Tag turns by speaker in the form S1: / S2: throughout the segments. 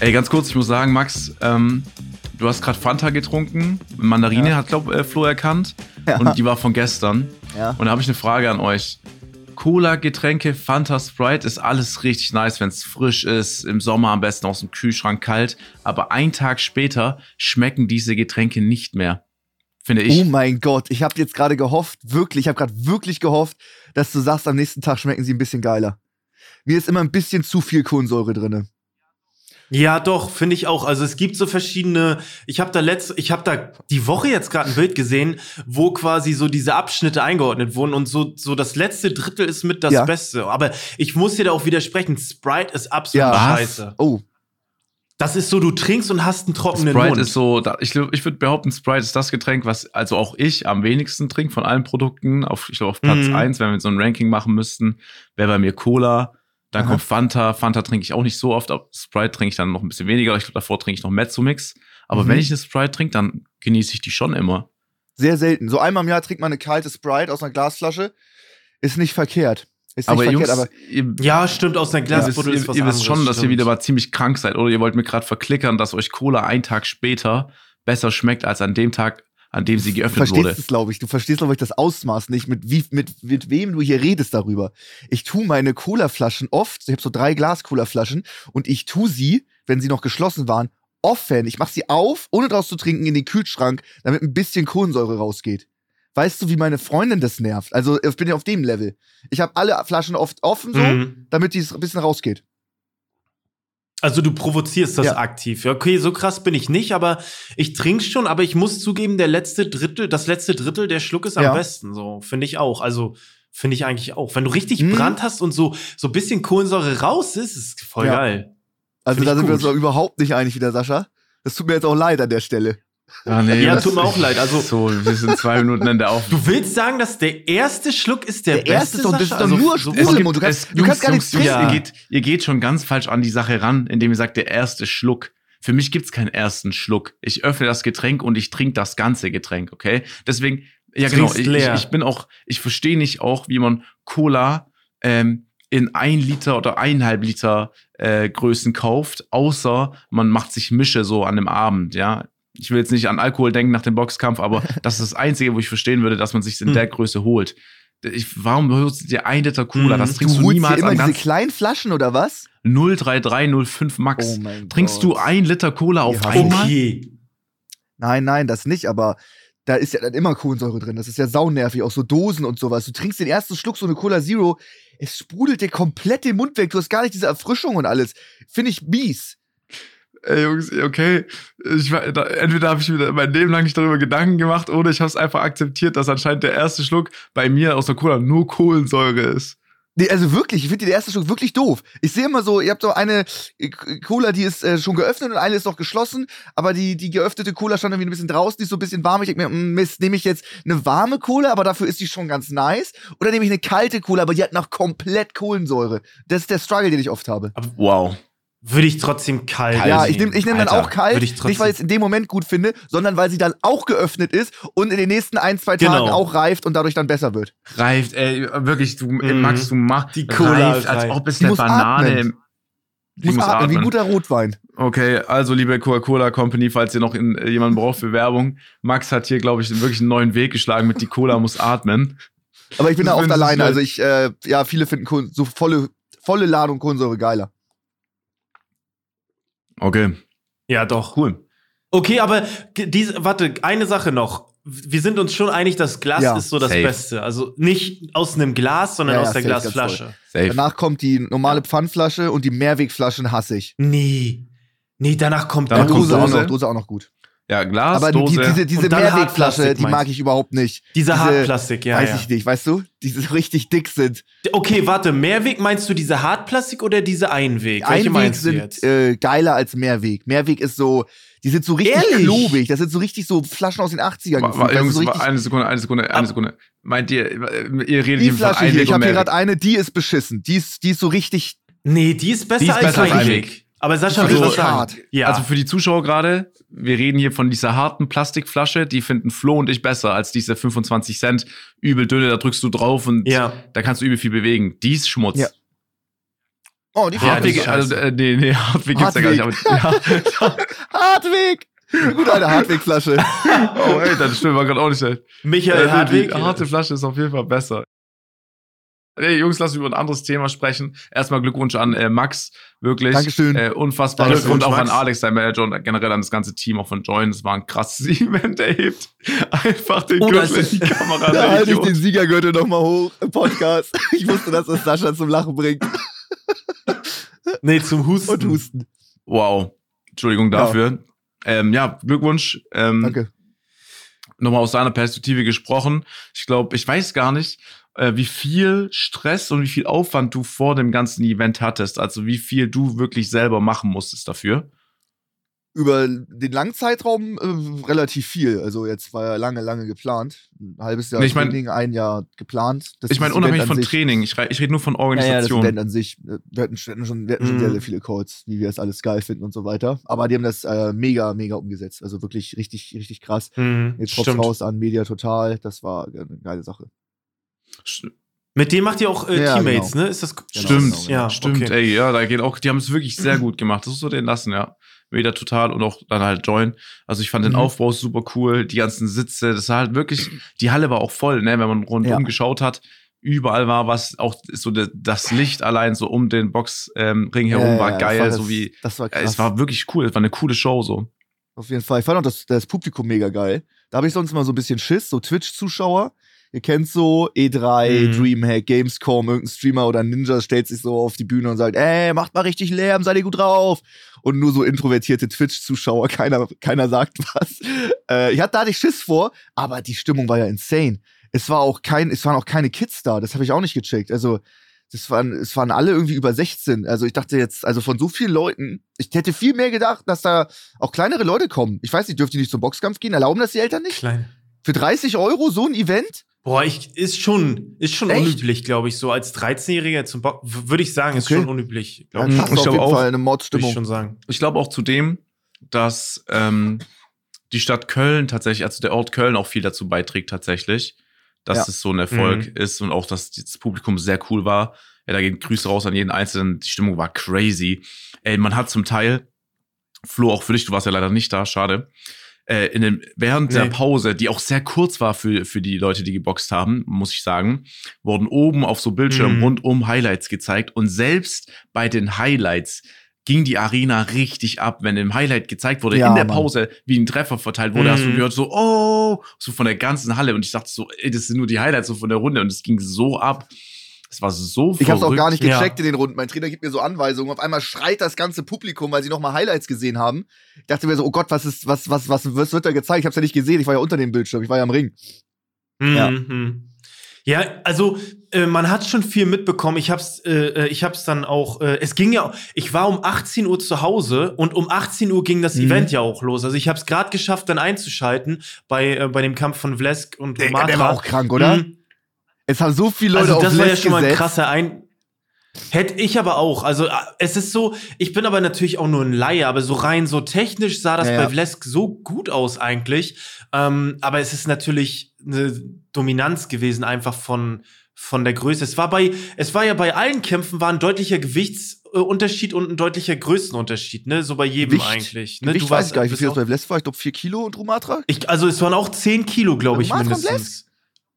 S1: Ey, ganz kurz, ich muss sagen, Max, ähm, du hast gerade Fanta getrunken. Mandarine
S2: Ja.
S1: hat, glaub äh, Flo erkannt.
S2: Ja.
S1: Und die war von gestern.
S2: Ja.
S1: Und da habe ich eine Frage an euch. Cola, Getränke, Fanta, Sprite ist alles richtig nice, wenn es frisch ist, im Sommer am besten aus dem Kühlschrank kalt. Aber einen Tag später schmecken diese Getränke nicht mehr. Finde ich.
S2: Oh mein Gott, ich habe jetzt gerade gehofft, wirklich, ich habe gerade wirklich gehofft, dass du sagst, am nächsten Tag schmecken sie ein bisschen geiler. Mir ist immer ein bisschen zu viel Kohlensäure drinne.
S3: Ja, doch, finde ich auch. Also es gibt so verschiedene. Ich habe da letzt, ich habe da die Woche jetzt gerade ein Bild gesehen, wo quasi so diese Abschnitte eingeordnet wurden und so so das letzte Drittel ist mit das
S2: Ja.
S3: Beste. Aber ich muss dir da auch widersprechen. Sprite ist absolut
S2: Ja.
S1: Was?
S3: scheiße.
S2: Oh,
S3: Das ist so, du trinkst und hast einen trockenen
S1: Sprite
S3: Mund.
S1: ist so, da- ich, ich würde behaupten, Sprite ist das Getränk, was also auch ich am wenigsten trinke von allen Produkten. Auf, ich glaube, auf Platz
S3: Mhm.
S1: eins, wenn wir so ein Ranking machen müssten, wäre bei mir Cola. Dann
S2: Aha.
S1: kommt Fanta. Fanta trinke ich auch nicht so oft. aber Sprite trinke ich dann noch ein bisschen weniger. Ich glaube, davor trinke ich noch Mezzomix. Aber
S2: Mhm.
S1: wenn ich eine Sprite trinke, dann genieße ich die schon immer.
S2: sehr selten. So einmal im Jahr trinkt man eine kalte Sprite aus einer Glasflasche. Ist nicht verkehrt. Ist nicht
S1: Aber
S2: verkehrt,
S1: Jungs,
S2: aber
S1: ihr,
S3: ja, stimmt, aus einer
S1: wisst,
S3: Glasbuddel
S1: ihr,
S3: ist was
S1: ihr wisst schon, dass ihr wieder mal ziemlich krank seid. Oder ihr wollt mir gerade verklickern, dass euch Cola einen Tag später besser schmeckt als an dem Tag, an dem sie
S2: du
S1: geöffnet wurde.
S2: verstehst es, glaube ich. Du verstehst, glaube ich, das Ausmaß nicht, mit, wie, mit, mit wem du hier redest darüber. Ich tue meine Cola-Flaschen oft, ich habe so drei Glas-Cola-Flaschen und ich tue sie, wenn sie noch geschlossen waren, offen. Ich mache sie auf, ohne draus zu trinken, in den Kühlschrank, damit ein bisschen Kohlensäure rausgeht. Weißt du, wie meine Freundin das nervt? Also ich bin ja auf dem Level. Ich habe alle Flaschen oft offen, so,
S3: Mhm.
S2: damit die ein bisschen rausgeht.
S3: Also du provozierst das
S2: Ja.
S3: aktiv. Okay, so krass bin ich nicht, aber ich trinke schon, aber ich muss zugeben, der letzte Drittel, das letzte Drittel, der Schluck ist am
S2: Ja.
S3: besten. So, finde ich auch. Also finde ich eigentlich auch. Wenn du richtig
S2: Mhm.
S3: Brand hast und so, so ein bisschen Kohlensäure raus ist, ist voll
S2: Ja.
S3: geil.
S2: Also da sind wir
S3: gut.
S2: uns auch überhaupt nicht einig wieder, Sascha. Das tut mir jetzt auch leid an der Stelle.
S1: Ah, nee,
S3: Ja,
S1: das-
S3: tut mir auch leid. Also-
S1: so, wir sind zwei Minuten in der Aufnahme.
S3: Du willst sagen, dass der erste Schluck ist der,
S2: Der erste
S3: beste?
S2: ist doch- das ist
S3: Sascha?
S2: doch nur
S3: so-
S2: Sprudel.
S1: Es gibt,
S2: und du kannst-
S1: es,
S2: du kannst gar nichts
S1: Jungs,
S3: trinken.
S1: Ihr geht, ihr geht schon ganz falsch an die Sache ran, indem ihr sagt, der erste Schluck. Für mich gibt's keinen ersten Schluck. Ich öffne das Getränk und ich trinke das ganze Getränk, okay? Deswegen, ja genau,
S3: Trinkst
S1: ich, ich, ich bin auch, ich verstehe nicht auch, wie man Cola ähm, in ein Liter oder eineinhalb Liter äh, Größen kauft, außer man macht sich Mische so an dem Abend, ja. Ich will jetzt nicht an Alkohol denken nach dem Boxkampf, aber das ist das Einzige, wo ich verstehen würde, dass man sich in
S3: Hm.
S1: der Größe holt. Ich, warum holst du dir ein Liter Cola? Das
S2: Du
S1: trinkst du,
S2: holst dir
S1: niemals
S2: immer
S1: an
S2: diese
S1: ganz
S2: kleinen Flaschen oder was?
S1: 03305 Max.
S2: Oh mein
S1: Trinkst
S2: Gott.
S1: du ein Liter Cola auf
S2: Ja,
S1: einmal?
S3: Okay.
S2: Nein, nein, das nicht, aber da ist ja dann immer Kohlensäure drin. Das ist ja saunervig, auch so Dosen und sowas. Du trinkst den ersten Schluck so eine Cola Zero, es sprudelt dir komplett den Mund weg. Du hast gar nicht diese Erfrischung und alles. Finde ich mies.
S1: Ey, Jungs, okay. Ich, entweder habe ich mir mein Leben lang nicht darüber Gedanken gemacht oder ich habe es einfach akzeptiert, dass anscheinend der erste Schluck bei mir aus der Cola nur Kohlensäure ist.
S2: Nee, also wirklich, ich finde den ersten Schluck wirklich doof. Ich sehe immer so, ihr habt so eine äh, Cola, die ist äh, schon geöffnet und eine ist noch geschlossen, aber die, die geöffnete Cola stand irgendwie ein bisschen draußen, die ist so ein bisschen warm. Ich denke mir, mm, Mist, nehme ich jetzt eine warme Cola, aber dafür ist die schon ganz nice? Oder nehme ich eine kalte Cola, aber die hat noch komplett Kohlensäure? Das ist der Struggle, den ich oft habe.
S1: Wow.
S3: Würde ich trotzdem kalt.
S2: Ja,
S3: nehmen.
S2: ich nehme ich nehm dann auch kalt,
S3: würde ich trotzdem-
S2: nicht weil ich es in dem Moment gut finde, sondern weil sie dann auch geöffnet ist und in den nächsten ein, zwei Tagen
S3: Genau.
S2: auch reift und dadurch dann besser wird.
S1: Reift, ey, wirklich, du,
S3: Mhm.
S1: Max, du machst
S3: Die Cola
S1: reift, als
S3: reift.
S1: ob es
S2: Die
S1: eine Banane
S2: atmen.
S1: im. Die
S2: Muss atmen, wie guter Rotwein.
S1: Okay, also liebe Coca-Cola Company, falls ihr noch in, äh, jemanden braucht für Werbung, Max hat hier, glaube ich, wirklich einen neuen Weg geschlagen mit die Cola muss atmen.
S2: Aber ich bin
S1: Das
S2: da oft alleine. Also ich, äh, ja, viele finden so volle, volle Ladung Kohlensäure geiler.
S1: Okay,
S3: Ja, doch.
S1: cool.
S3: Okay, aber diese, warte, eine Sache noch. Wir sind uns schon einig, das Glas
S2: Ja,
S3: ist so das
S1: safe.
S3: Beste. Also nicht aus einem Glas, sondern
S2: Ja,
S3: aus
S2: ja,
S3: der
S2: safe,
S3: Glasflasche.
S2: Danach kommt die normale Pfandflasche und die Mehrwegflaschen hasse ich.
S3: Nee. Nee, danach kommt
S1: Danach
S2: Ja,
S1: kommt
S2: Dose, auch
S1: Dose.
S2: noch, Dose auch noch gut.
S1: Ja, Glas,
S2: Aber die,
S1: Dose.
S2: diese, diese
S3: Und dann
S2: Mehrwegflasche,
S3: Hartplastik,
S2: die mag ich überhaupt nicht.
S3: Diese
S2: Diese-
S3: Hartplastik, ja.
S2: Weiß
S3: ja.
S2: ich nicht, weißt du? Die so richtig dick sind.
S3: Okay, warte, Mehrweg meinst du diese Hartplastik oder diese Einweg? Welche
S2: Einweg sind
S3: jetzt?
S2: äh, geiler als Mehrweg. Mehrweg ist so, die sind so richtig
S3: Ehrlich?
S2: klobig. Das sind so richtig so Flaschen aus den 80ern.
S1: Wa-
S2: gefühlt.
S1: wa-
S2: Das ist
S1: Jungs,
S2: so
S1: wa-
S2: richtig,
S1: eine Sekunde, eine Sekunde, eine
S3: Ab-
S1: Sekunde. Meint ihr, äh, ihr redet
S2: die Flasche hier, ich habe hier gerade eine, die ist beschissen. Die ist, die ist so richtig
S3: nee, die ist besser,
S1: Die ist
S3: als,
S1: besser als
S3: Einweg.
S1: Einweg.
S3: Aber Sascha
S2: richtig
S3: sagen.
S2: hart.
S3: Ja.
S1: Also für die Zuschauer gerade, wir reden hier von dieser harten Plastikflasche, die finden Flo und ich besser als diese 25 Cent übel dünne, da drückst du drauf und
S3: ja.
S1: da kannst du übel viel bewegen. Die ist Schmutz.
S2: Ja. Oh, die
S1: Hartwig, also, äh, nee, nee, Hartwig gibt's ja gar nicht. Aber, ja.
S2: Hartwig! Eine gute alte Hartwig-Flasche.
S1: Oh, ey, das stimmt, war gerade auch nicht schlecht.
S3: Michael
S1: Äh,
S3: Hartwig.
S1: Die harte Flasche ist auf jeden Fall besser. Hey, Jungs, lass uns über ein anderes Thema sprechen. Erstmal Glückwunsch an äh, Max, wirklich.
S2: Dankeschön.
S1: Äh, unfassbar.
S3: Glückwunsch,
S1: Und auch
S3: Max.
S1: an Alex, sein Manager und generell an das ganze Team auch von Join. Das war ein krasses Event. Er hebt einfach den
S3: Oh,
S1: Gürtel in die
S3: es-
S1: Kamera.
S2: Da halte ich den Siegergürtel nochmal hoch im Podcast. Ich wusste, dass das Sascha zum Lachen bringt
S3: Nee, zum Husten.
S2: und husten.
S1: Wow. Entschuldigung dafür. Ähm, ja, Glückwunsch. Ähm,
S2: Danke.
S1: nochmal aus deiner Perspektive gesprochen. Ich glaube, ich weiß gar nicht, wie viel Stress und wie viel Aufwand du vor dem ganzen Event hattest. Also wie viel du wirklich selber machen musstest dafür.
S2: Über den langen Zeitraum äh, relativ viel. Also jetzt war ja lange, lange geplant. Ein halbes Jahr
S1: Nee, ich mein-
S2: Training, ein Jahr geplant. Das
S1: ich meine,
S2: das
S1: unabhängig von
S2: sich-
S1: Training. Ich, ich rede nur von
S2: Ja, ja, das
S1: Organisation.
S2: Event an sich, äh, wir hatten, wir hatten schon, wir hatten schon
S3: Mhm.
S2: sehr, sehr viele Codes, wie wir es alles geil finden und so weiter. Aber die haben das äh, mega, mega umgesetzt. Also wirklich richtig, richtig krass.
S3: Mhm,
S2: Jetzt
S3: stimmt.
S2: raus an Media Total. Das war eine geile Sache.
S3: Mit dem macht ihr auch äh,
S2: Ja,
S3: Teammates,
S2: genau.
S3: ne? Ist das
S1: Stimmt,
S2: genau,
S3: ja,
S1: Stimmt,
S3: okay.
S1: ey, ja, da geht auch, die haben es wirklich sehr gut gemacht. Das ist so den lassen, ja. Wieder total und auch dann halt Join. Also ich fand den
S2: Mhm.
S1: Aufbau super cool, die ganzen Sitze, das war halt wirklich, die Halle war auch voll, ne, wenn man rundum
S2: Ja.
S1: geschaut hat. Überall war was, auch so de, das Licht allein so um den Boxring ähm, herum
S2: Ja,
S1: war
S2: ja, das
S1: geil,
S2: das,
S1: so wie,
S2: Das war krass.
S1: es war wirklich cool, es war eine coole Show so.
S2: Auf jeden Fall. Ich fand auch das, das Publikum mega geil. Da habe ich sonst mal so ein bisschen Schiss, so Twitch-Zuschauer. Ihr kennt so E3,
S3: Mhm.
S2: Dreamhack, Gamescom, irgendein Streamer oder Ninja stellt sich so auf die Bühne und sagt, ey, macht mal richtig Lärm, seid ihr gut drauf. Und nur so introvertierte Twitch-Zuschauer, keiner, keiner sagt was. Äh, ich hatte da nicht Schiss vor, aber die Stimmung war ja insane. Es war auch kein, es waren auch keine Kids da, das habe ich auch nicht gecheckt. Also, das waren, es waren alle irgendwie über 16. Also ich dachte jetzt, also von so vielen Leuten, ich hätte viel mehr gedacht, dass da auch kleinere Leute kommen. Ich weiß nicht, dürft ihr nicht zum Boxkampf gehen? Erlauben das die Eltern nicht?
S3: Klein.
S2: Für 30 Euro so ein Event?
S3: Boah, ich, ist schon, ist schon
S2: Echt?
S3: unüblich, glaube ich, so als 13-Jähriger zum Bock, würde ich sagen, ist
S2: Okay.
S3: schon unüblich,
S2: Ja,
S3: glaube ich.
S1: glaube auch.
S2: Fall eine
S3: Würde ich
S2: Mordstimmung.
S3: schon sagen.
S1: Ich glaube auch zudem, dass ähm, die Stadt Köln tatsächlich, also der Ort Köln auch viel dazu beiträgt tatsächlich, dass
S2: Ja.
S1: es so ein Erfolg
S3: Mhm.
S1: ist und auch, dass das Publikum sehr cool war. Ja, da gehen Grüße raus an jeden Einzelnen. Die Stimmung war crazy. Ey, man hat zum Teil, Flo, auch für dich, du warst ja leider nicht da, schade. Äh, in dem, während der
S3: Nee.
S1: Pause, die auch sehr kurz war für, für die Leute, die geboxt haben, muss ich sagen, wurden oben auf so Bildschirmen
S3: Mhm.
S1: rundum Highlights gezeigt und selbst bei den Highlights ging die Arena richtig ab, wenn im Highlight gezeigt wurde,
S2: Ja,
S1: in der
S2: Mann.
S1: Pause, wie ein Treffer verteilt wurde, hast du
S3: Mhm.
S1: gehört so, oh, so von der ganzen Halle und ich dachte so, ey, das sind nur die Highlights so von der Runde und es ging so ab. Es war so
S2: Ich hab's auch gar nicht
S3: Ja.
S2: gecheckt in den Runden. Mein Trainer gibt mir so Anweisungen. Auf einmal schreit das ganze Publikum, weil sie nochmal Highlights gesehen haben. Ich dachte mir so, oh Gott, was ist, was, was, was, was wird da gezeigt? Ich hab's ja nicht gesehen. Ich war ja unter dem Bildschirm. Ich war ja am Ring. Ja.
S3: Mhm. Ja, also äh, man hat schon viel mitbekommen. Ich hab's, äh, äh, ich hab's dann auch. Äh, es ging ja, ich war um 18 Uhr zu Hause und um 18 Uhr ging das
S2: Mhm.
S3: Event ja auch los. Also ich hab's gerade geschafft, dann einzuschalten bei äh, bei dem Kampf von Vlesk und
S2: Der,
S3: Matra.
S2: der war auch krank, oder?
S3: Mhm.
S2: Es haben so viele Leute
S3: Also das
S2: auf
S3: war ja schon mal ein krasser Ein. Hätte ich aber auch. Also äh, es ist so, ich bin aber natürlich auch nur ein Laie, aber so rein so technisch sah das
S2: Ja,
S3: bei Vlesk so gut aus eigentlich. Ähm, aber es ist natürlich eine Dominanz gewesen einfach von von der Größe. Es war bei, es war ja bei allen Kämpfen war ein deutlicher Gewichtsunterschied und ein deutlicher Größenunterschied, ne? So bei jedem
S2: Gewicht?
S3: eigentlich. Ne?
S2: Gewicht weiß ich gar nicht, wie viel das bei Bless war. Ich glaube 4 Kilo und Rumatra.
S3: ich, also es waren auch 10 Kilo, glaube ich, mindestens.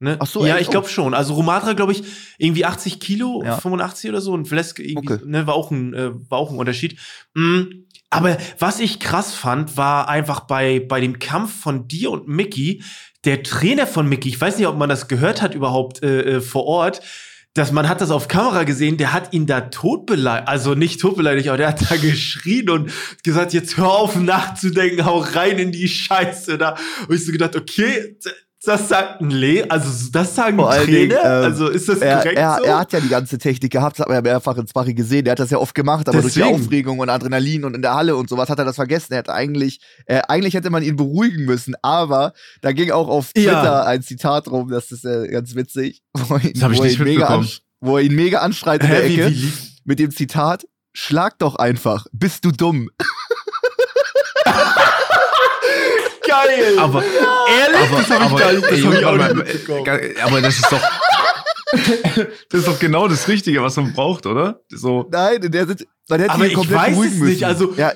S3: Ne?
S2: Ach so,
S3: ja, ich glaube schon. Also Rumatra, glaube ich, irgendwie 80 Kilo,
S2: Ja.
S3: 85 oder so und Vlesk irgendwie,
S2: Okay.
S3: ne, war auch ein, äh, war auch ein Unterschied. Mm, aber was ich krass fand, war einfach bei, bei dem Kampf von dir und Mickey, der Trainer von Mickey, ich weiß nicht, ob man das gehört hat überhaupt äh, äh, vor Ort, dass man hat das auf Kamera gesehen, der hat ihn da totbeleidigt, also nicht totbeleidigt, aber der hat da geschrien und gesagt, jetzt hör auf nachzudenken, hau rein in die Scheiße da. Und ich so gedacht, okay, das sagt ein Le, also das sagen
S2: Vor
S3: Trainer,
S2: Dingen, ähm,
S3: also ist das
S2: Er,
S3: korrekt
S2: er,
S3: so?
S2: er hat ja die ganze Technik gehabt, das hat man ja mehrfach in Sparring gesehen. Der hat das ja oft gemacht, aber durch
S3: Deswegen.
S2: die Aufregung und Adrenalin und in der Halle und sowas hat er das vergessen. Er hätte eigentlich, äh, eigentlich hätte man ihn beruhigen müssen, aber da ging auch auf Twitter
S3: Ja.
S2: ein Zitat rum, das ist äh, ganz witzig, wo, ihn,
S1: Das ich
S2: wo, er
S1: nicht
S2: ihn mega ansch- wo er ihn mega anschreit in der Ecke mit dem Zitat: Schlag doch einfach, bist du dumm.
S3: Geil!
S1: Aber,
S3: Ehrlich?
S1: aber,
S3: das hab ich
S1: aber,
S3: gar nicht, das
S1: ey,
S3: hab ich auch
S1: aber-
S3: nicht mitbekommen.
S1: aber das ist doch, das ist doch genau das Richtige, was man braucht, oder? So.
S2: Nein, in der sind, man hätte
S3: Aber
S2: ihn
S3: ich
S2: komplett
S3: weiß es
S2: müssen.
S3: nicht, also-
S2: ja,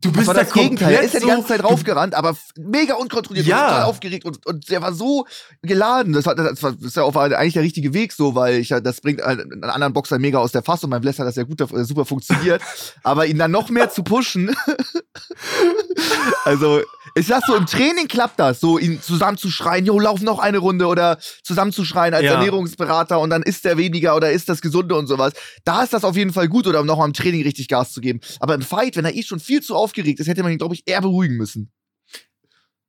S3: Du
S2: das
S3: bist
S2: war
S3: da
S2: das Gegenteil. Er ist ja die ganze Zeit raufgerannt, aber mega unkontrolliert
S3: Ja.
S2: total aufgeregt und, und der war so geladen. Das, hat, das, war, das ist ja auch eigentlich der richtige Weg so, weil ich das bringt einen anderen Boxer mega aus der Fassung. Beim Bless hat das ja gut, äh, super funktioniert. aber ihn dann noch mehr zu pushen, also ich sag so, im Training klappt das, so ihn zusammen zu schreien, jo, lauf noch eine Runde oder zusammen zu schreien als
S3: Ja.
S2: Ernährungsberater und dann ist der weniger oder ist das Gesunde und sowas. Da ist das auf jeden Fall gut oder um noch mal im Training richtig Gas zu geben. Aber im Fight, wenn er eh schon viel zu aufgeregt ist, hätte man ihn, glaube ich, eher beruhigen müssen.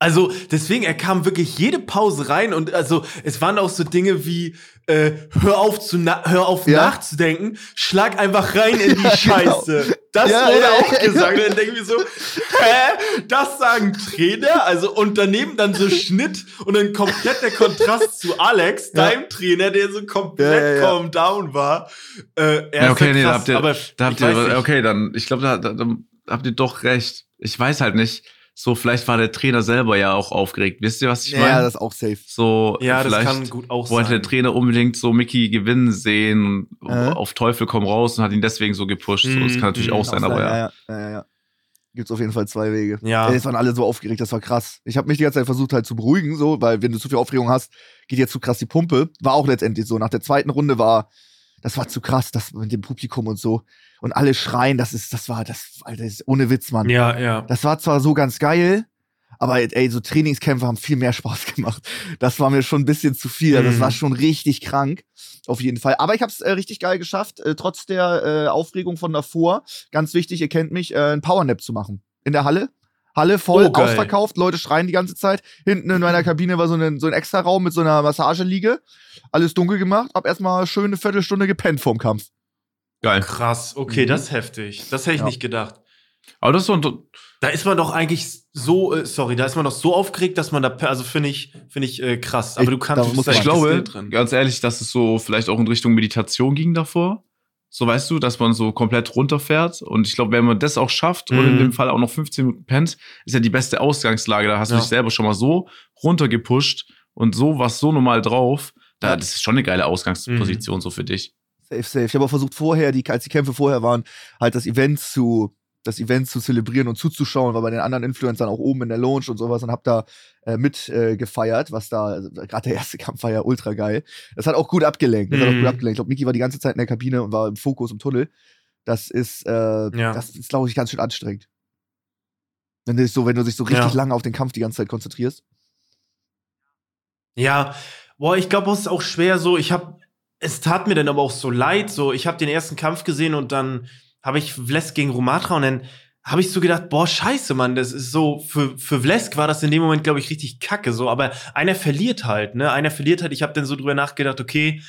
S3: Also deswegen, er kam wirklich jede Pause rein und also es waren auch so Dinge wie äh, hör auf zu na hör auf
S2: Ja.
S3: nachzudenken, schlag einfach rein in die
S2: Genau.
S3: Scheiße. Das
S2: Ja,
S3: wurde
S2: ja,
S3: auch
S2: ja,
S3: gesagt. Und dann denken wir so, hä? Das sagen Trainer? Also und daneben dann so Schnitt und dann komplett der Kontrast zu Alex,
S2: Ja.
S3: deinem Trainer, der so komplett
S2: Ja, ja, ja.
S3: calm down war. Äh, er
S1: Ja, okay,
S3: ja
S1: nee, da
S3: krass,
S1: habt ihr,
S3: aber
S1: da habt
S3: ich
S1: ihr, okay, dann, ich glaube, da, da, da habt ihr doch recht. Ich weiß halt nicht. So, vielleicht war der Trainer selber ja auch aufgeregt. Wisst ihr, was ich
S2: Ja,
S1: meine?
S2: das ist auch safe.
S1: So,
S3: Ja, das
S1: vielleicht
S3: kann gut auch
S1: wollte
S3: sein.
S1: der Trainer unbedingt so Mickey gewinnen sehen, und
S2: Äh.
S1: auf Teufel komm raus und hat ihn deswegen so gepusht. So, das
S3: Mhm,
S1: kann natürlich
S3: mhm,
S1: auch sein, aber ja.
S2: ja, ja, ja, ja. Gibt's auf jeden Fall zwei Wege.
S3: Ja.
S2: Ey, Es waren alle so aufgeregt, das war krass. Ich habe mich die ganze Zeit versucht halt zu beruhigen, so, weil wenn du zu viel Aufregung hast, geht dir zu krass die Pumpe. War auch letztendlich so. Nach der zweiten Runde war, das war zu krass, das mit dem Publikum und so. Und alle schreien, das ist, das war, das, Alter, das ist ohne Witz, Mann.
S3: Ja, ja.
S2: Das war zwar so ganz geil, aber ey, so Trainingskämpfe haben viel mehr Spaß gemacht. Das war mir schon ein bisschen zu viel. Also Das
S3: Mhm.
S2: war schon richtig krank. Auf jeden Fall. Aber ich habe es äh, richtig geil geschafft, äh, trotz der äh, Aufregung von davor. Ganz wichtig, ihr kennt mich, äh, ein Powernap zu machen. In der Halle. Halle voll,
S3: Oh,
S2: ausverkauft, Leute schreien die ganze Zeit. Hinten in meiner Kabine war so ein, so ein extra Raum mit so einer Massageliege. Alles dunkel gemacht. Hab erstmal schön eine Viertelstunde gepennt vorm Kampf.
S1: Geil.
S3: Krass, okay,
S2: Mhm.
S3: das ist heftig. Das hätte ich
S2: Ja.
S3: nicht gedacht.
S1: Aber das ist so,
S3: Da ist man doch eigentlich so, äh, sorry, da ist man doch so aufgeregt, dass man da, per- also finde ich, finde ich äh, krass. Aber
S2: Ich-
S3: du kannst, du
S2: muss
S3: bist da
S1: ich glaube,
S3: drin.
S1: ganz ehrlich, dass es so vielleicht auch in Richtung Meditation ging davor. So weißt du, dass man so komplett runterfährt. Und ich glaube, wenn man das auch schafft und in
S3: Mhm.
S1: dem Fall auch noch 15 Minuten pennt, ist ja die beste Ausgangslage. Da hast du
S3: Ja.
S1: dich selber schon mal so runtergepusht und so was so normal drauf. Da, das ist schon eine geile Ausgangsposition so für dich.
S2: Safe, safe. Ich habe auch versucht vorher, die, als die Kämpfe vorher waren, halt das Event zu, das Event zu zelebrieren und zuzuschauen, war bei den anderen Influencern auch oben in der Lounge und sowas und hab da äh, mit äh, gefeiert, was da, also, gerade der erste Kampf war ja ultra geil. Das hat auch gut abgelenkt. Das hat auch
S3: Mhm.
S2: gut abgelenkt. Ich glaube, Miki war die ganze Zeit in der Kabine und war im Fokus im Tunnel. Das ist, äh,
S3: Ja.
S2: das ist, glaube ich, ganz schön anstrengend. Wenn du dich so, wenn du dich so richtig
S3: Ja.
S2: lange auf den Kampf die ganze Zeit konzentrierst.
S3: Ja, boah, ich glaube, es ist auch schwer so. Ich habe, es tat mir dann aber auch so leid. So, ich habe den ersten Kampf gesehen und dann habe ich Vlesk gegen Romatra und dann habe ich so gedacht, boah, scheiße, Mann, das ist so, für, für Vlesk war das in dem Moment, glaube ich, richtig kacke, so, aber einer verliert halt, ne, einer verliert halt, ich habe dann so drüber nachgedacht, okay,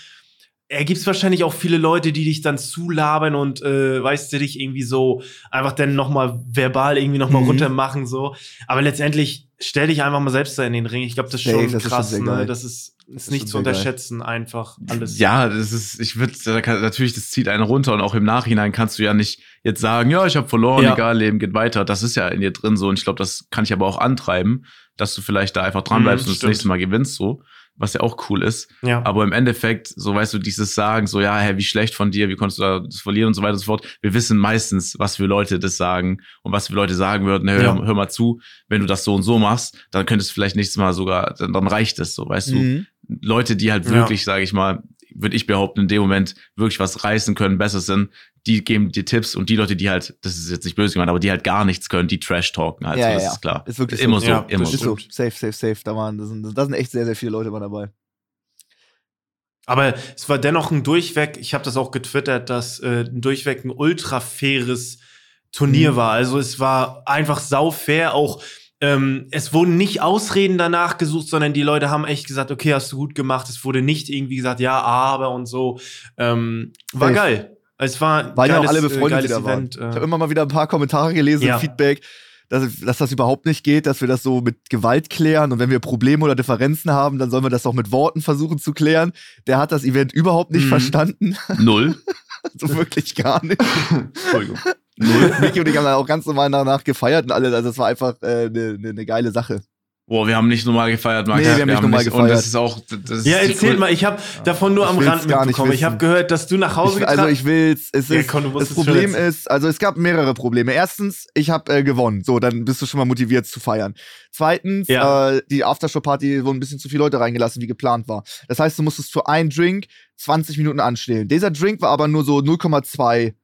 S3: er gibt's wahrscheinlich auch viele Leute, die dich dann zulabern und, äh, weißt du, dich irgendwie so einfach dann nochmal verbal irgendwie nochmal
S2: Mhm.
S3: runter machen, so, aber letztendlich stell dich einfach mal selbst da in den Ring, ich glaube, das ist
S2: Safe,
S3: schon
S2: das ist schon
S3: krass, ne, das ist,
S2: Das
S3: ist
S2: ist
S3: nicht zu
S2: sehr geil.
S3: unterschätzen, einfach alles.
S1: Ja, das ist, ich würde, natürlich, das zieht einen runter und auch im Nachhinein kannst du ja nicht jetzt sagen, ja, ich habe verloren,
S3: Ja.
S1: egal, Leben geht weiter. Das ist ja in dir drin so und ich glaube, das kann ich aber auch antreiben, dass du vielleicht da einfach dranbleibst
S3: Mhm,
S1: und das nächste Mal gewinnst so, was ja auch cool ist.
S3: ja.
S1: Aber im Endeffekt, so weißt du, dieses Sagen, so, ja, hä, wie schlecht von dir, wie konntest du da das verlieren und so weiter und so fort. Wir wissen meistens, was für Leute das sagen und was für Leute sagen würden, hör,
S3: Ja.
S1: hör mal zu, wenn du das so und so machst, dann könntest du vielleicht nächstes Mal sogar, dann, dann reicht es so, weißt du. Leute, die halt
S3: Ja.
S1: wirklich, sage ich mal, würde ich behaupten, in dem Moment wirklich was reißen können, besser sind, die geben dir Tipps und die Leute, die halt, das ist jetzt nicht böse gemeint, aber die halt gar nichts können, die Trash talken halt,
S2: Ja,
S1: so,
S2: ja,
S1: das
S2: ja.
S1: ist klar.
S2: Ist wirklich
S1: immer
S2: so.
S1: so,
S3: Ja,
S1: immer
S3: das
S2: Ist
S1: so.
S2: so. Safe, safe, safe. Da, waren, da, sind, da sind echt sehr, sehr viele Leute mal dabei.
S3: Aber es war dennoch ein Durchweg, ich habe das auch getwittert, dass äh, ein Durchweg ein ultra faires Turnier
S2: Mhm.
S3: war. Also es war einfach sau fair, auch ähm, es wurden nicht Ausreden danach gesucht, sondern die Leute haben echt gesagt, okay, hast du gut gemacht. Es wurde nicht irgendwie gesagt, ja, aber und so. Ähm, war
S2: Safe.
S3: geil. Es war ein
S2: Weil ja auch alle
S3: äh,
S2: befreundet
S3: geiles
S2: wieder waren.
S3: Event.
S2: Ich
S3: Äh,
S2: habe immer mal wieder ein paar Kommentare gelesen,
S3: Ja.
S2: Feedback, dass, dass das überhaupt nicht geht, dass wir das so mit Gewalt klären und wenn wir Probleme oder Differenzen haben, dann sollen wir das auch mit Worten versuchen zu klären. Der hat das Event überhaupt nicht
S3: Mhm.
S2: verstanden,
S1: Null.
S2: so wirklich gar nicht.
S1: Entschuldigung.
S2: Null. Niki und ich haben dann auch ganz normal danach gefeiert und alles, also es war einfach eine äh, ne, ne geile Sache.
S1: Boah, wir haben nicht normal gefeiert, Max.
S2: Nee, wir haben nicht normal
S1: Und
S2: gefeiert.
S1: das ist auch. Das ist
S3: Ja, erzähl
S1: Kul-
S3: mal, ich habe davon nur
S2: Ich
S3: am Rand
S2: gar nicht
S3: mitbekommen. Ich habe gehört, dass du nach Hause
S2: Ich, also ich will's. Es
S3: Ja,
S2: ist,
S3: komm,
S2: das Problem ist, also es gab mehrere Probleme. Erstens, ich habe äh, gewonnen. So, dann bist du schon mal motiviert zu feiern. Zweitens,
S3: Ja.
S2: äh, die Aftershow-Party wurden ein bisschen zu viele Leute reingelassen, wie geplant war. Das heißt, du musstest für einen Drink 20 Minuten anstellen. Dieser Drink war aber nur so 0,2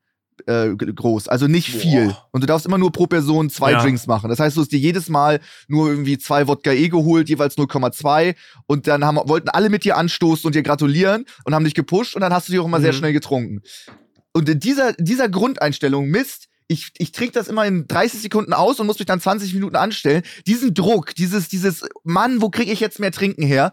S2: äh, groß, also nicht
S3: Boah.
S2: viel. Und du darfst immer nur pro Person zwei
S3: Ja.
S2: Drinks machen. Das heißt, du hast dir jedes Mal nur irgendwie zwei Wodka E geholt, jeweils 0,2 und dann haben, wollten alle mit dir anstoßen und dir gratulieren und haben dich gepusht und dann hast du die auch immer sehr
S3: Mhm.
S2: schnell getrunken. Und in dieser, dieser Grundeinstellung, Mist, ich, ich trinke das immer in 30 Sekunden aus und muss mich dann 20 Minuten anstellen. Diesen Druck, dieses, dieses, Mann, wo kriege ich jetzt mehr Trinken her?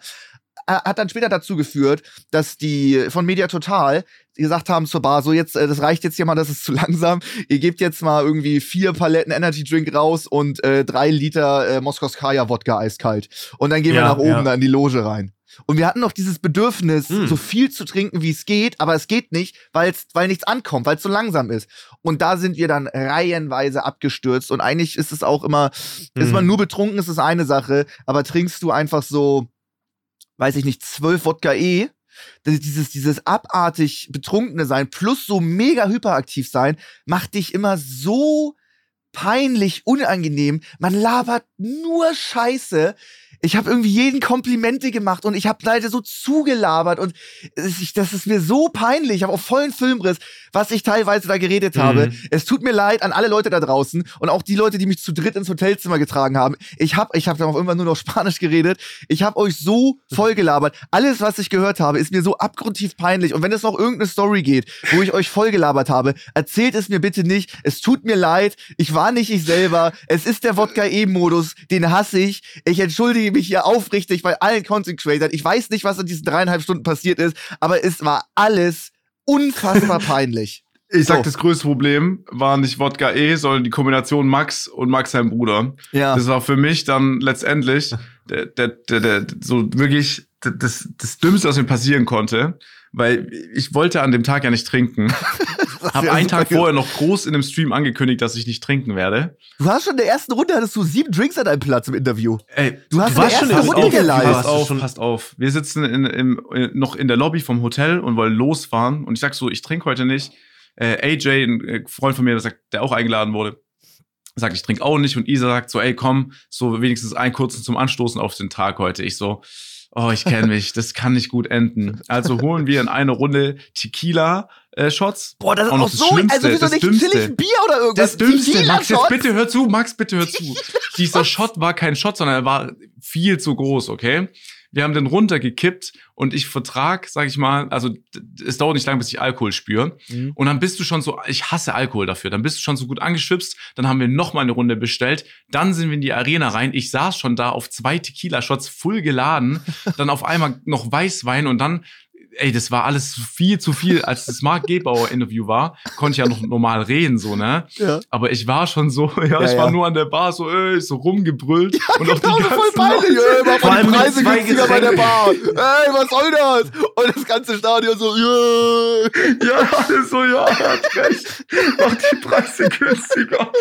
S2: Hat dann später dazu geführt, dass die von Media Total gesagt haben zur Bar, so jetzt, äh, das reicht jetzt hier mal, das ist zu langsam. Ihr gebt jetzt mal irgendwie vier Paletten Energy Drink raus und äh, drei Liter äh, Moskowskaja Wodka eiskalt. Und dann gehen wir
S3: Ja,
S2: nach oben
S3: ja.
S2: da in die Loge rein. Und wir hatten noch dieses Bedürfnis,
S3: Mm.
S2: so viel zu trinken, wie es geht, aber es geht nicht, weil's, weil nichts ankommt, weil es so langsam ist. Und da sind wir dann reihenweise abgestürzt. Und eigentlich ist es auch immer, ist
S3: Mm.
S2: man nur betrunken, ist es eine Sache, aber trinkst du einfach so, weiß ich nicht, zwölf Wodka E, ist dieses, dieses abartig betrunkene sein plus so mega hyperaktiv sein, macht dich immer so peinlich, unangenehm. Man labert nur Scheiße. Ich habe irgendwie jeden Komplimente gemacht und ich habe leider so zugelabert und ich, das ist mir so peinlich. Ich habe auch vollen Filmriss, was ich teilweise da geredet
S3: Mhm.
S2: habe. Es tut mir leid an alle Leute da draußen und auch die Leute, die mich zu dritt ins Hotelzimmer getragen haben. Ich habe ich hab dann auch irgendwann nur noch Spanisch geredet. Ich habe euch so voll gelabert. Alles, was ich gehört habe, ist mir so abgrundtief peinlich. Und wenn es noch irgendeine Story geht, wo ich euch voll gelabert habe, erzählt es mir bitte nicht. Es tut mir leid. Ich war nicht ich selber. Es ist der Wodka-E-Modus. Den hasse ich. Ich entschuldige mich hier aufrichtig bei allen Content Creators. Ich weiß nicht, was in diesen dreieinhalb Stunden passiert ist, aber es war alles unfassbar peinlich.
S1: Ich sag,
S2: So.
S1: das größte Problem war nicht Wodka E, sondern die Kombination Max und Max sein Bruder.
S2: Ja.
S1: Das war für mich dann letztendlich der, der, der, der, so wirklich das, das Dümmste, was mir passieren konnte. Weil ich wollte an dem Tag ja nicht trinken. Hab
S2: ja
S1: einen Tag vorher noch groß in dem Stream angekündigt, dass ich nicht trinken werde.
S2: Du hast schon in der ersten Runde hattest du sieben Drinks an deinem Platz im Interview.
S1: Ey,
S2: Du hast
S3: Du warst
S2: in
S3: schon
S2: der
S3: in
S2: ersten
S3: der
S2: Runde
S3: Runde
S2: geleitet.
S1: Passt auf,
S3: schon-
S1: passt auf. Wir sitzen in, im, äh, noch in der Lobby vom Hotel und wollen losfahren. Und ich sag so, ich trinke heute nicht. Äh, AJ, ein äh, Freund von mir, der, sagt, der auch eingeladen wurde, sagt, ich trinke auch nicht. Und Isa sagt so, ey, komm, so wenigstens einen kurzen zum Anstoßen auf den Tag heute. Ich so, oh, ich kenne mich, das kann nicht gut enden. Also holen wir in einer Runde Tequila-Shots.
S2: Boah, das ist
S1: Auch
S2: auch, so,
S1: Schlimmste,
S2: also wieso nicht chillig Bier oder irgendwas?
S1: Das Dümmste, Max, jetzt bitte hör zu, Max, bitte hör zu. Dieser Shot war kein Shot, sondern er war viel zu groß, okay? Wir haben den runtergekippt und ich vertrag, sag ich mal, also es dauert nicht lange, bis ich Alkohol spüre.
S2: Mhm.
S1: Und dann bist du schon so, ich hasse Alkohol dafür, dann bist du schon so gut angeschwipst, dann haben wir noch mal eine Runde bestellt, dann sind wir in die Arena rein, ich saß schon da auf zwei Tequila-Shots full geladen, dann auf einmal noch Weißwein und dann, ey, das war alles viel zu viel, als das Mark Gebauer Interview war, konnte ich ja noch normal reden, so, ne?
S2: Ja.
S1: Aber ich war schon so, ja,
S2: Ja,
S1: ich war
S2: ja.
S1: nur an der Bar so, ey, so rumgebrüllt und auch
S2: Genau,
S1: die ganzen
S2: voll peinlich. Ey,
S3: allem mit
S2: Preise günstiger bei der. Bar. Ey, was soll das? Und das ganze Stadion so, yeah.
S1: Ja, alles so, ja, hat recht. Mach die Preise günstiger.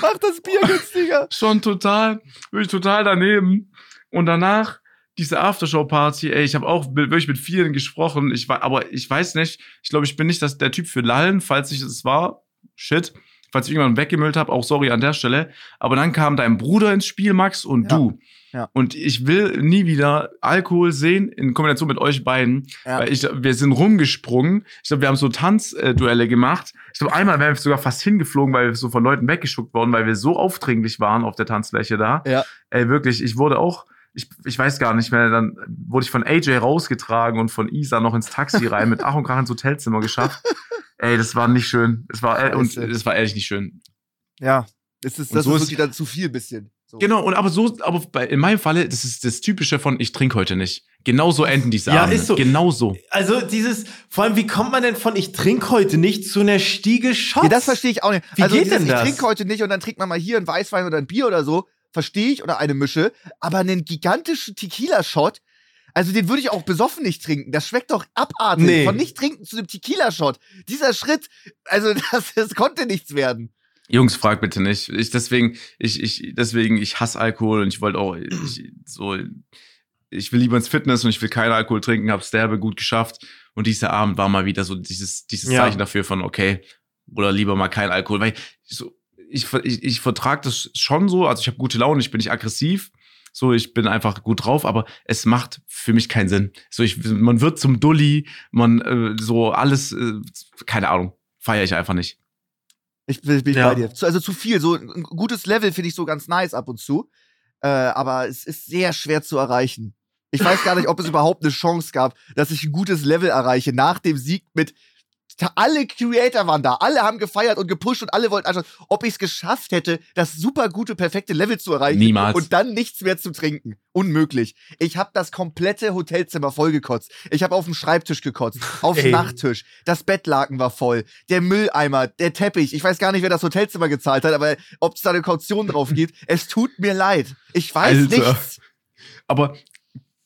S2: Mach das Bier günstiger.
S1: Schon total, wirklich total daneben. Und danach diese Aftershow-Party, ey, ich habe auch mit, wirklich mit vielen gesprochen. Ich war, aber ich weiß nicht, ich glaube, ich bin nicht das, der Typ für Lallen, falls ich es war. Shit. Falls ich irgendwann weggemüllt habe, auch sorry an der Stelle. Aber dann kam dein Bruder ins Spiel, Max, und
S2: Ja.
S1: du.
S2: Ja.
S1: Und ich will nie wieder Alkohol sehen in Kombination mit euch beiden.
S2: Ja.
S1: Weil ich, wir sind rumgesprungen. Ich glaube, wir haben so Tanzduelle gemacht. Ich glaube, einmal wären wir sogar fast hingeflogen, weil wir so von Leuten weggeschuckt worden, weil wir so aufdringlich waren auf der Tanzfläche da.
S2: Ja.
S1: Ey, wirklich, ich wurde auch, ich, ich weiß gar nicht mehr, dann wurde ich von AJ rausgetragen und von Isa noch ins Taxi rein, mit Ach und Krach ins Hotelzimmer geschafft. Ey, das war nicht schön. Es war, äh, und es war ehrlich nicht schön.
S2: Ja, das ist, das
S1: so ist
S2: wirklich dann zu viel bisschen. So.
S1: Genau, und aber so, aber bei, in meinem Falle, das ist das Typische von, ich trinke heute nicht. Genau so enden diese
S3: Ja,
S1: Abende.
S3: ist so.
S1: Genau so.
S3: Also dieses, vor allem, wie kommt man denn von ich trinke heute nicht zu einer Stiege Shots?
S2: Ja, das verstehe ich auch nicht.
S3: Wie
S2: also
S3: geht
S2: dieses,
S3: denn das?
S2: Ich trinke heute nicht und dann trinkt man mal hier ein Weißwein oder ein Bier oder so. Verstehe ich oder eine Mische. Aber einen gigantischen Tequila-Shot, also den würde ich auch besoffen nicht trinken. Das schmeckt doch abartig.
S3: Nee.
S2: Von nicht trinken zu einem Tequila-Shot. Dieser Schritt, also das, das konnte nichts werden.
S1: Jungs, frag bitte nicht. Ich deswegen, ich, ich, deswegen, ich hasse Alkohol und ich wollte auch ich, so, ich will lieber ins Fitness und ich will keinen Alkohol trinken, hab's derbe gut geschafft. Und dieser Abend war mal wieder so dieses, dieses
S3: Ja.
S1: Zeichen dafür von, okay, oder lieber mal kein Alkohol. Weil ich so, ich, ich, ich vertrage das schon so, also ich habe gute Laune, ich bin nicht aggressiv. So, ich bin einfach gut drauf, aber es macht für mich keinen Sinn. So, ich, man wird zum Dulli, man äh, so alles, äh, keine Ahnung, feiere ich einfach nicht.
S2: Ich bin, bin ich
S3: Ja.
S2: bei dir. Zu- Also zu viel. So ein gutes Level finde ich so ganz nice ab und zu. Äh, aber es ist sehr schwer zu erreichen. Ich weiß gar nicht, ob es überhaupt eine Chance gab, dass ich ein gutes Level erreiche nach dem Sieg mit. Alle Creator waren da, alle haben gefeiert und gepusht und alle wollten anschauen, ob ich es geschafft hätte, das super gute, perfekte Level zu erreichen
S1: Niemals.
S2: und dann nichts mehr zu trinken. Unmöglich. Ich habe das komplette Hotelzimmer vollgekotzt. Ich habe auf dem Schreibtisch gekotzt, auf dem. Nachttisch. Das Bettlaken war voll. Der Mülleimer, der Teppich. Ich weiß gar nicht, wer das Hotelzimmer gezahlt hat, aber ob es da eine Kaution drauf gibt. Es tut mir leid. Ich weiß
S1: Alter.
S2: nichts.
S1: Aber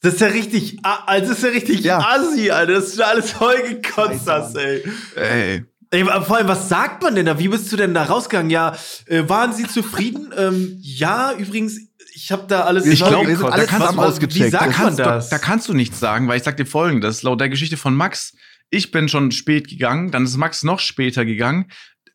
S3: Das ist ja richtig, a- also das ist ja richtig
S2: Ja.
S3: assi, Alter, dass du da alles vollgekotzt
S2: Scheiße,
S3: hast, ey.
S1: ey,
S3: Ey, aber vor allem, was sagt man denn da? Wie bist du denn da rausgegangen? Ja, äh, waren sie zufrieden? ähm, ja, übrigens, ich habe da alles.
S1: Ich
S2: sollen-
S1: glaub,
S2: wir sind
S1: da kannst
S2: zusammen
S1: du-
S2: ausgecheckt.
S3: wie sagt
S1: da
S3: man
S1: kannst, du,
S3: das?
S1: da kannst du nichts sagen, weil ich sag dir folgendes, laut der Geschichte von Max, ich bin schon spät gegangen, dann ist Max noch später gegangen.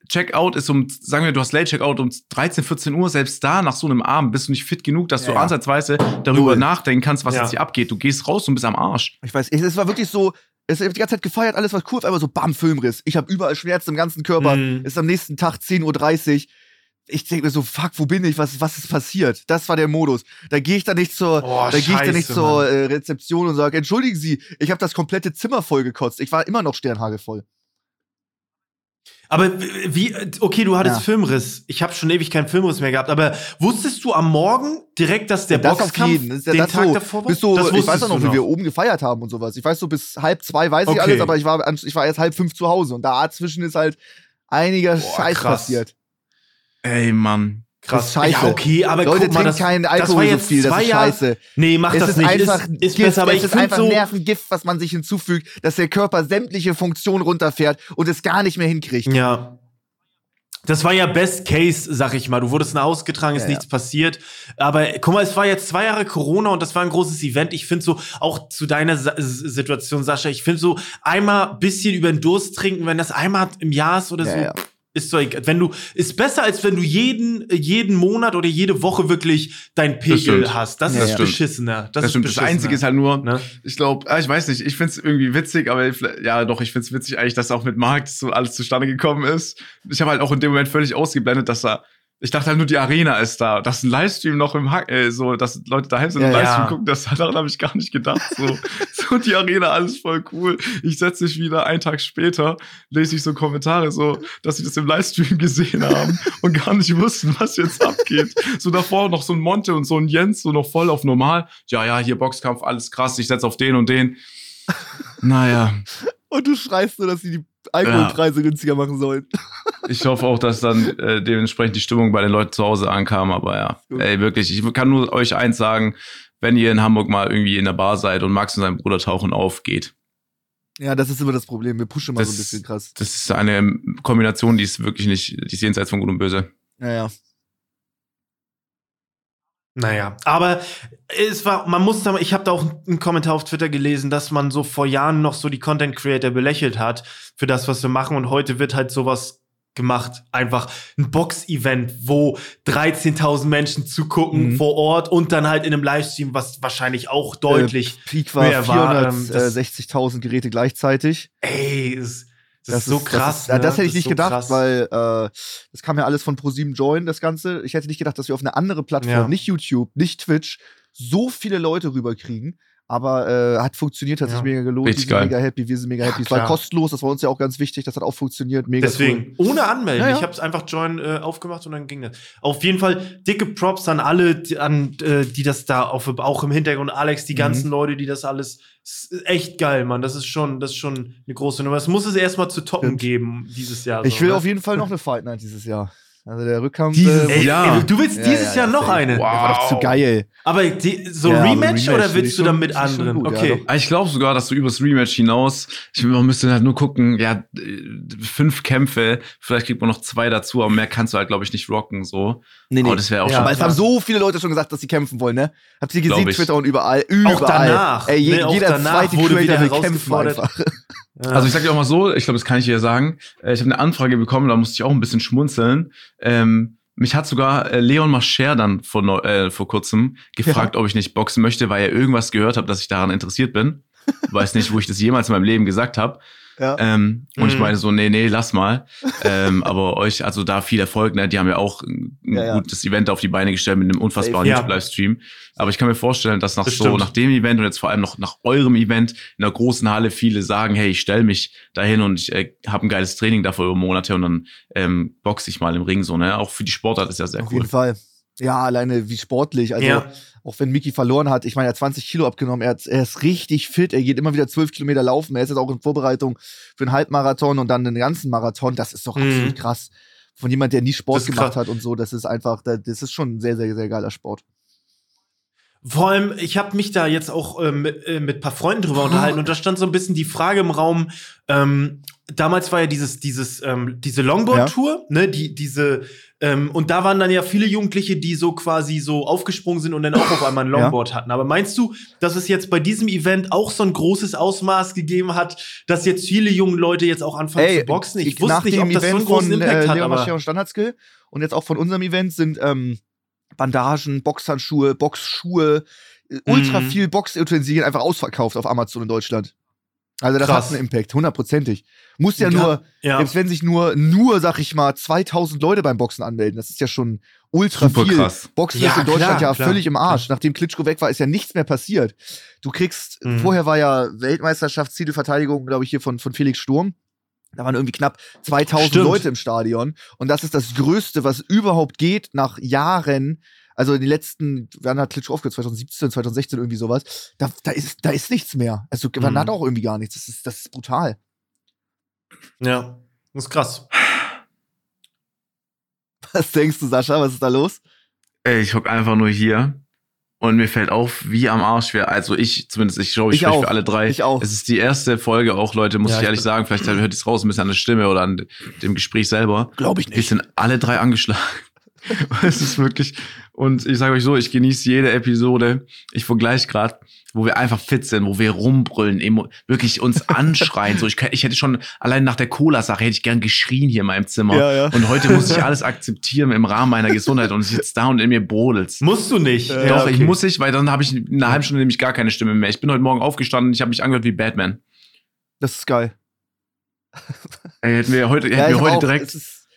S1: Checkout ist um, sagen wir, du hast Late Checkout um 13, 14 Uhr, selbst da nach so einem Abend bist du nicht fit genug, dass
S2: Ja,
S1: du ansatzweise darüber
S2: Null.
S1: nachdenken kannst, was
S3: Ja.
S1: jetzt hier abgeht. Du gehst raus und bist am Arsch.
S2: Ich weiß, es war wirklich so, es hat die ganze Zeit gefeiert, alles war cool, auf einmal so bam, Filmriss. Ich habe überall Schmerzen im ganzen Körper.
S3: Mhm.
S2: Ist am nächsten Tag 10.30 Uhr. Ich denke mir so, fuck, wo bin ich? Was, was ist passiert? Das war der Modus. Da gehe ich dann nicht zur,
S3: Oh,
S2: da gehe ich dann nicht zur äh, Rezeption und sage, entschuldigen Sie, ich habe das komplette Zimmer voll gekotzt. Ich war immer noch sternhagelvoll.
S3: Aber wie, okay, du hattest
S2: Ja.
S3: Filmriss. Ich habe schon ewig keinen Filmriss mehr gehabt. Aber wusstest du am Morgen direkt, dass der
S2: Ja,
S3: Boxkampf.
S2: Das ist ja
S3: den Tag
S2: so,
S3: davor war?
S2: Bis so,
S3: Das
S2: ich weiß auch noch,
S3: du
S2: wie wir oben gefeiert haben und sowas. Ich weiß so, bis halb zwei weiß ich
S3: Okay.
S2: alles, aber ich war, ich war erst halb fünf zu Hause und dazwischen ist halt einiger
S3: Boah,
S2: Scheiß
S3: krass.
S2: passiert.
S1: Ey, Mann.
S2: Das ist scheiße.
S3: Ja, okay, aber
S2: Leute,
S3: guck mal, das,
S2: keinen
S3: das war
S2: Alkohol so
S3: jetzt
S2: viel, das ist scheiße.
S3: Nee, mach
S2: es
S3: das
S2: ist
S3: nicht.
S2: einfach
S3: ist, ist
S2: Gift,
S3: besser, aber
S2: es ist einfach
S3: so.
S2: Nervengift, was man sich hinzufügt, dass der Körper sämtliche Funktionen runterfährt und es gar nicht mehr hinkriegt.
S3: Ja. Das war ja Best Case, sag ich mal. Du wurdest nach Hause getragen, ist
S2: Ja, ja.
S3: nichts passiert. Aber guck mal, es war jetzt zwei Jahre Corona und das war ein großes Event. Ich finde so, auch zu deiner Sa Situation, Sascha, ich finde so, einmal bisschen über den Durst trinken, wenn das einmal im Jahr ist oder
S2: Ja,
S3: so,
S2: ja.
S3: Ist so egal. Wenn du, ist besser, als wenn du jeden, jeden Monat oder jede Woche wirklich dein Pegel
S1: stimmt.
S3: hast. Das
S2: Ja,
S3: ist
S2: ja.
S3: beschissener. Das,
S1: Das. Das
S3: beschissener.
S1: Einzige ist halt nur,
S3: Ne?
S1: ich glaube, ich weiß nicht, ich find's irgendwie witzig, aber ja doch, ich find's witzig eigentlich, dass auch mit das so alles zustande gekommen ist. Ich habe halt auch in dem Moment völlig ausgeblendet, dass da, ich dachte halt nur, die Arena ist da, dass ein Livestream noch im Hack, äh, so, dass Leute daheim sind und
S2: Ja, ja.
S1: Livestream gucken, das, daran habe ich gar nicht gedacht. So, so die Arena, alles voll cool. Ich setze mich wieder, einen Tag später, lese ich so Kommentare, so, dass sie das im Livestream gesehen haben und gar nicht wussten, was jetzt abgeht. So davor noch so ein Monte und so ein Jens, so noch voll auf normal. Ja, ja, hier Boxkampf, alles krass, ich setze auf den und den. Naja,
S2: Und du schreist nur, dass sie die Alkoholpreise günstiger machen sollen.
S1: ich hoffe auch, dass dann äh, dementsprechend die Stimmung bei den Leuten zu Hause ankam, aber ja,
S2: Gut.
S1: ey, wirklich, ich kann nur euch eins sagen, wenn ihr in Hamburg mal irgendwie in der Bar seid und Max und sein Bruder tauchen auf, geht.
S2: Ja, das ist immer das Problem. Wir pushen immer so ein
S1: Das-
S2: bisschen krass.
S1: Das ist eine Kombination, die ist wirklich nicht, die ist jenseits von Gut und Böse.
S2: Ja, ja.
S3: Naja, aber es war, man muss da, ich habe da auch einen Kommentar auf Twitter gelesen, dass man so vor Jahren noch so die Content Creator belächelt hat für das, was wir machen und heute wird halt sowas gemacht. Einfach ein Box-Event, wo 13.000 Menschen zugucken
S2: Mhm.
S3: vor Ort und dann halt in einem Livestream, was wahrscheinlich auch deutlich,
S2: Peak war
S3: mehr war, ähm, das-
S2: 460.000 Geräte gleichzeitig.
S3: ey, das, das, ist so krass.
S2: Das, ja,
S3: ne?
S2: das hätte ich
S3: ist
S2: nicht
S3: so
S2: gedacht,
S3: krass.
S2: weil äh, das kam ja alles von ProSieben Join, das Ganze. Ich hätte nicht gedacht, dass wir auf eine andere Plattform,
S3: Ja.
S2: nicht YouTube, nicht Twitch, so viele Leute rüberkriegen. Aber äh, hat funktioniert, hat
S3: Ja.
S2: sich mega gelohnt.
S1: Richtig
S2: die sind
S1: geil.
S2: mega happy, wir sind mega
S3: Ja,
S2: happy. Es war kostenlos, das war uns ja auch ganz wichtig, das hat auch funktioniert. Mega
S3: Deswegen, ohne Anmelden.
S2: Ja, ja.
S3: Ich habe es einfach Join äh, aufgemacht und dann ging das. Auf jeden Fall dicke Props an alle, die, an, äh, die das da auf, auch im Hintergrund, Alex, die ganzen
S2: Mhm.
S3: Leute, die das alles. echt geil, Mann. Das ist schon, das ist schon eine große Nummer. Es muss es erstmal zu toppen
S2: Stimmt.
S3: geben dieses Jahr.
S2: Ich
S3: so,
S2: will
S3: ne?
S2: auf jeden Fall noch eine Fight Night dieses Jahr. Also der Rückkampf.
S1: Dieses
S2: äh,
S3: Ey,
S1: Ja.
S3: ey, du willst
S2: Ja,
S3: dieses
S2: ja,
S3: Jahr noch eine.
S1: Wow.
S2: der war doch zu geil.
S3: Aber die, so Rematch,
S2: Rematch
S3: oder willst du dann mit anderen?
S2: gut,
S3: okay.
S2: doch.
S1: Ich glaube sogar, dass du übers Rematch hinaus, ich, man müsste halt nur gucken, ja, äh, fünf Kämpfe, vielleicht kriegt man noch zwei dazu, aber mehr kannst du halt, glaube ich, nicht rocken, so.
S2: Nee,
S1: Aber das wäre auch
S3: Ja,
S1: schon
S2: Aber es haben so viele Leute schon gesagt, dass sie kämpfen wollen, ne? Habt ihr gesehen. Twitter und überall? Überall.
S3: Auch danach.
S2: Ey, je,
S3: Ne, auch
S2: jeder
S3: danach
S2: zweite
S3: wurde wieder
S2: Creator will kämpfen einfach.
S3: Ja.
S1: Also ich sag dir auch mal so, ich glaube, das kann ich dir sagen. Äh, Ich habe eine Anfrage bekommen, da musste ich auch ein bisschen schmunzeln. Ähm, mich hat sogar äh, Leon Mascher dann vor, äh, vor kurzem gefragt, ob ich nicht boxen möchte, weil er irgendwas gehört hat, dass ich daran interessiert bin. Weiß nicht, wo ich das jemals in meinem Leben gesagt habe.
S2: Ja.
S1: Ähm, und ich
S3: Mhm.
S1: meine so, nee, nee, lass mal. ähm, aber euch, also da viel Erfolg, ne? Die haben ja auch ein
S2: Ja, ja.
S1: gutes Event auf die Beine gestellt mit einem unfassbaren
S3: Ja.
S1: YouTube-Livestream. Aber ich kann mir vorstellen, dass nach
S3: Das
S1: so,
S3: stimmt.
S1: nach dem Event und jetzt vor allem noch nach eurem Event in einer großen Halle viele sagen, hey, ich stell mich dahin und ich äh, habe ein geiles Training dafür über Monate und dann ähm, boxe ich mal im Ring so, ne? Auch für die Sportart ist ja sehr
S2: Auf
S1: cool.
S2: jeden Fall. Ja, alleine wie sportlich. Also,
S3: Ja.
S2: auch wenn Miki verloren hat, ich meine, er hat 20 Kilo abgenommen, er, hat, er ist richtig fit, er geht immer wieder 12 Kilometer laufen, er ist jetzt auch in Vorbereitung für einen Halbmarathon und dann den ganzen Marathon. Das ist doch
S3: Mhm.
S2: absolut krass. Von jemand, der nie Sport gemacht
S3: krass.
S2: hat und so, das ist einfach, das ist schon ein sehr, sehr, sehr geiler Sport.
S3: Vor allem, ich habe mich da jetzt auch äh, mit, äh, mit ein paar Freunden drüber unterhalten und da stand so ein bisschen die Frage im Raum, ähm, damals war ja dieses, dieses, ähm, diese Longboard-Tour, ne, die, diese, ähm, und da waren dann ja viele Jugendliche, die so quasi so aufgesprungen sind und dann auch auf einmal ein
S2: Ja.
S3: Longboard hatten. Aber meinst du, dass es jetzt bei diesem Event auch so ein großes Ausmaß gegeben hat, dass jetzt viele junge Leute jetzt auch anfangen zu boxen? Ich, wusste
S2: nach
S3: nicht, ob das so einen großen
S2: von,
S3: Impact
S2: äh,
S3: hat,
S2: Leon
S3: aber
S2: und Standardskill und jetzt auch von unserem Event sind ähm, Bandagen, Boxhandschuhe, Boxschuhe, äh, ultra
S3: Mhm.
S2: viel Boxutensilien einfach ausverkauft auf Amazon in Deutschland. Also das
S3: Krass.
S2: hat einen Impact, hundertprozentig. Muss ja,
S3: Ja,
S2: nur,
S3: ja.
S2: selbst wenn sich nur, nur, sag ich mal, 2000 Leute beim Boxen anmelden, das ist ja schon ultra
S1: Super
S2: viel.
S1: krass.
S2: Boxen
S3: Ja,
S2: ist in Deutschland
S3: klar,
S2: ja
S3: klar.
S2: völlig im Arsch. Nachdem Klitschko weg war, ist ja nichts mehr passiert. Du kriegst,
S3: Mhm.
S2: vorher war ja Weltmeisterschaftstitelverteidigung, glaube ich, hier von, von Felix Sturm. Da waren irgendwie knapp 2000
S3: Stimmt.
S2: Leute im Stadion. Und das ist das Größte, was überhaupt geht nach Jahren. Also in den letzten, wann hat Klitschko aufgehört? 2017, 2016, irgendwie sowas. Da, da, ist, da ist nichts mehr. Also man
S3: Mhm.
S2: hat auch irgendwie gar nichts. Das ist, das ist brutal.
S3: ja, das ist krass.
S2: Was denkst du, Sascha? Was ist da los?
S1: Ey, ich hock einfach nur hier und mir fällt auf, wie am Arsch wir, also ich, zumindest ich glaube, ich,
S2: Ich
S1: spreche
S2: auch.
S1: für alle drei.
S2: Ich auch.
S1: Es ist die erste Folge auch, Leute, muss
S3: Ja,
S1: ich
S3: ich
S1: ehrlich sagen. Vielleicht hört es raus ein bisschen an der Stimme oder an dem Gespräch selber.
S2: Glaube ich
S1: Wir sind alle drei angeschlagen. es ist wirklich, und ich sage euch so, ich genieße jede Episode. Ich vergleiche gerade, wo wir einfach fit sind, wo wir rumbrüllen, wirklich uns anschreien. So, ich, ich hätte schon, allein nach der Cola-Sache hätte ich gern geschrien hier in meinem Zimmer.
S2: Ja, ja.
S1: Und heute muss ich alles akzeptieren im Rahmen meiner Gesundheit und ich sitze da und in mir brodelt's.
S3: Musst du nicht.
S2: Ja,
S1: Doch,
S3: okay.
S1: ich muss ich, weil dann habe ich in einer halben Stunde nämlich gar keine Stimme mehr. Ich bin heute Morgen aufgestanden, ich habe mich angehört wie Batman.
S2: Das ist geil.
S1: Ey, hätten wir heute, hätten
S2: Ja,
S1: wir heute
S2: auch,
S1: direkt.
S2: ist,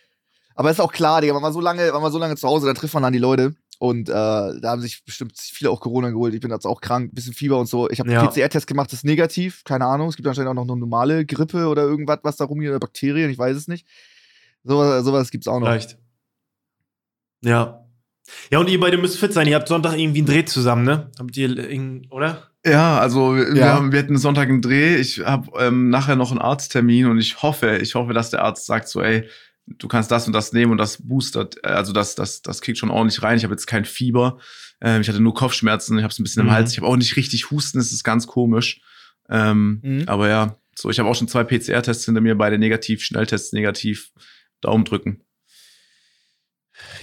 S2: aber es ist auch klar, Digga, wenn man so lange, wenn man so lange zu Hause, dann trifft man dann die Leute. Und äh, da haben sich bestimmt viele auch Corona geholt. Ich bin jetzt auch krank, bisschen Fieber und so. Ich habe
S3: Ja.
S2: einen PCR-Test gemacht, das ist negativ. Keine Ahnung. Es gibt anscheinend auch noch eine normale Grippe oder irgendwas, was da rumgeht, oder Bakterien, ich weiß es nicht. Sowas, sowas gibt's auch noch.
S3: Vielleicht. Ja. Ja, und ihr beide müsst fit sein. Ihr habt Sonntag irgendwie einen Dreh zusammen, ne? Habt ihr, irgend- oder?
S1: Ja, also wir, wir,
S2: Ja.
S1: haben, wir hatten Sonntag einen Dreh. Ich habe ähm, nachher noch einen Arzttermin und ich hoffe, ich hoffe, dass der Arzt sagt so, ey, du kannst das und das nehmen und das boostert, äh, also das, das, das kriegt schon ordentlich rein. Ich habe jetzt kein Fieber. Ähm, ich hatte nur Kopfschmerzen, ich habe es ein bisschen
S3: Mhm.
S1: im Hals. Ich habe auch nicht richtig Husten, es ist ganz komisch. Ähm,
S2: Mhm.
S1: Aber ja, so, ich habe auch schon zwei PCR-Tests hinter mir, beide negativ, Schnelltests negativ. Daumen drücken.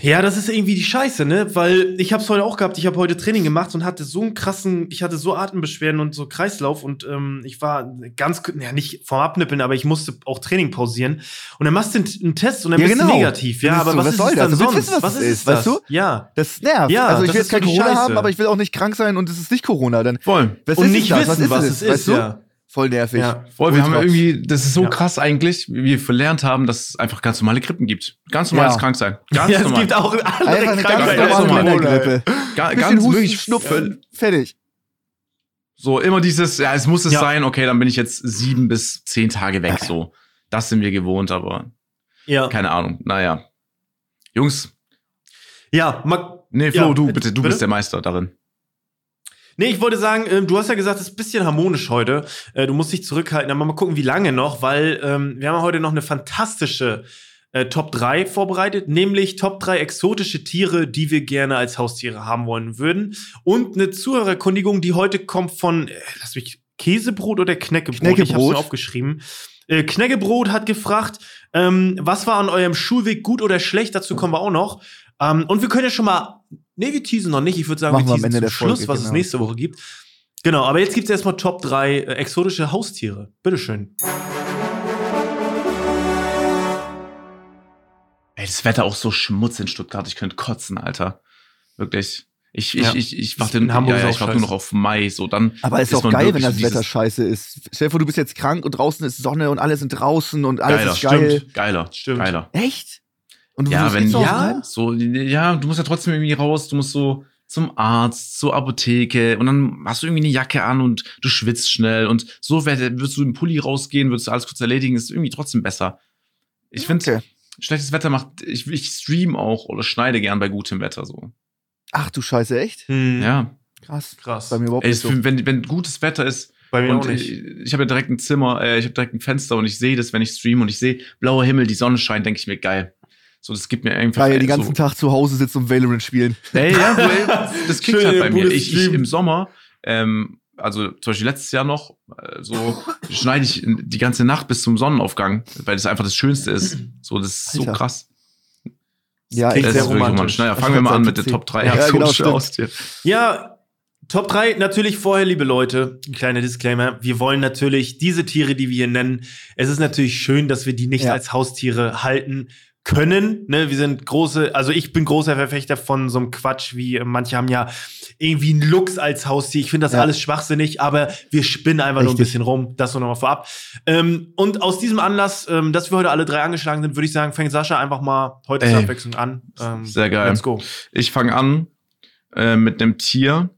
S3: Ja, das ist irgendwie die Scheiße, ne? Weil ich hab's heute auch gehabt. Ich habe heute Training gemacht und hatte so einen krassen, ich hatte so Atembeschwerden und so Kreislauf und ähm, ich war ganz, ja nicht vom Abnippeln, aber ich musste auch Training pausieren. Und dann machst du einen, Test und dann
S2: Ja,
S3: bist
S2: genau.
S3: du negativ. Ja,
S2: Das ist
S3: aber was,
S2: was
S3: ist
S2: soll
S3: es
S2: das? willst
S3: sonst?
S2: wissen, was
S3: was
S2: es
S3: ist
S2: ist, weißt
S3: das?
S2: du?
S3: Ja.
S2: Das nervt.
S3: Ja,
S2: also ich
S3: das
S2: will
S3: ist
S2: jetzt kein Corona
S3: Scheiße.
S2: haben, aber ich will auch nicht krank sein und es ist nicht Corona. Dann
S1: Voll.
S2: was
S3: und
S2: ist
S3: nicht
S2: das?
S3: wissen,
S2: was ist
S3: was
S2: es?
S3: es ist,
S2: weißt du?
S3: ja.
S2: Voll nervig.
S3: Ja.
S1: Voll, wir haben
S2: Ultra.
S1: irgendwie, das ist so
S3: Ja.
S1: krass eigentlich, wie wir verlernt haben, dass es einfach ganz normale Grippen gibt. Ganz normales
S2: Ja.
S1: Kranksein. Ganz
S3: Ja, es
S1: normal.
S3: gibt auch andere
S2: Einfach eine ganz
S3: Krankheiten.
S1: ganz
S2: normale
S1: normal.
S2: Männergrippe.
S1: Ga-
S2: Bisschen
S1: ganz
S2: Husten,
S1: wirklich
S2: Schnupfen, fertig.
S1: So immer dieses, ja, es muss es
S3: Ja.
S1: sein, okay, dann bin ich jetzt sieben bis zehn Tage weg, so. Das sind wir gewohnt, aber
S3: Ja.
S1: keine Ahnung. Naja. Jungs,
S3: Ja, mal,
S1: nee, Flo,
S3: Ja,
S1: du, bitte, du
S3: bitte?
S1: bist der Meister darin.
S3: Nee, ich wollte sagen, ähm, du hast ja gesagt, es ist ein bisschen harmonisch heute. Äh, du musst dich zurückhalten, aber mal gucken, wie lange noch, weil ähm, wir haben heute noch eine fantastische äh, Top 3 vorbereitet, nämlich Top 3 exotische Tiere, die wir gerne als Haustiere haben wollen würden. Und eine Zuhörerkundigung, die heute kommt von, äh, lass mich, Käsebrot oder Knäckebrot?
S2: Knäckebrot.
S3: Ich hab's mir aufgeschrieben. Äh, Knäckebrot hat gefragt, ähm, was war an eurem Schulweg gut oder schlecht? Dazu kommen wir auch noch. Ähm, und wir können ja schon mal, nee, wir teasen noch nicht. Ich würde sagen,
S2: Machen wir
S3: wir
S2: am
S3: teasen
S2: Ende
S3: zum
S2: der
S3: Schluss,
S2: Folge,
S3: was es
S2: genau.
S3: nächste Woche gibt. Genau, aber jetzt gibt's erstmal Top 3 äh, exotische Haustiere. Bitteschön.
S1: Ey, das Wetter auch so Schmutz in Stuttgart. Ich könnte kotzen, Alter. Wirklich. Ich, ich,
S3: Ja.
S1: ich, ich warte,
S3: In Hamburg
S1: ja, ja, ich
S3: auch
S1: warte nur noch auf Mai. So, dann
S2: Aber ist,
S1: ist
S2: auch geil, wenn das Wetter scheiße ist. Stell dir vor, du bist jetzt krank und draußen ist Sonne und alle sind draußen und alles
S1: geiler,
S2: ist geil.
S1: stimmt. Geiler,
S3: Stimmt.
S1: geiler.
S2: Echt? Und du
S1: Ja, wenn ja, so, ja, du musst ja trotzdem irgendwie raus, du musst so zum Arzt, zur Apotheke und dann hast du irgendwie eine Jacke an und du schwitzt schnell und so würdest du im Pulli rausgehen, würdest du alles kurz erledigen, ist irgendwie trotzdem besser. Ich finde,
S2: Okay.
S1: schlechtes Wetter macht, ich, ich stream auch oder schneide gern bei gutem Wetter so.
S2: Ach du Scheiße, echt?
S3: Hm,
S1: Ja.
S2: Krass.
S3: Krass.
S2: Bei mir überhaupt
S1: Ey,
S2: nicht so.
S1: wenn, wenn gutes Wetter ist
S3: Bei mir
S1: und
S3: auch nicht.
S1: ich, ich habe ja direkt ein Zimmer, äh, ich habe direkt ein Fenster und ich sehe das, wenn ich streame und ich sehe blauer Himmel, die Sonne scheint, denke ich mir geil. So, das gibt mir einfach
S2: Geil,
S1: äh,
S2: den ganzen
S1: so,
S2: Tag zu Hause sitzen und Valorant spielen.
S1: Ey, ja, ey, das kickt halt bei mir. Ich, ich im Sommer, ähm, also zum Beispiel letztes Jahr noch, äh, so schneide ich die ganze Nacht bis zum Sonnenaufgang, weil das einfach das Schönste ist. So, das ist so
S2: Alter.
S1: krass.
S3: klingt
S2: Ja,
S1: Das
S2: echt.
S1: ist
S3: sehr romantisch.
S1: Naja,
S2: Ich
S1: fangen wir mal an mit der. Top 3
S2: Ja, genau.
S3: Ja, Top 3 natürlich vorher, liebe Leute, ein kleiner Disclaimer. Wir wollen natürlich diese Tiere, die wir hier nennen, es ist natürlich schön, dass wir die nicht
S2: Ja.
S3: als Haustiere halten können. Ne, wir sind große, also ich bin großer Verfechter von so einem Quatsch, wie äh, manche haben ja irgendwie einen Lux als Haustier. Ich finde das
S2: Ja.
S3: alles schwachsinnig, aber wir spinnen einfach nur ein
S2: Richtig.
S3: bisschen rum. Das nur noch mal vorab. Ähm, und aus diesem Anlass, ähm, dass wir heute alle drei angeschlagen sind, würde ich sagen, fängt Sascha einfach mal heute zur. Abwechslung an. Ähm,
S1: Sehr geil.
S3: Let's go.
S1: Ich fange an äh, mit einem Tier.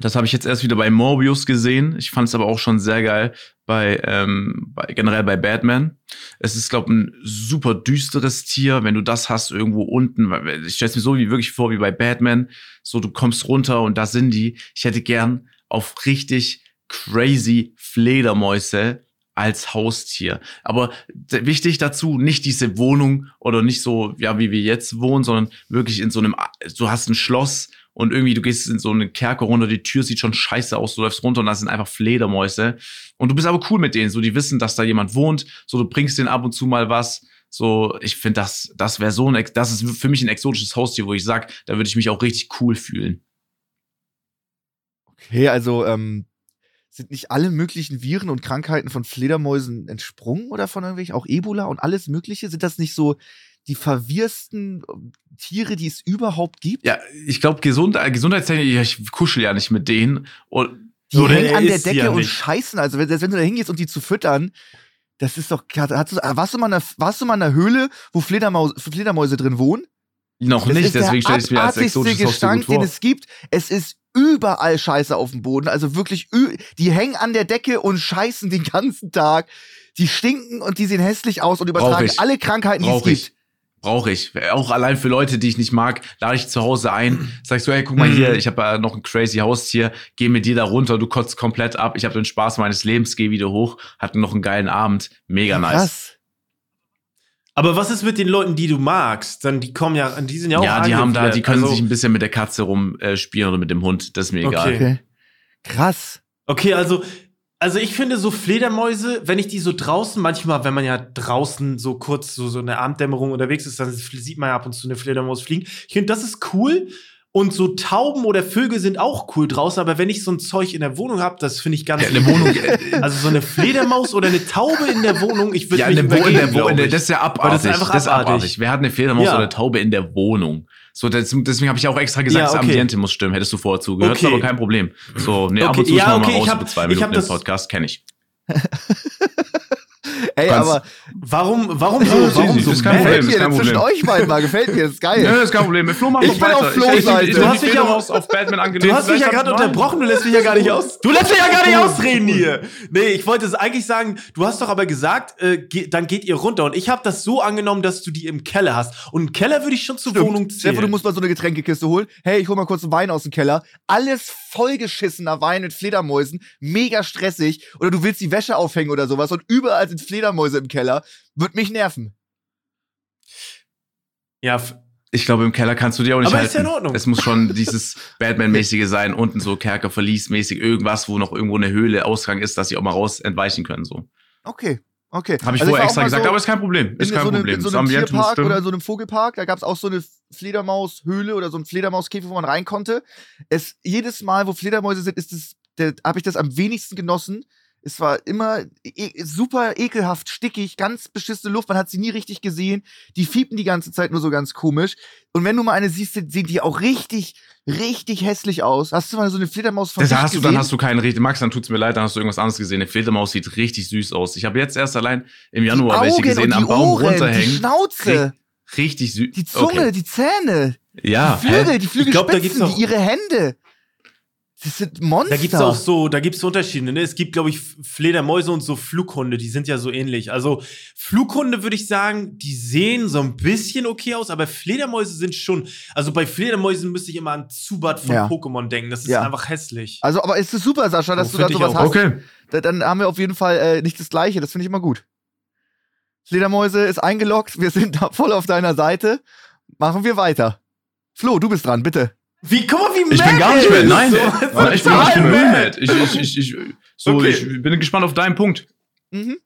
S1: Das habe ich jetzt erst wieder bei Morbius gesehen. Ich fand es aber auch schon sehr geil bei, ähm, bei generell bei Batman. Es ist, glaube ein super düsteres Tier, wenn du das hast irgendwo unten. Ich stelle es mir so wie wirklich vor wie bei Batman. So, du kommst runter und da sind die. Ich hätte gern auf richtig crazy Fledermäuse als Haustier. Aber wichtig dazu, nicht diese Wohnung oder nicht so, ja, wie wir jetzt wohnen, sondern wirklich in so einem, du hast ein Schloss und irgendwie du gehst in so einen Kerker runter, die Tür sieht schon scheiße aus, du läufst runter und da sind einfach Fledermäuse. Und du bist aber cool mit denen, so die wissen, dass da jemand wohnt, so du bringst denen ab und zu mal was. So, ich finde, das, das wäre so ein, das ist für mich ein exotisches Haustier, wo ich sag, da würde ich mich auch richtig cool fühlen.
S2: Okay, also ähm, sind nicht alle möglichen Viren und Krankheiten von Fledermäusen entsprungen oder von irgendwelchen, auch Ebola und alles Mögliche? Sind das nicht so die verwirrsten ähm, Tiere, die es überhaupt gibt?
S1: Ja, ich glaube, Gesund, äh, gesundheitstechnisch, ich kuschel ja nicht mit denen. Und
S2: Die
S3: Oder
S2: hängen an der Decke
S3: ja
S2: und
S3: nicht.
S2: scheißen. Also, wenn, wenn du da hingehst und die zu füttern, das ist doch. Hast du, warst, du mal in einer, warst du mal in einer Höhle, wo Fledermaus, Fledermäuse drin wohnen?
S1: noch
S2: Das
S1: nicht,
S2: ist
S1: deswegen
S2: der
S1: stelle ich es mir als exotisches
S2: Gestank,
S1: gut
S2: den es gibt. Es ist überall Scheiße auf dem Boden. Also wirklich, die hängen an der Decke und scheißen den ganzen Tag. Die stinken und die sehen hässlich aus und übertragen alle Krankheiten, die es
S1: Brauche ich. Brauche ich. Auch allein für Leute, die ich nicht mag, lade ich zu Hause ein. Sagst du, hey, guck mal
S3: Mhm.
S1: hier, ich habe äh, noch ein crazy Haustier, geh mit dir da runter, du kotzt komplett ab, ich habe den Spaß meines Lebens, geh wieder hoch, hatte noch einen geilen Abend, mega nice.
S2: Krass.
S3: Aber was ist mit den Leuten, die du magst? Dann die kommen ja, die sind ja auch
S1: Ja, die haben da, die können
S3: also,
S1: sich ein bisschen mit der Katze rumspielen äh, oder mit dem Hund, das ist mir egal.
S3: Okay.
S2: Krass.
S3: Okay, also, also ich finde so Fledermäuse, wenn ich die so draußen, manchmal, wenn man ja draußen so kurz so, so eine Abenddämmerung unterwegs ist, dann sieht man ja ab und zu eine Fledermaus fliegen. Ich finde, das ist cool. Und so Tauben oder Vögel sind auch cool draußen, aber wenn ich so ein Zeug in der Wohnung habe, das finde ich ganz.
S1: Ja, eine Wohnung, äh,
S3: also so eine Fledermaus oder eine Taube in der Wohnung, ich würde
S1: ja,
S3: mich
S1: in
S3: übergeben,
S1: der
S3: glaub
S1: in der,
S3: ich.
S1: das ist ja abartig.
S3: das ist einfach
S1: das ist
S3: abartig.
S1: abartig. Wer hat eine Fledermaus
S3: Ja.
S1: oder eine Taube in der Wohnung? So, das, deswegen habe ich auch extra gesagt,
S3: Ja,
S1: das
S3: okay.
S1: Ambiente muss stimmen. Hättest du vorher zugehört,
S3: Okay.
S1: aber kein Problem. So, nee, ab
S3: Okay,
S1: und zu
S3: ja,
S1: mal raus
S3: hab-
S1: mit zwei Minuten im
S3: das-
S1: Podcast, kenne ich.
S2: Ey,
S1: Ganz-
S2: aber
S3: Warum, warum so, warum so
S1: ist kein? Problem,
S2: gefällt mir das zwischen euch beiden mal. Gefällt mir, ist geil.
S1: Ja, ist kein Problem. Mit Flo mach
S2: Ich bin auf
S1: weiter.
S2: Flo's
S1: ich, ich,
S2: Seite.
S1: ich,
S2: Du
S1: du
S3: hast mich
S1: dich
S3: ja-
S1: auf, auf Batman angelehnt.
S3: Du hast mich ja gerade unterbrochen, du lässt mich ja gar nicht aus. Du lässt mich ja gar nicht ausreden hier. Nee, ich wollte es eigentlich sagen, du hast doch aber gesagt, äh, ge dann geht ihr runter. Und ich habe das so angenommen, dass du die im Keller hast. Und einen Keller würde ich schon zur Wohnung
S2: Stimmt. Stefan, du
S3: zählen.
S2: musst mal so eine Getränkekiste holen. Hey, ich hol mal kurz einen Wein aus dem Keller. Alles vollgeschissener Wein mit Fledermäusen. Mega stressig. Oder du willst die Wäsche aufhängen oder sowas und überall sind Fledermäuse im Keller. Wird mich nerven.
S3: Ja,
S1: Ich glaube, im Keller kannst du dir auch nicht
S3: Aber
S1: halten.
S3: ist ja in Ordnung.
S1: Es muss schon dieses Batman-mäßige sein, unten so Kerker verliesmäßig, irgendwas, wo noch irgendwo eine Höhle, Ausgang ist, dass sie auch mal raus entweichen können. So.
S2: Okay, okay.
S1: Habe ich
S2: Also
S1: vorher extra gesagt,
S2: so
S1: aber ist kein Problem. Ist
S2: in
S1: kein
S2: so einem,
S1: Problem.
S2: in so
S1: Das
S2: einem
S1: muss
S2: Tierpark oder so einem Vogelpark, da gab es auch so eine Fledermaushöhle oder so ein Fledermauskäfig, wo man rein konnte. Es, jedes Mal, wo Fledermäuse sind, ist es, habe ich das am wenigsten genossen. Es war immer e super ekelhaft, stickig, ganz beschissene Luft. Man hat sie nie richtig gesehen. Die fiepen die ganze Zeit nur so ganz komisch. Und wenn du mal eine siehst, sehen die auch richtig, richtig hässlich aus. Hast du mal so eine Fledermaus von
S1: Das hast du,
S2: gesehen?
S1: dann hast du keinen richtig. Max, dann tut's mir leid, dann hast du irgendwas anderes gesehen. Eine Fledermaus sieht richtig süß aus. Ich habe jetzt erst allein im Januar welche gesehen, am Baum
S2: Ohren, die
S1: runterhängen.
S2: Schnauze,
S1: Richtig süß.
S2: die Zunge,
S1: Okay.
S2: die Zähne.
S1: Ja,
S2: die Flügel,
S1: hä?
S2: die
S3: Ich glaub,
S2: die, ihre Hände. Das sind Monster.
S3: Da gibt's auch so, da gibt's Unterschiede. Ne? Es gibt, glaube ich, Fledermäuse und so Flughunde, die sind ja so ähnlich. Also Flughunde würde ich sagen, die sehen so ein bisschen okay aus, aber Fledermäuse sind schon. Also bei Fledermäusen müsste ich immer an Zubat von
S2: Ja.
S3: Pokémon denken. Das ist
S2: Ja.
S3: einfach hässlich.
S2: Also, aber es ist super, Sascha, dass
S3: Oh,
S2: du da sowas hast.
S1: Okay.
S2: Da, dann haben wir auf jeden Fall äh, nicht das Gleiche. Das finde ich immer gut. Fledermäuse ist eingeloggt. Wir sind da voll auf deiner Seite. Machen wir weiter. Flo, du bist dran, bitte.
S3: Wie, guck mal, wie
S1: Ich bin
S3: mad
S1: gar nicht mehr.
S3: ist.
S1: Nein,
S3: So,
S1: ich, bin, ich bin
S3: mad.
S1: mad. Ich, ich, ich, ich, so,
S3: Okay.
S1: ich bin gespannt auf deinen Punkt.
S2: Mhm.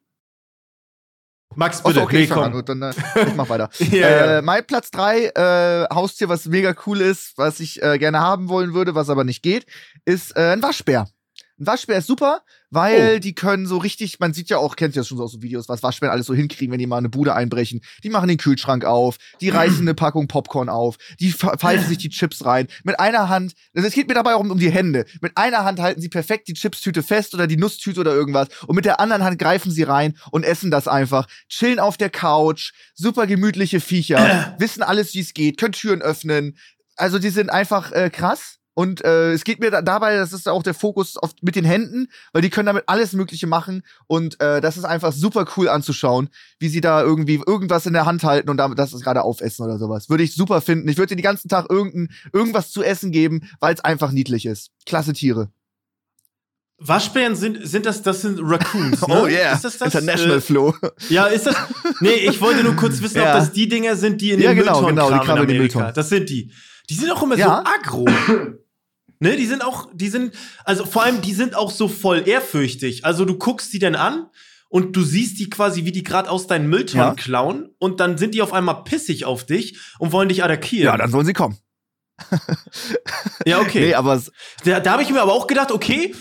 S3: Max,
S2: Achso,
S3: bitte.
S2: okay,
S3: nee,
S2: ich fang an.
S3: komm.
S2: Gut, dann, äh, ich mach weiter.
S3: Ja.
S2: Äh, mein Platz 3, äh, Haustier, was mega cool ist, was ich äh, gerne haben wollen würde, was aber nicht geht, ist äh, ein Waschbär. Ein Waschbär ist super, weil
S3: Oh.
S2: die können so richtig, man sieht ja auch, kennt ihr das schon so aus so Videos, was Waschbären alles so hinkriegen, wenn die mal eine Bude einbrechen. Die machen den Kühlschrank auf, die reißen eine Packung Popcorn auf, die pfeifen sich die Chips rein. Mit einer Hand, also es geht mir dabei auch um, um die Hände. Mit einer Hand halten sie perfekt die Chipstüte fest oder die Nusstüte oder irgendwas und mit der anderen Hand greifen sie rein und essen das einfach. Chillen auf der Couch, super gemütliche Viecher, wissen alles, wie es geht, können Türen öffnen. Also die sind einfach äh, krass. Und äh, es geht mir da, dabei, das ist auch der Fokus auf, mit den Händen, weil die können damit alles Mögliche machen. Und äh, das ist einfach super cool anzuschauen, wie sie da irgendwie irgendwas in der Hand halten und damit das gerade aufessen oder sowas. Würde ich super finden. Ich würde dir den ganzen Tag irgendein, irgendwas zu essen geben, weil es einfach niedlich ist. Klasse Tiere.
S3: Waschbären sind, sind das, das sind Raccoons, ne?
S2: Oh yeah.
S3: Ist das das?
S2: International
S3: Äh,
S2: Flow.
S3: Ja, ist das? Nee, ich wollte nur kurz wissen,
S2: Ja.
S3: ob das die Dinger sind, die in den
S2: Ja, genau,
S3: Mülltonnen
S2: genau, die
S3: kramen
S2: in
S3: Amerika.
S2: Mülltonnen.
S3: Das sind die. Die sind auch immer
S2: Ja.
S3: so aggro. ne, die sind auch, die sind, also vor allem, die sind auch so voll ehrfürchtig. Also du guckst die dann an und du siehst die quasi, wie die gerade aus deinen Mülltonnen
S2: Ja.
S3: klauen und dann sind die auf einmal pissig auf dich und wollen dich attackieren.
S2: Ja, dann sollen sie kommen.
S3: ja okay.
S2: Nee, aber
S3: Da, da habe ich mir aber auch gedacht, okay,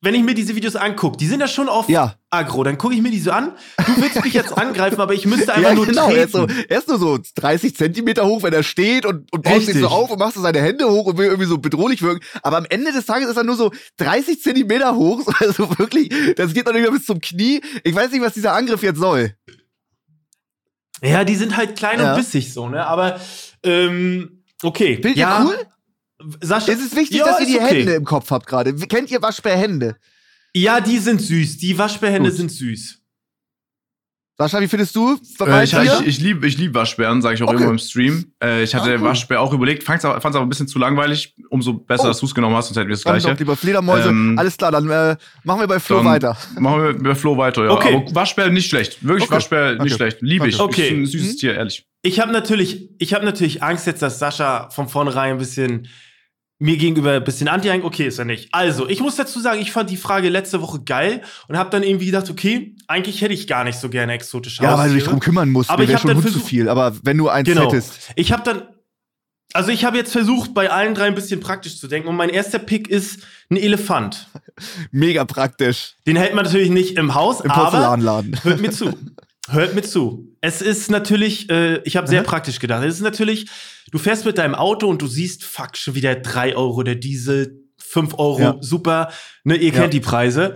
S3: wenn ich mir diese Videos angucke, die sind ja schon oft
S2: ja.
S3: aggro, dann gucke ich mir die so an. Du willst mich jetzt angreifen, aber ich müsste einfach
S2: Ja,
S3: nur
S2: genau. Er ist, so,
S3: treten.
S2: er ist nur so 30 Zentimeter hoch, wenn er steht und, und sich
S3: Richtig.
S2: so auf und macht so seine Hände hoch und will irgendwie so bedrohlich wirken. Aber am Ende des Tages ist er nur so 30 Zentimeter hoch. Also wirklich, das geht noch nicht mehr bis zum Knie. Ich weiß nicht, was dieser Angriff jetzt soll.
S3: Ja, die sind halt klein
S2: Ja.
S3: und bissig so, ne? Aber ähm, okay.
S2: Findet
S3: ja,
S2: cool?
S3: Sascha,
S2: Es ist wichtig,
S3: ja,
S2: dass ihr die
S3: okay.
S2: Hände im Kopf habt gerade. Kennt ihr Waschbärhände?
S3: Ja, die sind süß. Die Waschbärhände
S2: Gut.
S3: sind süß.
S2: Sascha, wie findest du?
S1: Äh, ich ich, ich liebe ich lieb Waschbären, sage ich auch
S2: Okay.
S1: immer im Stream. Äh, ich hatte
S2: Ah, cool.
S1: Waschbär auch überlegt, fand's aber, fand's aber ein bisschen zu langweilig. Umso besser,
S2: Oh.
S1: dass du es genommen hast, sonst hätten wir das
S2: Dann
S1: Gleiche.
S2: doch lieber Fledermäuse.
S1: Ähm,
S2: Alles klar, dann äh, machen wir bei Flo weiter.
S1: Machen wir bei Flo weiter, ja.
S3: Okay.
S1: Aber Waschbär nicht schlecht. Wirklich
S2: Okay.
S1: Waschbär nicht
S2: Okay.
S1: schlecht. Liebe ich.
S3: Okay.
S1: Ist ein süßes
S2: Mhm.
S1: Tier, ehrlich.
S3: Ich habe natürlich, ich habe natürlich Angst jetzt, dass Sascha von vornherein ein bisschen mir gegenüber ein bisschen anti Okay, ist er nicht. Also, ich muss dazu sagen, ich fand die Frage letzte Woche geil und habe dann irgendwie gedacht, okay, eigentlich hätte ich gar nicht so gerne exotische
S2: Ja, weil du dich
S3: Haustiere.
S2: drum kümmern musst.
S3: Aber
S2: Mir
S3: ich
S2: wär
S3: hab
S2: schon Hund zu viel. Aber wenn du eins
S3: Genau.
S2: hättest.
S3: Ich habe dann, also ich habe jetzt versucht, bei allen drei ein bisschen praktisch zu denken. Und mein erster Pick ist ein Elefant.
S2: Mega praktisch.
S3: Den hält man natürlich nicht im Haus,
S2: Im
S3: aber
S2: Porzellanladen.
S3: hört mir zu. Hört mir zu. Es ist natürlich, äh, ich habe sehr
S2: Mhm.
S3: praktisch gedacht. Es ist natürlich, du fährst mit deinem Auto und du siehst, fuck, schon wieder 3 Euro der Diesel, 5 Euro,
S2: Ja.
S3: super. Ne, ihr
S2: Ja.
S3: kennt die Preise.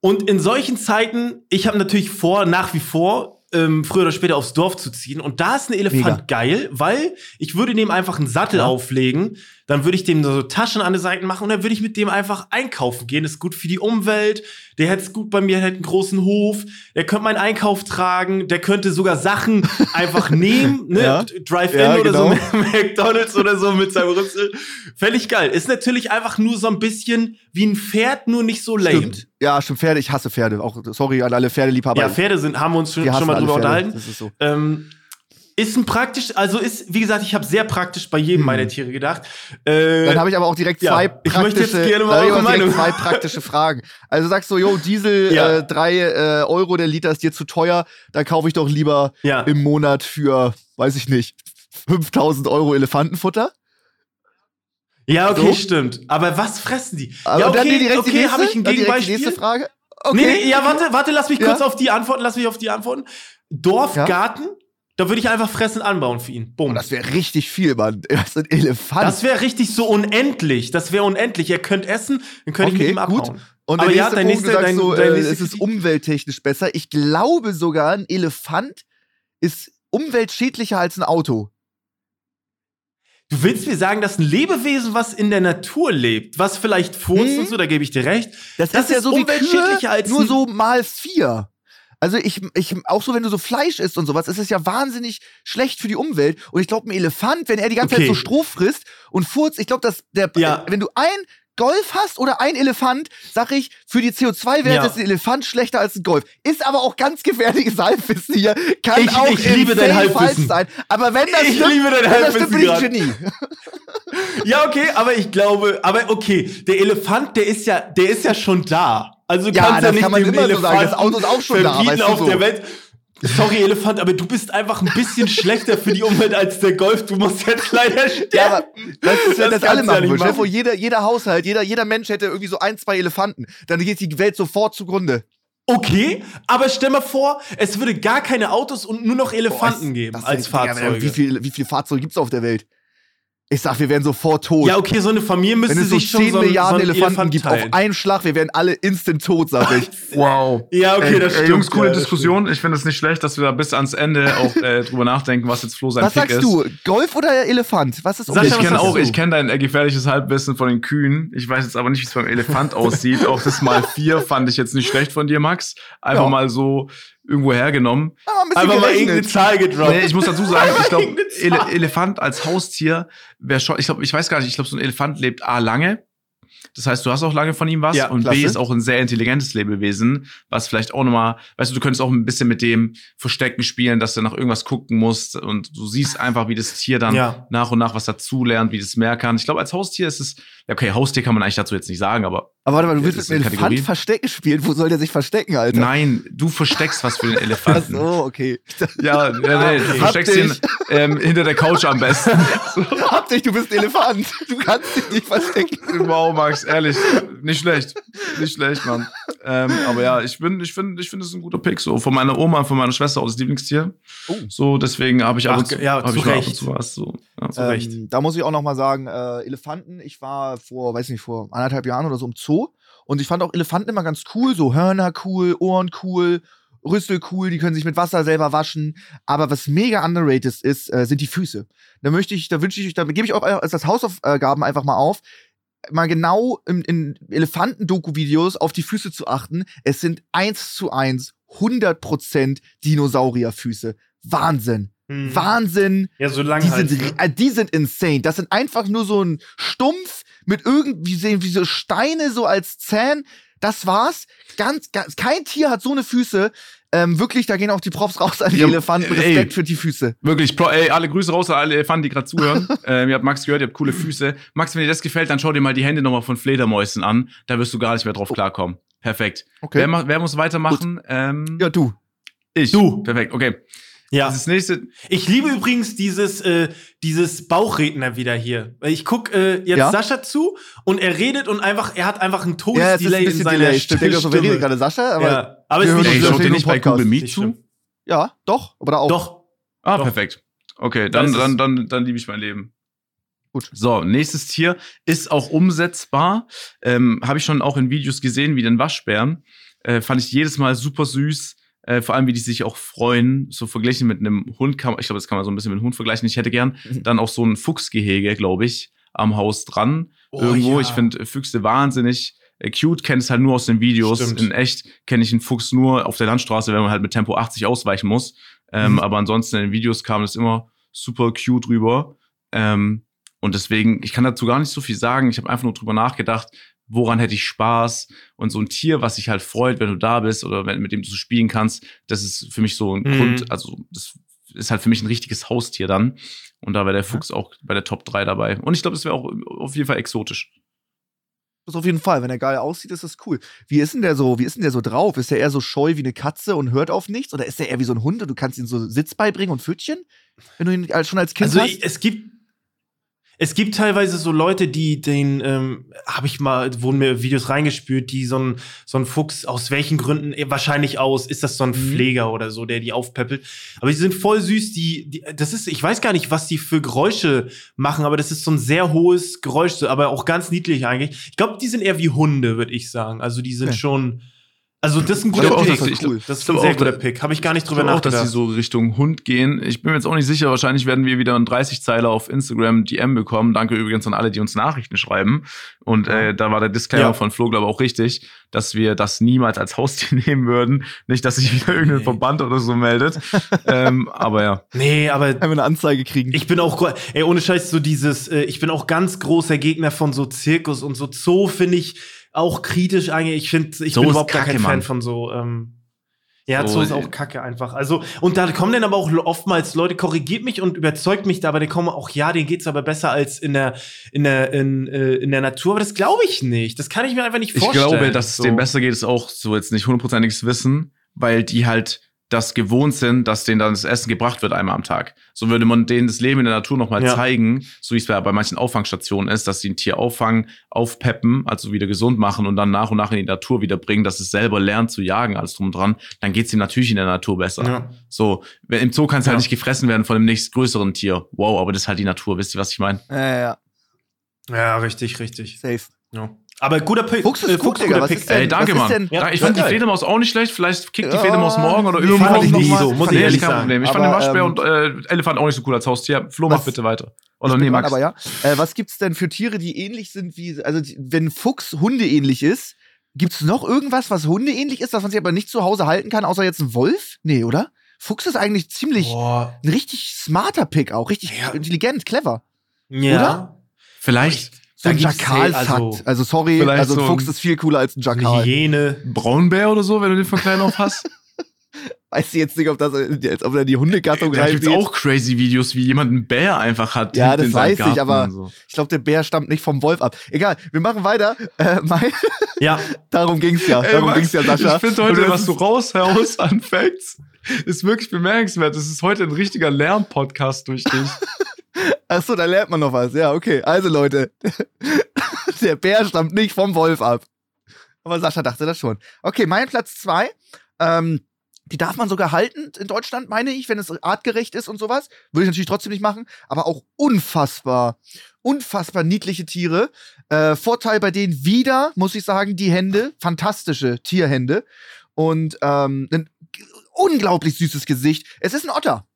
S3: Und in solchen Zeiten, ich habe natürlich vor, nach wie vor, ähm, früher oder später aufs Dorf zu ziehen. Und da ist ein Elefant
S2: Mega.
S3: geil, weil ich würde dem einfach einen Sattel
S2: Ja.
S3: auflegen, dann würde ich dem so Taschen an den Seiten machen und dann würde ich mit dem einfach einkaufen gehen. Das ist gut für die Umwelt. Der hätte es gut bei mir, hätte einen großen Hof. Der könnte meinen Einkauf tragen. Der könnte sogar Sachen einfach nehmen, ne?
S2: Ja.
S3: Drive-In
S2: Ja,
S3: oder
S2: genau.
S3: so, McDonalds oder so mit seinem Rüssel. Völlig geil. Ist natürlich einfach nur so ein bisschen wie ein Pferd, nur nicht so lame.
S2: Stimmt. Ja, stimmt, Pferde. Ich hasse Pferde. Auch sorry an alle Pferdeliebhaber.
S3: Ja, Pferde sind, haben wir uns schon, schon mal drüber unterhalten.
S2: Das ist so.
S3: Ähm, Ist ein praktisch, also ist, wie gesagt, ich habe sehr praktisch bei jedem
S2: Hm.
S3: meiner Tiere gedacht. Äh,
S2: Dann habe ich aber auch direkt
S3: ja,
S2: zwei
S3: ich
S2: praktische,
S3: möchte jetzt gerne mal
S2: ich
S3: eure Meinung.
S2: zwei praktische Fragen. Also sagst du, yo, Diesel
S3: Ja.
S2: äh, drei äh, Euro der Liter ist dir zu teuer, dann kaufe ich doch lieber
S3: ja.
S2: im Monat für, weiß ich nicht, 5000 Euro Elefantenfutter.
S3: ja, okay,
S2: So?
S3: stimmt. Aber was fressen die?
S2: Aber
S3: ja, okay,
S2: dann direkt
S3: okay, habe ich ein
S2: direkt die
S3: Gegenbeispiel?
S2: nächste Frage. Okay.
S3: Nee, nee, ja, warte, warte, lass mich
S2: Ja?
S3: kurz auf die antworten, lass mich auf die antworten. Dorf,
S2: Ja?
S3: Garten, da würde ich einfach fressen anbauen für ihn. Bumm.
S2: Oh, das wäre richtig viel, Mann. Das ist ein Elefant.
S3: Das wäre richtig so unendlich. Das wäre unendlich. Ihr könnt essen, dann könnt ich mit
S2: Okay,
S3: ihm
S2: gut.
S3: abhauen.
S2: Und
S3: Aber ja, dein
S2: Punkt, du
S3: nächste-
S2: sagst
S3: dein-
S2: so,
S3: dein
S2: äh,
S3: nächste
S2: es ist umwelttechnisch besser. Ich glaube sogar, ein Elefant ist umweltschädlicher als ein Auto.
S3: Du willst mir sagen, dass ein Lebewesen, was in der Natur lebt, was vielleicht furzt
S2: Mhm.
S3: und so, da gebe ich dir recht.
S2: Das,
S3: Das
S2: ist ja
S3: ist
S2: so wie
S3: umweltschädlicher
S2: Kühe,
S3: als
S2: nur so mal vier. Also ich, ich, auch so, wenn du so Fleisch isst und sowas, ist es ja wahnsinnig schlecht für die Umwelt. Und ich glaube, ein Elefant, wenn er die ganze
S3: Okay.
S2: Zeit so Stroh frisst und furzt, ich glaube, dass der,
S3: Ja.
S2: wenn du ein Golf hast oder ein Elefant, sag ich, für die CO2-Werte
S3: Ja.
S2: ist ein Elefant schlechter als ein Golf. Ist aber auch ganz gefährliches Halbwissen hier. Kann
S3: Ich-
S2: auch
S3: ich liebe dein Halbwissen.
S2: sein. Aber wenn das
S3: Ich
S2: stimmt,
S3: liebe dein Halbwissen
S2: stimmt, bin ich. Genie.
S3: Ja, okay, aber ich glaube, aber okay, der Elefant, der ist ja, der ist ja schon da. Also du
S2: Ja,
S3: kannst ja nicht
S2: kann man immer so sagen. Das
S3: Elefanten
S2: Auto ist auch schon da, weißt du
S3: auf
S2: so.
S3: der Welt. Sorry, Elefant, aber du bist einfach ein bisschen schlechter für die Umwelt als der Golf. Du musst jetzt leider sterben.
S2: Ja, aber das ist, wenn das,
S3: Das
S2: alle
S3: ja
S2: machen würden.
S3: Machen.
S2: jeder, jeder Haushalt, jeder, jeder Mensch hätte irgendwie so ein, zwei Elefanten. Dann geht die Welt sofort zugrunde.
S3: Okay, aber stell mal vor, es würde gar keine Autos und nur noch Elefanten
S2: Boah,
S3: geben
S2: das
S3: als
S2: sind- Digga,
S3: Fahrzeuge.
S2: Wie viele wie viel Fahrzeuge gibt's auf der Welt? Ich sag, wir wären sofort tot.
S3: ja, okay, so eine Familie müsste
S2: Wenn es so
S3: sich schon
S2: 10
S3: so ein,
S2: Milliarden
S3: so
S2: Elefanten
S3: Elefant
S2: gibt,
S3: teilen.
S2: auf einen Schlag, wir wären alle instant tot, sag ich.
S1: Wow.
S3: Ja, okay,
S1: Ey,
S3: das
S1: ey,
S3: stimmt.
S1: Jungs, coole
S3: ja,
S1: Diskussion. Ich finde es nicht schlecht, dass wir da bis ans Ende auch äh, drüber nachdenken, was jetzt Flo sein
S2: Was
S1: Pick
S2: sagst
S1: ist.
S2: du? Golf oder Elefant? Was ist
S3: Sascha,
S1: ich
S3: was
S1: kenne
S3: sagst
S1: auch,
S3: du?
S1: ich kenne dein äh, gefährliches Halbwissen von den Kühen. Ich weiß jetzt aber nicht, wie es beim Elefant aussieht. Auch das mal vier fand ich jetzt nicht schlecht von dir, Max. Einfach
S2: Ja.
S1: mal so irgendwo hergenommen.
S2: Ah, ein
S3: Einfach mal irgendeine Zahl gedroppt.
S1: Nee, ich muss dazu sagen, ich glaube, Ele. Elefant als Haustier wäre schon, ich glaube, ich weiß gar nicht, ich glaube, so ein Elefant lebt A lange. Das heißt, du hast auch lange von ihm was
S3: Ja,
S1: und
S2: klasse.
S1: B ist auch ein sehr intelligentes Lebewesen, was vielleicht auch nochmal, weißt du, du könntest auch ein bisschen mit dem Verstecken spielen, dass du nach irgendwas gucken musst und du siehst einfach, wie das Tier dann
S3: Ja.
S1: nach und nach was dazulernt, wie das mehr kann. Ich glaube, als Haustier ist es, ja, okay, Haustier kann man eigentlich dazu jetzt nicht sagen, aber
S2: Aber warte mal, du willst mit
S1: eine
S2: Elefant. Verstecken spielen? Wo soll der sich verstecken, Alter?
S1: nein, du versteckst was für den
S2: Ach
S1: Elefanten.
S2: so, okay.
S1: Ja, ja, nee, du versteckst
S2: Hab
S1: ihn
S2: dich.
S1: ähm, hinter der Couch am besten.
S2: Hab dich, du bist ein Elefant. Du kannst dich nicht verstecken.
S1: Wow, Max, ehrlich, nicht schlecht, nicht schlecht, Mann. Ähm, aber ja, ich bin, ich finde, ich finde es ein guter Pick. So von meiner Oma, von meiner Schwester auch das Lieblingstier.
S2: Oh.
S1: So deswegen habe ich ab
S3: Ach,
S1: und zu,
S3: ja, zu
S1: ich
S3: Recht.
S1: zu was. So, ja.
S2: Ähm, da muss ich auch noch mal sagen, äh, Elefanten, ich war vor, weiß nicht, vor anderthalb Jahren oder so im Zoo und ich fand auch Elefanten immer ganz cool, so Hörner cool, Ohren cool, Rüssel cool, die können sich mit Wasser selber waschen, aber was mega underrated ist, äh, sind die Füße. Da möchte ich, da wünsche ich euch, da gebe ich auch als das Hausaufgaben einfach mal auf, mal genau in, in Elefanten-Doku-Videos auf die Füße zu achten. Es sind eins zu eins 100% Dinosaurierfüße. Wahnsinn.
S3: Hm.
S2: Wahnsinn.
S3: Ja, so
S2: Die
S3: lang
S2: sind, äh, die sind insane. Das sind einfach nur so ein Stumpf mit irgendwie sehen wie so Steine so als Zähne. Das war's. Ganz, ganz, kein Tier hat so eine Füße. Ähm, wirklich, da gehen auch die Props raus an die
S1: Ja,
S2: Elefanten.
S1: ey.
S2: Respekt für die Füße.
S1: Wirklich, Pro, ey, alle Grüße raus an alle Elefanten, die gerade zuhören. ähm, ihr habt Max gehört, ihr habt coole Füße. Max, wenn dir das gefällt, dann schau dir mal die Hände nochmal von Fledermäusen an. Da wirst du gar nicht mehr drauf klarkommen. Perfekt.
S2: Okay.
S1: Wer, wer muss weitermachen? Ähm,
S2: ja, du.
S1: ich.
S3: Du.
S1: Perfekt, okay.
S3: Ja.
S1: Das nächste,
S3: Ich liebe übrigens dieses, äh, dieses Bauchredner wieder hier. Weil Ich guck äh, jetzt
S2: Ja?
S3: Sascha zu und er redet und einfach, er hat einfach ein
S2: Ja, es ist
S3: Todesdelay
S2: ein
S3: in
S2: bisschen
S3: seiner
S2: Delay. Stimmt, denke ich so, wer redet
S3: Stimme.
S2: gerade Sascha? Aber ja,
S3: ja, aber
S2: wir
S3: ist
S2: hören
S3: nicht
S1: ey, schaut ihr nicht bei. Google Meet zu?
S3: schlimm.
S2: doch. Oder auch.
S3: Doch.
S1: Ah,
S3: Doch.
S1: perfekt. Okay,
S3: Da
S1: dann,
S3: es.
S1: dann, dann, dann liebe ich mein Leben.
S2: Gut.
S1: So, nächstes Tier ist auch umsetzbar. Ähm, Habe ich schon auch in Videos gesehen, wie den Waschbären. Äh, fand ich jedes Mal super süß. Äh, vor allem, wie die sich auch freuen. So verglichen mit einem Hund kann man, ich glaube, das kann man so ein bisschen mit einem Hund vergleichen. Ich hätte gern
S2: Mhm.
S1: dann auch so ein Fuchsgehege, glaube ich, am Haus dran.
S3: Oh,
S1: Irgendwo.
S3: ja.
S1: Ich finde Füchse wahnsinnig äh, cute, kenne es halt nur aus den Videos.
S3: Stimmt.
S1: In echt kenne ich einen Fuchs nur auf der Landstraße, wenn man halt mit Tempo 80 ausweichen muss. Ähm,
S2: Mhm.
S1: Aber ansonsten in den Videos kam das immer super cute rüber. Ähm, und deswegen, ich kann dazu gar nicht so viel sagen. Ich habe einfach nur drüber nachgedacht, woran hätte ich Spaß? Und so ein Tier, was sich halt freut, wenn du da bist oder wenn, mit dem du so spielen kannst, das ist für mich so ein
S3: Mhm.
S1: Grund, also das ist halt für mich ein richtiges Haustier dann. Und da wäre der Fuchs auch bei der Top 3 dabei. Und ich glaube, das wäre auch auf jeden Fall exotisch.
S2: Das auf jeden Fall. Wenn er geil aussieht, ist das cool. Wie ist denn der so, wie ist denn der so drauf? Ist der eher so scheu wie eine Katze und hört auf nichts? Oder ist der eher wie so ein Hund und du kannst ihm so Sitz beibringen und Pfötchen? Wenn du ihn schon als Kind
S3: Also
S2: hast?
S3: ich, es gibt es gibt teilweise so Leute, die den ähm, habe ich mal wurden mir Videos reingespült, die so ein so ein Fuchs aus welchen Gründen eh, wahrscheinlich aus ist das so ein
S2: Mhm.
S3: Pfleger oder so, der die aufpäppelt. Aber die sind voll süß. Die, die das ist ich weiß gar nicht, was die für Geräusche machen, aber das ist so ein sehr hohes Geräusch, aber auch ganz niedlich eigentlich. Ich glaube, die sind eher wie Hunde, würde ich sagen. Also die sind
S2: Okay.
S3: schon also das ist ein
S1: Ich
S3: guter
S1: auch,
S3: Pick.
S1: dass-
S2: ich glaub-
S3: das ist
S1: ich
S3: ein sehr
S1: auch,
S3: guter Pick. Habe ich gar nicht
S1: Ich
S3: drüber
S1: glaube auch, dass
S3: nachgedacht.
S1: sie so Richtung Hund gehen. Ich bin mir jetzt auch nicht sicher. Wahrscheinlich werden wir wieder einen 30-Zeiler auf Instagram DM bekommen. Danke übrigens an alle, die uns Nachrichten schreiben. Und äh, da war der Disclaimer
S3: Ja.
S1: von Flo, glaube ich, auch richtig, dass wir das niemals als Haustier nehmen würden. Nicht, dass sich wieder irgendein
S3: Nee.
S1: Verband oder so meldet. ähm, aber ja.
S3: nee, aber
S2: Einfach eine Anzeige kriegen.
S3: Ich bin auch, ey, ohne Scheiß, so dieses, äh, ich bin auch ganz großer Gegner von so Zirkus und so Zoo finde ich auch kritisch eigentlich. Ich finde, ich
S1: Zoo
S3: bin überhaupt gar kein
S1: Kacke,
S3: Fan
S1: Mann.
S3: von so, ähm, ja,
S1: So,
S3: Zoo ist auch kacke einfach. Also, und da kommen dann aber auch oftmals Leute, korrigiert mich und überzeugt mich da, aber die kommen auch, ja, denen geht's aber besser als in der, in der, in, äh, in der Natur. Aber das glaube ich nicht. Das kann ich mir einfach nicht
S1: Ich
S3: vorstellen.
S1: glaube, dass es
S3: so.
S1: denen besser geht, ist auch so jetzt nicht hundertprozentiges Wissen, weil die halt das gewohnt sind, dass denen dann das Essen gebracht wird einmal am Tag. So würde man denen das Leben in der Natur nochmal
S3: Ja.
S1: zeigen, so wie es bei bei manchen Auffangstationen ist, dass sie ein Tier auffangen, aufpeppen, also wieder gesund machen und dann nach und nach in die Natur wieder bringen, dass es selber lernt zu jagen, alles drum und dran, dann geht's ihm natürlich in der Natur besser.
S3: Ja.
S1: So, im Zoo kann es
S3: Ja.
S1: halt nicht gefressen werden von dem nächstgrößeren Tier. Wow, aber das ist halt die Natur, wisst ihr, was ich meine?
S2: ja, ja, ja.
S3: ja, richtig, richtig.
S2: Safe.
S3: Ja. Aber guter Pick.
S2: Fuchs ist
S3: äh,
S2: gut, Digga.
S3: guter
S2: Was
S3: Pick.
S2: ist denn-
S1: Ey, danke, Mann.
S2: denn-
S1: Da- ich
S3: Ja,
S1: fand die. Fledermaus auch nicht schlecht. Vielleicht kickt die
S2: Ja,
S1: Fledermaus morgen oder
S2: fand ich nicht so, muss ich ehrlich
S1: kein
S2: sagen.
S1: Problem. Ich fand
S2: Aber,
S1: den Waschbär
S2: ähm,
S1: und äh, Elefant auch nicht so cool als Haustier. Flo, mach bitte weiter. Oder nee, Max.
S2: aber ja. Äh, was gibt's denn für Tiere, die ähnlich sind wie, also die, wenn Fuchs hundeähnlich ist, gibt's noch irgendwas, was hundeähnlich ist, was man sich aber nicht zu Hause halten kann, außer jetzt ein Wolf? Nee, oder? Fuchs ist eigentlich ziemlich
S3: Boah.
S2: ein richtig smarter Pick auch, richtig
S3: Ja.
S2: intelligent, clever.
S3: Ja.
S2: Oder?
S1: Vielleicht
S2: So
S3: Da
S2: ein Jackal-Fakt.
S3: also-
S2: Also, sorry, also ein
S1: so ein-
S2: Fuchs ist viel cooler als ein Jackal.
S3: Hyäne.
S1: Braunbär oder so, wenn du den von klein auf hast.
S2: Weiß ich jetzt nicht, ob das als ob er die Hundegattung
S1: da gibt's
S2: reingeht.
S1: auch crazy Videos, wie jemand einen Bär einfach hat.
S2: Ja, das weiß ich, aber-
S1: So.
S2: Ich glaube, der Bär stammt nicht vom Wolf ab. Egal, wir machen weiter. Äh,
S3: Ja.
S2: darum ging's ja.
S1: Ey,
S2: Darum
S1: Max,
S2: ging's ja, Sascha.
S1: Ich finde heute,
S2: das
S1: was du raushaust an Facts, ist wirklich bemerkenswert. Das ist heute ein richtiger Lernpodcast durch dich.
S2: Achso, da lernt man noch was. Ja, okay. Also, Leute. Der Bär stammt nicht vom Wolf ab. Aber Sascha dachte das schon. Okay, mein Platz zwei. Ähm, die darf man sogar halten in Deutschland, meine ich, wenn es artgerecht ist und sowas. Würde ich natürlich trotzdem nicht machen. Aber auch unfassbar, unfassbar niedliche Tiere. Äh, Vorteil bei denen wieder, muss ich sagen, die Hände. Fantastische Tierhände. Und ähm, ein unglaublich süßes Gesicht. Es ist ein Otter.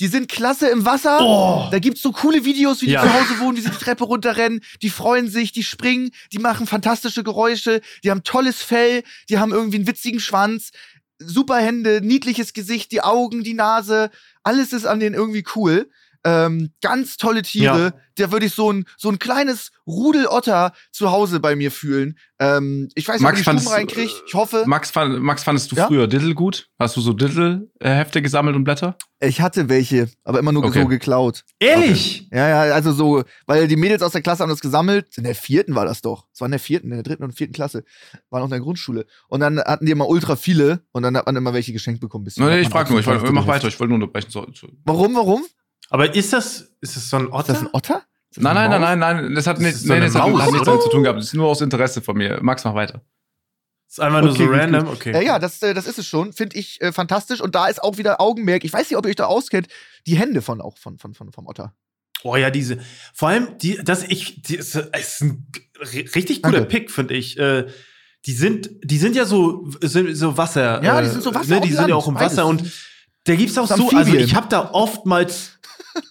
S2: Die sind klasse im Wasser.
S3: Oh.
S2: Da gibt's so coole Videos, wie die
S3: Ja.
S2: zu Hause wohnen, wie sie die Treppe runterrennen, die freuen sich, die springen, die machen fantastische Geräusche, die haben tolles Fell, die haben irgendwie einen witzigen Schwanz, super Hände, niedliches Gesicht, die Augen, die Nase, alles ist an denen irgendwie cool. Ähm, ganz tolle Tiere.
S3: Ja.
S2: Da würde ich so ein, so ein kleines Rudel Otter zu Hause bei mir fühlen. Ähm, ich weiß nicht, ob
S1: Max
S2: ich Stuben reinkriege. Ich hoffe.
S1: Max, fand, Max fandest du
S2: Ja?
S1: früher Diddle gut? Hast du so Diddle-Hefte gesammelt und Blätter?
S2: Ich hatte welche, aber immer nur
S1: Okay.
S2: so geklaut.
S3: Ehrlich?
S2: Ja, ja, also so, weil die Mädels aus der Klasse haben das gesammelt. In der vierten war das doch. Es war in der vierten, in der dritten und vierten Klasse. War noch in der Grundschule. Und dann hatten die immer ultra viele und dann hat man immer welche geschenkt bekommen. Bis
S1: Nee, ich frage nur, ich wollte, mach weiter, ich wollte nur unterbrechen. So, so.
S2: Warum, warum?
S3: Aber ist das, ist das so ein
S2: Ist
S3: Otter?
S2: das ein Otter? Ist das
S1: Nein, nein, nein, nein, nein, das hat,
S3: Das
S1: nicht,
S3: ist so
S1: nee, das hat,
S3: Maus,
S1: hat nichts damit zu tun gehabt. Das ist nur aus Interesse von mir. Max, mach weiter.
S3: ist einfach nur
S2: Okay,
S3: so
S2: gut,
S3: random?
S2: gut.
S3: Okay.
S2: Ja, ja, das, äh, das ist es schon. Finde ich äh, fantastisch. Und da ist auch wieder Augenmerk. Ich weiß nicht, ob ihr euch da auskennt. Die Hände von auch von, von, von vom Otter.
S3: Oh ja, diese. Vor allem, die, das ich, die ist, ist ein richtig guter
S2: Danke.
S3: Pick, finde ich. Äh, die sind, die sind ja so, sind so Wasser.
S2: Ja,
S3: äh,
S2: die sind so Wasser
S3: Ne, die sind
S2: Land,
S3: ja auch im Wasser
S2: beides.
S3: und da gibt's auch
S2: Das
S3: so, also ich habe da oftmals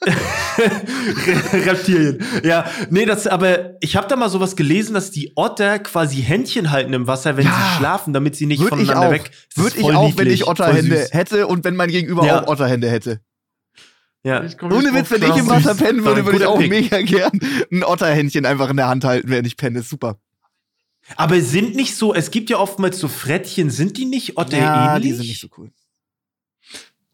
S3: Reptilien. Ja, nee, das, aber ich habe da mal sowas gelesen, dass die Otter quasi Händchen halten im Wasser, wenn
S2: Ja.
S3: sie schlafen, damit sie nicht voneinander
S2: auch.
S3: weg.
S2: Würde ich auch, wenn ich Otterhände
S3: süß.
S2: hätte und wenn mein Gegenüber
S3: Ja.
S2: auch Otterhände hätte.
S3: Ja.
S2: Ohne Witz, wenn ich im. Wasser pennen würde, würde ich auch
S3: Pick.
S2: mega gern ein Otterhändchen einfach in der Hand halten, während ich penne. Ist super.
S3: Aber sind nicht so, es gibt ja oftmals so Frettchen, sind die nicht Otter
S2: Ja,
S3: ähnlich?
S2: die sind nicht so cool.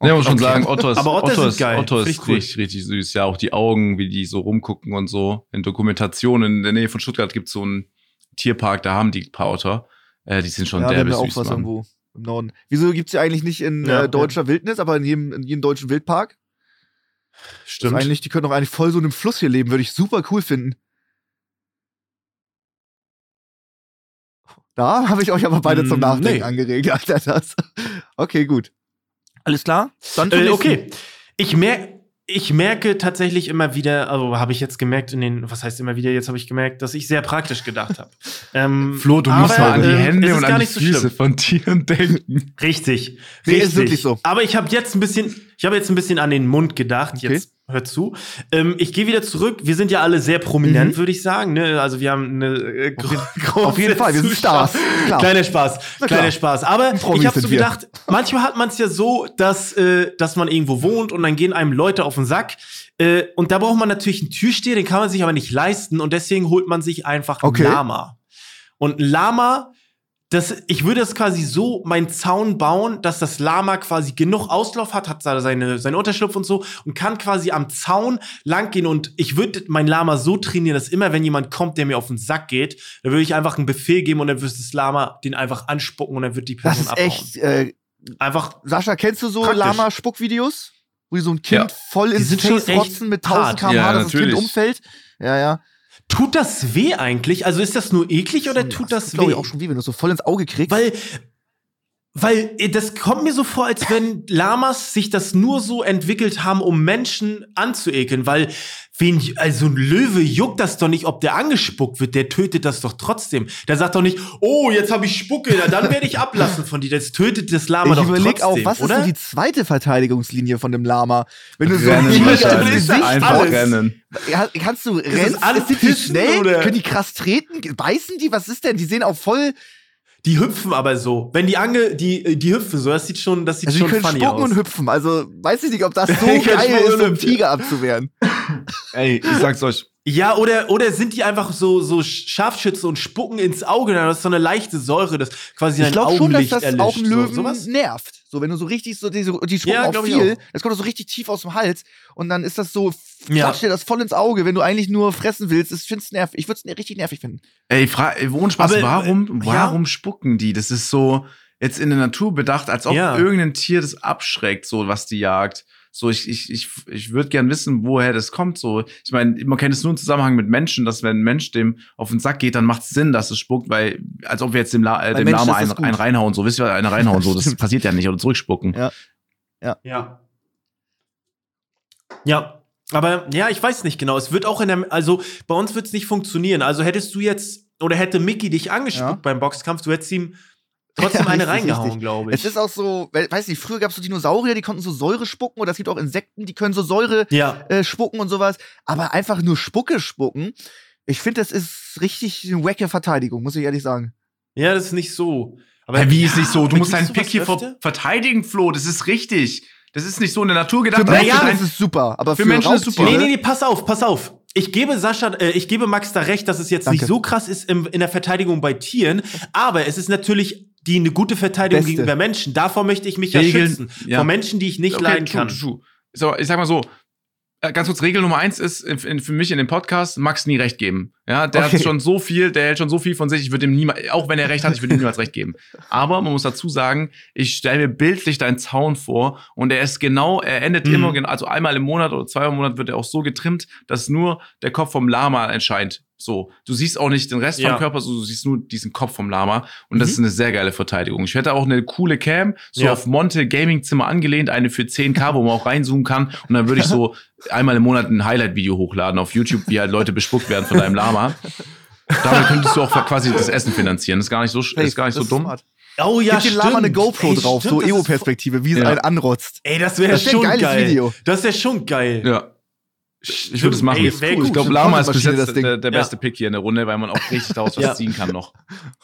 S1: Ja, muss schon
S3: Okay.
S1: sagen, Otto ist,
S3: Aber Otter
S1: Otto ist,
S3: geil.
S1: Otto ist
S3: cool.
S1: richtig, richtig süß. Ja, auch die Augen, wie die so rumgucken und so. In Dokumentationen in der Nähe von Stuttgart gibt es so einen Tierpark, da haben die ein paar Otter. Äh, die sind schon
S2: ja, wir haben
S1: derbe
S2: ja auch
S1: süß,
S2: was
S1: Mann.
S2: irgendwo im Norden. Wieso gibt's die eigentlich nicht in
S3: Ja,
S2: äh, deutscher Wildnis, aber in jedem, in jedem deutschen Wildpark? Das
S3: Stimmt.
S2: eigentlich, die können doch eigentlich voll so in einem Fluss hier leben, würde ich super cool finden. Da habe ich euch aber beide zum
S3: Mm,
S2: Nachdenken
S3: nee.
S2: angeregt, Alter. Das. Okay, gut. Alles klar? Dann
S3: Äh, okay. Ich, mer ich merke tatsächlich immer wieder, also habe ich jetzt gemerkt in den, was heißt immer wieder, jetzt habe ich gemerkt, dass ich sehr praktisch gedacht habe. Ähm,
S1: Flo, du musst mal an die
S3: ähm,
S1: Hände und
S3: gar
S1: an die
S3: so
S1: Füße
S3: schlimm.
S1: von Tieren denken.
S3: Richtig.
S2: Nee,
S3: richtig.
S2: ist wirklich so.
S3: Aber ich habe jetzt ein bisschen, ich habe jetzt ein bisschen an den Mund gedacht.
S2: Okay.
S3: Jetzt hört zu. Ähm, ich gehe wieder zurück. Wir sind ja alle sehr prominent,
S2: Mhm.
S3: würde ich sagen. Ne? Also wir haben eine äh, gro
S2: Auf jeden Fall, wir sind Stars. Klar.
S3: Kleiner Spaß, kleiner Spaß. Aber
S2: Promis
S3: ich habe so
S2: sind wir.
S3: gedacht, manchmal hat man es ja so, dass, äh, dass man irgendwo wohnt und dann gehen einem Leute auf den Sack. Äh, und da braucht man natürlich einen Türsteher, den kann man sich aber nicht leisten und deswegen holt man sich einfach einen
S2: Okay.
S3: Lama. Und ein Lama, das, ich würde das quasi so meinen Zaun bauen, dass das Lama quasi genug Auslauf hat, hat seine, seine Unterschlupf und so und kann quasi am Zaun lang gehen und ich würde mein Lama so trainieren, dass immer wenn jemand kommt, der mir auf den Sack geht, dann würde ich einfach einen Befehl geben und dann würde das Lama den einfach anspucken und dann wird die
S2: Das
S3: Person
S2: ist
S3: abhauen.
S2: echt. Äh,
S3: Einfach
S2: Sascha, kennst du so. Lama-Spuckvideos? Wo so ein Kind
S1: Ja.
S2: voll ins Face rotzen mit 1000
S3: hart.
S2: km/h,
S1: Ja,
S2: dass das Kind umfällt? Ja, ja.
S3: Tut das weh eigentlich? Also ist das nur eklig oder tut das
S2: glaube
S3: weh?
S2: ich auch schon weh, wenn du es so voll ins Auge kriegst.
S3: Weil, weil äh, das kommt mir so vor, als wenn Lamas sich das nur so entwickelt haben, um Menschen anzuekeln. Weil wen, also ein Löwe juckt das doch nicht, ob der angespuckt wird. Der tötet das doch trotzdem. Der sagt doch nicht, oh, jetzt habe ich Spucke, na, dann werde ich ablassen von dir. Das tötet das Lama
S2: ich
S3: doch
S2: überlege auch,
S3: trotzdem,
S2: was
S3: oder?
S2: ist so die zweite Verteidigungslinie von dem Lama? Wenn du so
S1: Rennen
S2: ein. Gesicht
S1: Einfach
S3: alles.
S1: rennen.
S2: kannst du
S3: es
S2: rennen? Sind die schnell?
S3: oder-
S2: Können die krass treten? Beißen die? Was ist denn? Die sehen auch voll.
S3: Die hüpfen aber so. Wenn die Ange, die, die hüpfen so, das sieht schon, das sieht
S2: Also die
S3: schon
S2: können
S3: funny
S2: spucken
S3: aus.
S2: und hüpfen. Also weiß ich nicht, ob das so
S3: Die können
S2: geil ist, um. Tiger abzuwehren.
S1: Ey, ich sag's euch.
S3: Ja, oder, oder sind die einfach so, so Scharfschütze und spucken ins Auge? Das ist so eine leichte Säure, das quasi
S2: Ich
S3: dein
S2: glaube schon, dass
S3: Augenlicht
S2: das
S3: erlischt.
S2: auch einen Löwen
S3: So, sowas?
S2: nervt. So, wenn du so richtig so diese, die spucken
S3: Ja,
S2: auch
S3: ich
S2: viel,
S3: auch.
S2: das kommt so richtig tief aus dem Hals und dann ist das so,
S3: Ja.
S2: dir das voll ins Auge, wenn du eigentlich nur fressen willst. Ich find's nervig. Ich würde es richtig nervig finden.
S1: Ey, ohne Spaß,
S3: Aber,
S1: warum,
S3: äh, ja.
S1: warum spucken die? Das ist so jetzt in der Natur bedacht, als ob
S3: Ja.
S1: irgendein Tier das abschreckt, so was die jagt. So, ich, ich, ich, ich würde gern wissen, woher das kommt. So, ich meine, man kennt es nur im Zusammenhang mit Menschen, dass wenn ein Mensch dem auf den Sack geht, dann macht es Sinn, dass es spuckt, weil, als ob wir jetzt dem, La äh, dem Lama
S2: ist
S1: einen, einen reinhauen, so, wisst ihr, einen reinhauen, so, das passiert ja nicht, oder zurückspucken.
S2: Ja.
S3: Ja. Ja. Aber ja, ich weiß nicht genau. Es wird auch in der, also bei uns wird es nicht funktionieren. Also hättest du jetzt, oder hätte Mickey dich angespuckt
S2: Ja.
S3: beim Boxkampf, du hättest ihm trotzdem
S2: Ja,
S3: eine reingehauen, glaube ich.
S2: Es ist auch so, we- weiß nicht, früher gab es so Dinosaurier, die konnten so Säure spucken oder es gibt auch Insekten, die können so Säure
S3: ja.
S2: äh, spucken und sowas. Aber einfach nur Spucke spucken, ich finde, das ist richtig eine wacke Verteidigung, muss ich ehrlich sagen.
S3: Ja, das ist nicht so. Aber
S1: Aber wie ist nicht so? Du musst deinen Pick hier
S3: öfter?
S1: verteidigen, Flo. Das ist richtig. Das ist nicht so in der Natur
S2: Für
S1: gedacht.
S2: Menschen
S3: ja,
S2: ist es super, aber
S1: für
S2: für,
S1: Menschen ist
S2: Raubtiere,
S1: super.
S3: Nee, nee, nee, pass auf, pass auf. Ich gebe Sascha, äh, ich gebe Max da recht, dass es jetzt
S2: Danke.
S3: nicht so krass ist im, in der Verteidigung bei Tieren, aber es ist natürlich die eine gute Verteidigung
S2: Beste.
S3: gegenüber Menschen. Davor möchte ich mich ja
S1: Regeln,
S3: schützen.
S1: ja.
S3: Vor Menschen, die ich nicht
S1: Okay,
S3: leiden
S1: true,
S3: kann.
S1: true. So, ich sag mal so, äh, ganz kurz, Regel Nummer eins ist in, in, für mich in dem Podcast, Max nie recht geben. Ja, der
S2: Okay.
S1: hat schon so viel, der hält schon so viel von sich, ich würde ihm niemals, auch wenn er recht hat, ich würde ihm niemals recht geben. Aber man muss dazu sagen, ich stelle mir bildlich deinen Zaun vor und er ist genau, er endet
S3: Mhm.
S1: immer, genau, also einmal im Monat oder zweimal im Monat wird er auch so getrimmt, dass nur der Kopf vom Lama entscheint. So, du siehst auch nicht den Rest
S3: Ja.
S1: vom Körper, so, du siehst nur diesen Kopf vom Lama und das
S3: Mhm.
S1: ist eine sehr geile Verteidigung. Ich hätte auch eine coole Cam, so
S3: Ja.
S1: auf Monte Gaming Zimmer angelehnt, eine für 10k, wo man auch reinzoomen kann und dann würde ich so einmal im Monat ein Highlight-Video hochladen auf YouTube, wie halt Leute bespuckt werden von deinem Lama. Damit könntest du auch quasi das Essen finanzieren. Das ist gar nicht so, das ist gar nicht so dumm.
S2: smart.
S3: Oh ja,
S2: Gib den Lama eine
S3: stimmt.
S2: GoPro
S3: Ey,
S2: drauf,
S3: stimmt,
S2: so Ego-Perspektive, wie es
S1: Ja.
S2: einen anrotzt.
S3: Ey, das wäre
S2: wär ein
S3: schon
S2: geiles
S3: geil.
S2: Video.
S3: Das wäre schon geil.
S1: Ja. Ich würde es machen.
S3: Ey, wär
S1: ich glaube, Lama ist bis jetzt
S2: das Ding.
S1: der, der
S3: Ja.
S1: beste Pick hier in der Runde, weil man auch richtig daraus was
S3: Ja.
S1: ziehen kann noch.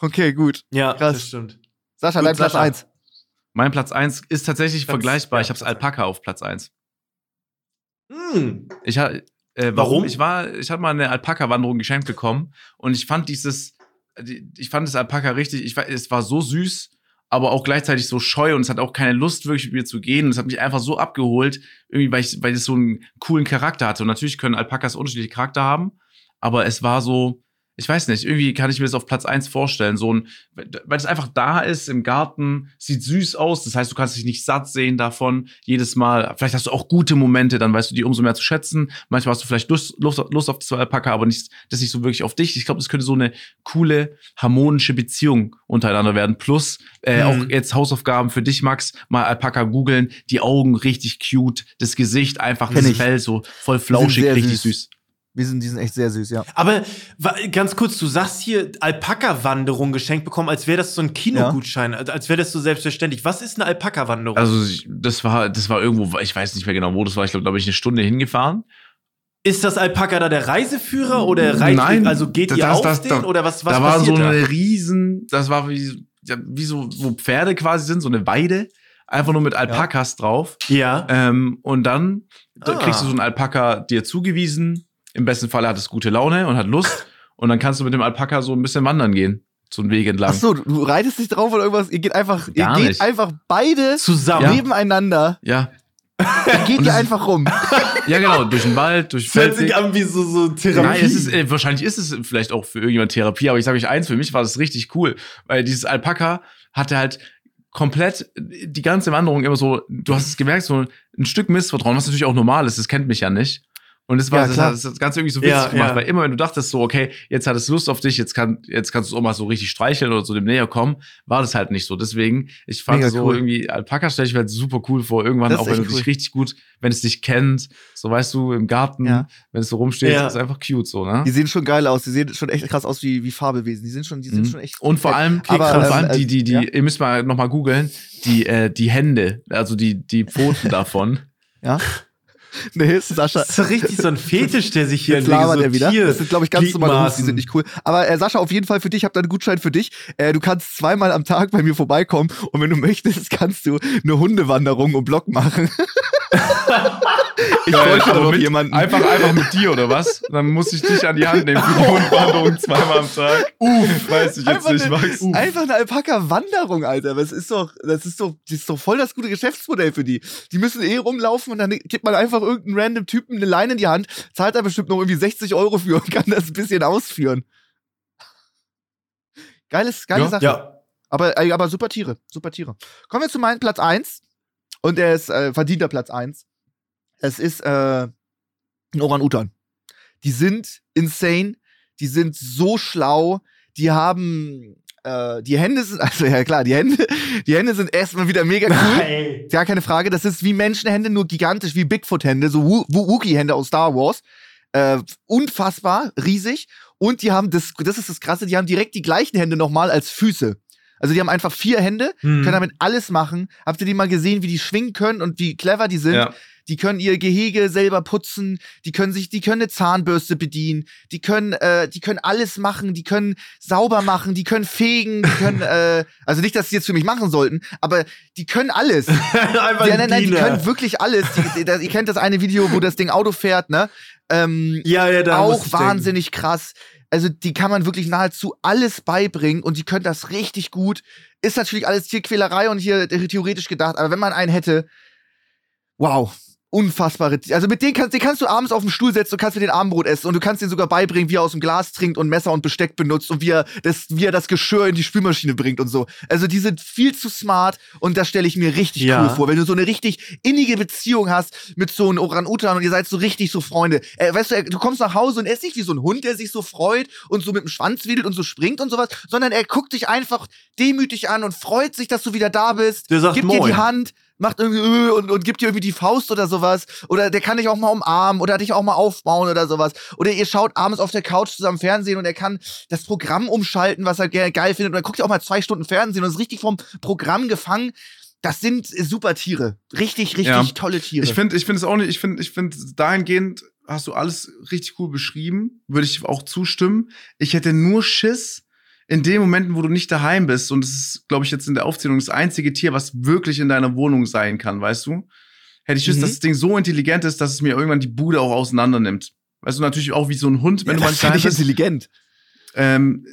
S2: Okay, gut.
S3: Ja,
S2: Krass.
S3: das stimmt.
S2: Sascha,
S3: Gut,
S2: dein Platz
S3: Sascha.
S2: 1.
S1: Mein Platz 1 ist tatsächlich
S3: Platz-
S1: vergleichbar.
S3: ja,
S1: ich habe
S3: Platz
S1: Alpaka auf Platz 1.
S3: Hm.
S1: Ich ha- äh, warum?
S3: Warum?
S1: Ich war, ich hatte mal eine Alpaka-Wanderung geschenkt bekommen und ich fand dieses, die- ich fand das Alpaka richtig, ich, es war so süß, aber auch gleichzeitig so scheu und es hat auch keine Lust, wirklich mit mir zu gehen. Und es hat mich einfach so abgeholt, irgendwie, weil, ich, weil es so einen coolen Charakter hatte. Und natürlich können Alpakas unterschiedliche Charakter haben, aber es war so, ich weiß nicht, irgendwie kann ich mir das auf Platz eins vorstellen. So ein, weil es einfach da ist im Garten, sieht süß aus. Das heißt, du kannst dich nicht satt sehen davon. Jedes Mal, vielleicht hast du auch gute Momente, dann weißt du die umso mehr zu schätzen. Manchmal hast du vielleicht Lust, Lust, Lust auf zwei Alpaka, aber nicht, das nicht so wirklich auf dich. Ich glaube, das könnte so eine coole, harmonische Beziehung untereinander werden. Plus, äh,
S3: Mhm.
S1: auch jetzt Hausaufgaben für dich, Max, mal Alpaka googeln. Die Augen richtig cute, das Gesicht einfach, das. Fell so voll flauschig, richtig
S2: süß.
S1: süß.
S2: Wir sind, die sind echt sehr süß, ja.
S3: Aber ganz kurz, du sagst hier Alpaka-Wanderung geschenkt bekommen, als wäre das so ein Kinogutschein, als als wäre das so selbstverständlich. Was ist eine Alpaka-Wanderung?
S1: Also das war, das war irgendwo, ich weiß nicht mehr genau, wo das war. Ich glaube, da bin ich eine Stunde hingefahren.
S3: ist das Alpaka da der Reiseführer oder reicht
S1: Nein,
S3: also geht
S1: das-
S3: ihr
S1: das-
S3: auf
S1: das-
S3: den
S1: da-
S3: oder was was
S1: da war so
S3: passiert
S1: eine
S3: da?
S1: riesen, das war wie, ja, wie so, wo Pferde quasi sind, so eine Weide. Einfach nur mit Alpakas drauf.
S3: Ja.
S1: Ähm, und dann da
S3: Ah.
S1: kriegst du so einen Alpaka dir zugewiesen. Im besten Fall hat es gute Laune und hat Lust. und dann kannst du mit dem Alpaka so ein bisschen wandern gehen. So einen Weg entlang.
S2: Ach so, du, reitest nicht drauf oder irgendwas. Ihr geht einfach, ihr
S1: Gar
S2: geht
S1: nicht.
S2: einfach beide
S3: Zusammen.
S2: nebeneinander.
S1: Ja.
S2: Ihr geht ihr einfach rum.
S1: Ja, genau. durch den Wald, durch Feldweg.
S3: sich an wie so, so Therapie.
S1: Nein, es ist, äh, wahrscheinlich ist es vielleicht auch für irgendjemand Therapie, aber ich sage euch eins, für mich war das richtig cool, weil dieses Alpaka hatte halt komplett die ganze Wanderung immer so, du hast es gemerkt, so ein Stück Missvertrauen, was natürlich auch normal ist, das kennt mich ja nicht. Und das war
S2: Ja,
S1: das, das Ganze irgendwie so witzig
S3: Ja,
S1: gemacht,
S3: ja.
S1: weil immer wenn du dachtest so, okay, jetzt hat es Lust auf dich, jetzt kann jetzt kannst du es auch mal so richtig streicheln oder so dem näher kommen, war das halt nicht so. Deswegen, ich fand
S2: Mega
S1: so
S2: cool.
S1: irgendwie Alpaka stelle ich mir halt super cool vor, irgendwann auch wenn du
S2: echt
S1: dich
S2: cool.
S1: richtig gut, wenn es dich kennt, so weißt du im Garten, wenn es so rumsteht,
S3: Ja.
S1: ist einfach cute so, ne?
S2: Die sehen schon geil aus. Die sehen schon echt krass aus wie, wie Fabelwesen. Die sind schon, die sind
S1: Mhm.
S2: schon echt.
S1: Und vor allem,
S2: Aber,
S1: und vor
S2: ähm,
S1: allem die, die, die, ihr müsst mal noch mal googeln, die, äh, die Hände, also die, die Pfoten davon.
S2: Ja. Nee, Sascha.
S3: Das ist so richtig so ein Fetisch, der sich hier
S2: Jetzt labert er wieder.
S3: Tier-
S2: Das sind, glaube ich, ganz normale Hus, die sind nicht cool. Aber äh, Sascha, auf jeden Fall für dich, ich habe da einen Gutschein für dich. Äh, du kannst zweimal am Tag bei mir vorbeikommen und wenn du möchtest, kannst du eine Hundewanderung um Block machen. ich bräuchte da
S1: aber
S2: noch
S1: mit,
S2: jemanden.
S1: Einfach, einfach mit dir, oder was? Dann muss ich dich an die Hand nehmen für die Hundwanderung zweimal am Tag. Uff, weiß ich jetzt
S2: Einfach
S1: nicht,
S2: eine,
S1: Max.
S2: einfach eine Alpaka-Wanderung, Alter. Das ist doch, das ist doch, das ist doch voll das gute Geschäftsmodell für die. Die müssen eh rumlaufen und dann gibt man einfach irgendeinen random Typen eine Leine in die Hand, zahlt da bestimmt noch irgendwie 60 Euro für und kann das ein bisschen ausführen. Geiles, geile
S1: Ja.
S2: Sache.
S3: Ja.
S2: Aber, aber super Tiere, super Tiere. Kommen wir zu meinem Platz 1. Und der ist äh, verdienter Platz 1. Es ist äh, ein Orang-Utan. Die sind insane, die sind so schlau, die haben äh, die Hände sind, also ja klar, die Hände, die Hände sind erstmal wieder mega cool.
S3: Ey.
S2: Ja, keine Frage. Das ist wie Menschenhände, nur gigantisch, wie Bigfoot-Hände, so Wo- Wookie-Hände aus Star Wars. Äh, unfassbar, riesig. Und die haben, das, das ist das Krasse, die haben direkt die gleichen Hände nochmal als Füße. Also die haben einfach vier Hände,
S3: Hm.
S2: können damit alles machen. Habt ihr die mal gesehen, wie die schwingen können und wie clever die sind?
S1: Ja.
S2: Die können ihr Gehege selber putzen, die können sich, die können eine Zahnbürste bedienen, die können, äh, die können alles machen, die können sauber machen, die können fegen, die können, äh, also nicht, dass sie jetzt für mich machen sollten, aber die können alles.
S3: Einfach
S2: Ja,
S3: ein
S2: nein, nein, die können wirklich alles. Die, die, ihr kennt das eine Video, wo das Ding Auto fährt, ne? Ähm,
S3: Ja, ja, da muss
S2: auch wahnsinnig krass. Also die kann man wirklich nahezu alles beibringen und die können das richtig gut. Ist natürlich alles Tierquälerei und hier theoretisch gedacht, aber wenn man einen hätte, wow, unfassbare. Also mit denen kannst, den kannst du abends auf den Stuhl setzen und kannst mit den Abendbrot essen und du kannst den sogar beibringen, wie er aus dem Glas trinkt und Messer und Besteck benutzt und wie er das, wie er das Geschirr in die Spülmaschine bringt und so. Also die sind viel zu smart und das stelle ich mir richtig
S3: Ja.
S2: cool vor. Wenn du so eine richtig innige Beziehung hast mit so einem Orang-Utan und ihr seid so richtig so Freunde. Äh, weißt du, du kommst nach Hause und er ist nicht wie so ein Hund, der sich so freut und so mit dem Schwanz wedelt und so springt und sowas, sondern er guckt dich einfach demütig an und freut sich, dass du wieder da bist.
S3: Der sagt
S2: gibt dir
S3: Moin.
S2: die Hand, macht irgendwie äh, und, und gibt dir irgendwie die Faust oder sowas. Oder der kann dich auch mal umarmen oder dich auch mal aufbauen oder sowas. Oder ihr schaut abends auf der Couch zusammen Fernsehen und er kann das Programm umschalten, was er ge geil findet. Und dann guckt ihr auch mal zwei Stunden Fernsehen und ist richtig vom Programm gefangen. Das sind super Tiere. Richtig, richtig
S1: Ja.
S2: tolle Tiere.
S1: Ich finde ich finde es auch nicht, ich finde, ich finde, dahingehend hast du alles richtig cool beschrieben, würde ich auch zustimmen. Ich hätte nur Schiss in den Momenten, wo du nicht daheim bist, und das ist, glaube ich, jetzt in der Aufzählung das einzige Tier, was wirklich in deiner Wohnung sein kann, weißt du? Hätte ich
S2: Mhm.
S1: dass das Ding so intelligent ist, dass es mir irgendwann die Bude auch auseinander nimmt. Weißt du, natürlich auch wie so ein Hund, wenn
S2: ja,
S1: du mal
S2: ich
S1: bist.
S2: intelligent.
S1: Ähm,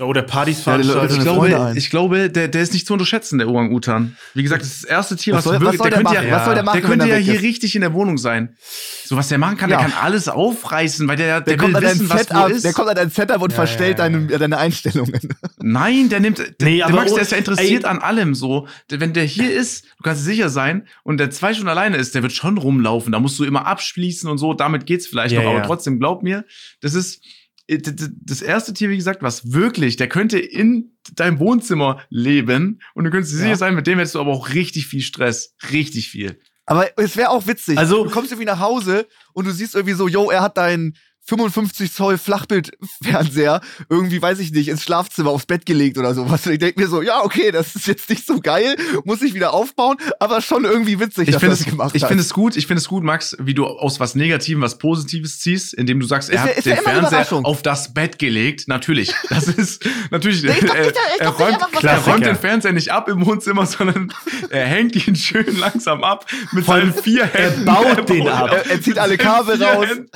S3: Oder Partys
S2: Ja, die Leute
S3: veranstalten.
S1: Ich
S2: seine
S1: glaube, ich glaube der, der ist nicht zu unterschätzen, der Orang-Utan. Wie gesagt, das ist das erste Tier,
S2: Was
S1: was,
S2: soll,
S1: wirklich,
S2: was soll der,
S1: könnte
S2: machen?
S1: ja,
S2: was soll der machen,
S1: der könnte ja
S2: er
S1: hier
S2: ist?
S1: richtig in der Wohnung sein. So was der machen kann,
S2: Ja.
S1: der kann alles aufreißen, weil der, der,
S2: Der, kommt
S1: will
S2: an dein
S1: wissen, was wo
S2: Setup,
S1: ist.
S2: der kommt an dein Setup und
S3: Ja,
S2: verstellt
S3: ja, ja.
S2: Deine, deine Einstellungen.
S1: Nein, der nimmt, der,
S3: Nee,
S1: der
S3: aber
S1: Max,
S3: oh,
S1: der ist ja interessiert
S3: ey.
S1: an allem so. Der, wenn der hier ist, du kannst dir sicher sein, und der zwei Stunden alleine ist, der wird schon rumlaufen. Da musst du immer abschließen und so. Damit geht's vielleicht
S3: Ja,
S1: noch, aber
S3: ja.
S1: trotzdem, glaub mir, das ist das erste Tier, wie gesagt, was wirklich, der könnte in deinem Wohnzimmer leben und du könntest dir
S2: Ja.
S1: sicher sein, mit dem hättest du aber auch richtig viel Stress. Richtig viel.
S2: Aber es wäre auch witzig.
S3: Also-
S2: du kommst irgendwie nach Hause und du siehst irgendwie so, yo, er hat deinen 55 Zoll Flachbildfernseher irgendwie, weiß ich nicht, ins Schlafzimmer aufs Bett gelegt oder sowas. Und ich denke mir so, ja, okay, das ist jetzt nicht so geil, muss ich wieder aufbauen, aber schon irgendwie witzig,
S1: Ich
S2: dass
S1: finde
S2: er das
S1: es,
S2: gemacht
S1: ich finde es gut, ich finde es gut, Max, wie du aus was Negativem was Positives ziehst, indem du sagst, er
S2: Ist
S1: hat
S2: ist
S1: den Fernseher auf das Bett gelegt. Natürlich, das ist natürlich.
S2: Nee,
S1: er,
S2: nicht,
S1: er, räumt, er
S3: er
S1: räumt den Fernseher nicht ab im Wohnzimmer, sondern er hängt ihn schön langsam ab mit
S3: Vor allem,
S1: seinen vier
S3: er
S1: Händen.
S3: baut den ab.
S2: Er- er zieht alle Kabel raus.
S1: Händen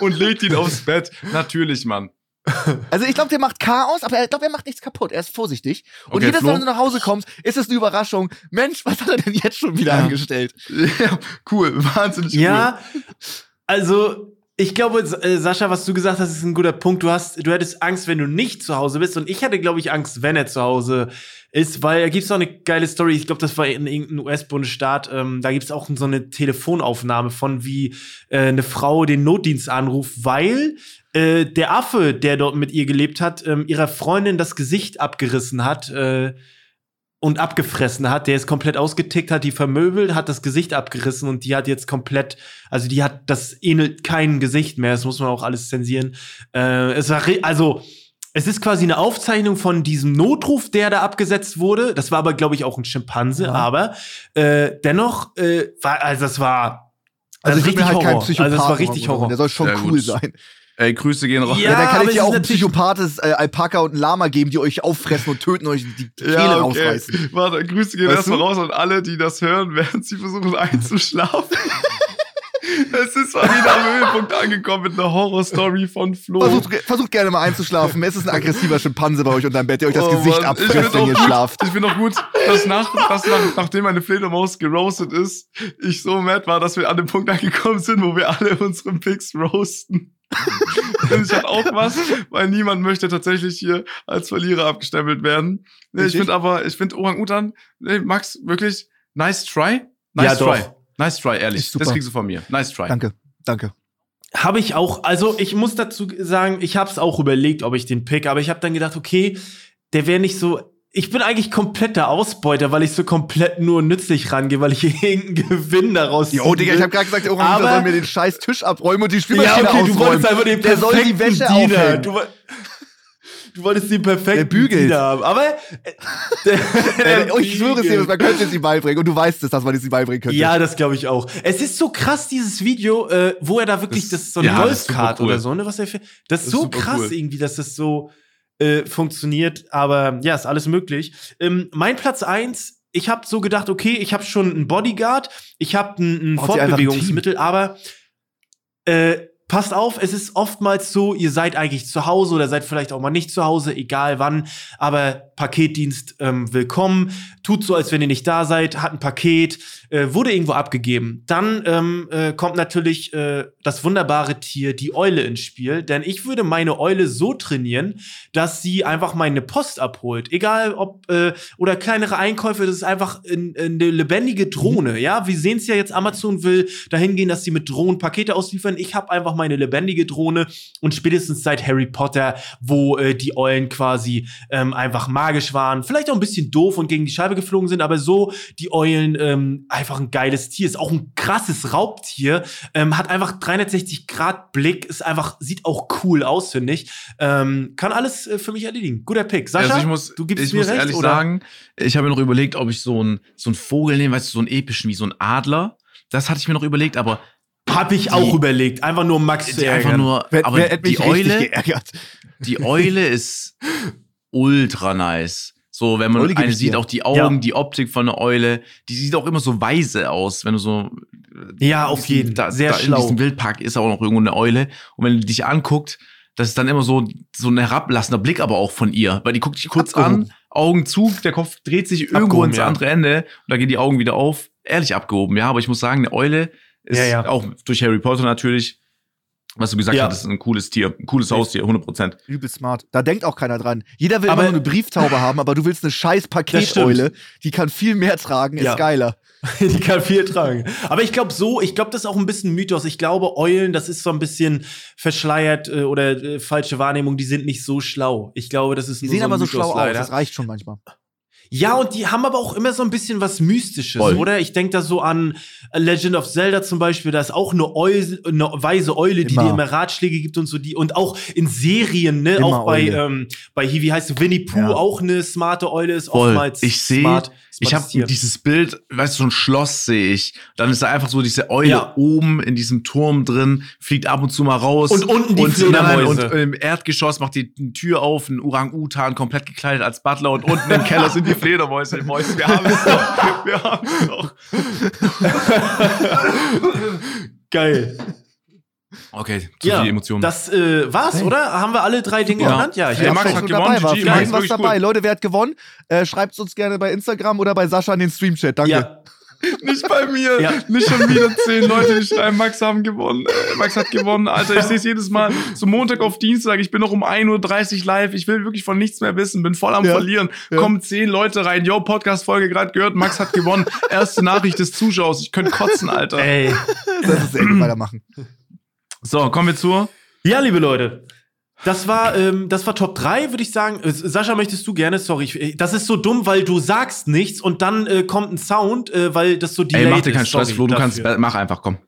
S1: und legt ihn aufs Bett. Natürlich, Mann.
S2: Also ich glaube, der macht Chaos, aber ich glaube, er macht nichts kaputt. Er ist vorsichtig. Und
S1: Okay,
S2: jedes Mal, wenn du nach Hause kommst, ist es eine Überraschung. Mensch, was hat er denn jetzt schon wieder
S1: Ja.
S2: angestellt?
S1: Ja, cool, wahnsinnig
S3: Ja, also ich glaube, äh, Sascha, was du gesagt hast, ist ein guter Punkt. Du hast, du hättest Angst, wenn du nicht zu Hause bist. Und ich hatte, glaube ich, Angst, wenn er zu Hause ist, weil da gibt's auch eine geile Story. Ich glaube, das war in irgendeinem US-Bundesstaat. Ähm, da gibt's auch so eine Telefonaufnahme von, wie äh, eine Frau den Notdienst anruft, weil äh, der Affe, der dort mit ihr gelebt hat, ähm, ihrer Freundin das Gesicht abgerissen hat. Äh, und abgefressen hat, der ist komplett ausgetickt, hat die vermöbelt, hat das Gesicht abgerissen und die hat jetzt komplett, also die hat, das ähnelt kein Gesicht mehr, das muss man auch alles zensieren. Äh, es war, also, es ist quasi eine Aufzeichnung von diesem Notruf, der da abgesetzt wurde. Das war aber, glaube ich, auch ein Schimpanse,
S2: Ja.
S3: aber äh, dennoch, äh, war, also das war,
S2: Also ich
S3: richtig
S2: bin halt kein
S3: Horror.
S2: Psychopath.
S3: Also es war richtig Horror.
S2: Der soll schon
S1: Sehr
S2: cool
S1: gut.
S2: sein.
S1: Ey, Grüße gehen raus.
S3: Ja,
S2: Ja, dann kann ich dir auch ein psychopathes äh, Alpaka und ein Lama geben, die euch auffressen und töten, euch die Kehle rausreißen.
S1: Warte, Grüße gehen erstmal raus an alle, die das hören, während sie versuchen einzuschlafen. es ist mal wieder am Höhepunkt angekommen mit einer Horrorstory von Flo.
S2: Versucht, versucht gerne mal einzuschlafen. Es ist ein aggressiver Schimpanse bei euch unter dem Bett, der euch das
S1: Oh
S2: Gesicht
S1: Mann,
S2: abfrisst, wenn ihr
S1: gut,
S2: schlaft.
S1: Ich finde auch gut, dass, nach, dass nach, nachdem meine Fledermaus geroastet ist, ich so mad war, dass wir an dem Punkt angekommen sind, wo wir alle unsere Picks roasten. Ich hatte auch was, weil niemand möchte tatsächlich hier als Verlierer abgestempelt werden. Nee, ich finde aber, ich finde Orang-Utan, nee, Max, wirklich, nice try. Nice
S3: Ja,
S1: try.
S3: doch.
S1: Nice try, ehrlich.
S2: Ist.
S1: Das kriegst du von mir. Nice try.
S2: Danke, danke.
S3: Habe ich auch, also ich muss dazu sagen, ich habe es auch überlegt, ob ich den pick, aber ich habe dann gedacht, okay, der wäre nicht so. Ich bin eigentlich kompletter Ausbeuter, weil ich so komplett nur nützlich rangehe, weil ich irgendeinen Gewinn daraus
S2: Jo, oh, Digga, ich habe gerade gesagt, der Orang-Utan
S3: Aber-
S2: soll mir den scheiß Tisch abräumen und die
S3: Ja,
S2: Spülmaschine
S3: okay, du
S2: ausräumen.
S3: wolltest einfach den
S2: Der soll die
S3: perfekten
S2: Wäsche
S3: Diener. Du, du wolltest den perfekten
S2: Der.
S3: Diener haben. Aber äh, der,
S2: Äh, oh, ich schwöre es dir, man könnte es ihm beibringen und du weißt es, dass man es ihm beibringen könnte.
S3: Ja, das glaube ich auch. Es ist so krass, dieses Video, äh, wo er da wirklich, das,
S1: Das-
S3: ist so eine
S1: ja,
S3: Golfkart
S1: cool.
S3: oder so, ne? Was er für, das ist so krass
S1: cool.
S3: irgendwie, dass das so äh, funktioniert. Aber ja, ist alles möglich. Ähm, mein Platz eins. Ich habe so gedacht, okay, ich habe schon einen Bodyguard, ich habe ein, ein
S2: einfach ein
S3: Fortbewegungsmittel, aber äh, passt auf, es ist oftmals so, ihr seid eigentlich zu Hause oder seid vielleicht auch mal nicht zu Hause, egal wann, aber Paketdienst ähm, willkommen, tut so, als wenn ihr nicht da seid, hat ein Paket, äh, wurde irgendwo abgegeben. Dann ähm, äh, kommt natürlich äh, das wunderbare Tier, die Eule ins Spiel, denn ich würde meine Eule so trainieren, dass sie einfach meine Post abholt. Egal ob, äh, oder kleinere Einkäufe, das ist einfach in, in eine lebendige Drohne, ja. Wir sehen es ja jetzt, Amazon will dahin gehen, dass sie mit Drohnen Pakete ausliefern. Ich habe einfach meine lebendige Drohne und spätestens seit Harry Potter, wo äh, die Eulen quasi ähm, einfach magisch waren, vielleicht auch ein bisschen doof und gegen die Scheibe geflogen sind, aber so die Eulen ähm, einfach ein geiles Tier, ist auch ein krasses Raubtier, ähm, hat einfach 360 Grad Blick, ist einfach, sieht auch cool aus, finde ich. Ähm, kann alles äh, für mich erledigen. Guter Pick. Sascha,
S1: also ich muss,
S3: du gibst
S1: ich
S3: mir
S1: muss
S3: recht,
S1: ehrlich
S3: oder?
S1: sagen, ich habe mir noch überlegt, ob ich so einen so einen Vogel nehme, weißt du, so einen epischen wie so ein Adler. Das hatte ich mir noch überlegt, aber
S3: Hab ich auch überlegt. Einfach nur Max zu
S1: die einfach
S3: ärgern.
S1: nur,
S2: Wer,
S1: aber
S2: wer
S1: die Eule,
S2: geärgert?
S1: die Eule ist ultra nice. So, wenn man eine sieht,
S2: dir.
S1: auch die Augen,
S3: Ja.
S1: die Optik von einer Eule, die sieht auch immer so weise aus, wenn du so.
S3: Ja, auf jeden.
S1: Da,
S3: Sehr
S1: da
S3: schlau.
S1: In diesem Wildpark ist auch noch irgendwo eine Eule. Und wenn die dich anguckt, das ist dann immer so, so ein herablassender Blick aber auch von ihr, weil die guckt dich kurz
S2: Abgehoben.
S1: an, Augen zu, der Kopf dreht sich irgendwo
S3: Abgehoben,
S1: ins
S3: ja.
S1: andere Ende und dann gehen die Augen wieder auf. Ehrlich abgehoben, ja, aber ich muss sagen, eine Eule ist
S3: Ja, ja.
S1: auch durch Harry Potter natürlich, was du gesagt
S3: Ja.
S1: hast, ist ein cooles Tier, ein cooles Haustier, 100 Prozent.
S2: Übel smart. Da denkt auch keiner dran. Jeder will
S3: Aber-
S2: immer nur eine Brieftaube haben, aber du willst eine scheiß Paketeule. Die kann viel mehr tragen, ist
S3: Ja.
S2: geiler.
S3: Die kann viel tragen. Aber ich glaube so, ich glaube, das ist auch ein bisschen Mythos. Ich glaube, Eulen, das ist so ein bisschen verschleiert äh, oder äh, falsche Wahrnehmung, die sind nicht so schlau. Ich glaube, das ist
S2: Die sehen
S3: so
S2: aber so
S3: Mythos
S2: schlau aus,
S3: leider.
S2: das reicht schon manchmal.
S3: Ja, und die haben aber auch immer so ein bisschen was Mystisches,
S1: Voll.
S3: oder? Ich denke da so an A Legend of Zelda zum Beispiel, da ist auch eine, Eule, eine weise Eule, die
S2: Immer.
S3: dir immer Ratschläge gibt und so die. Und auch in Serien, ne?
S2: Immer
S3: auch bei,
S2: Eule.
S3: ähm, bei hier, wie heißt du, Winnie Pooh,
S2: Ja.
S3: auch eine smarte Eule ist
S1: Voll.
S3: oftmals
S1: Ich sehe,
S3: smart.
S1: ich
S3: smartes
S1: habe dieses Bild, weißt du, so ein Schloss sehe ich. Dann ist da einfach so diese Eule
S3: Ja.
S1: oben in diesem Turm drin, fliegt ab und zu mal raus.
S3: Und unten die
S1: und, nein, und im Erdgeschoss macht die eine Tür auf, ein Orang-Utan komplett gekleidet als Butler und unten im Keller sind die Fledermäuse. Mäuse, wir haben es doch. Wir haben es doch.
S3: Geil.
S1: Okay, zu
S3: Ja,
S1: viel Emotionen.
S3: das äh, war's,
S2: Hey.
S3: oder? Haben wir alle drei Dinge
S1: Ja.
S3: genannt? Ja, ich
S1: Hey,
S3: glaub
S1: Max hat
S2: schon dabei
S1: gewonnen,
S2: war.
S1: Max,
S2: jeden was dabei.
S1: gut.
S2: Leute, wer hat gewonnen? Äh, Schreibt uns gerne bei Instagram oder bei Sascha in den Streamchat. Danke.
S3: Ja,
S1: Nicht bei mir.
S3: Ja.
S1: Nicht schon wieder zehn Leute, die schreiben, Max haben gewonnen. Äh, Max hat gewonnen. Alter, ich sehe es jedes Mal. So Montag auf Dienstag, ich bin noch um 1.30 Uhr live. Ich will wirklich von nichts mehr wissen, bin voll am
S2: Ja.
S1: Verlieren.
S2: Ja.
S1: Kommen zehn Leute rein. Yo, Podcast-Folge gerade gehört, Max hat gewonnen. Erste Nachricht des Zuschauers. Ich könnte kotzen, Alter.
S3: ey.
S2: Das ist echt weitermachen.
S1: So, kommen wir zur.
S3: Ja, liebe Leute. Das war, ähm, das war Top 3, würde ich sagen. Äh, Sascha, möchtest du gerne? Sorry, ich, äh, das ist so dumm, weil du sagst nichts und dann äh, kommt ein Sound, äh, weil das so delayed
S1: Ey, mach dir keinen. Stress, Flo. Du kannst, mach einfach, komm.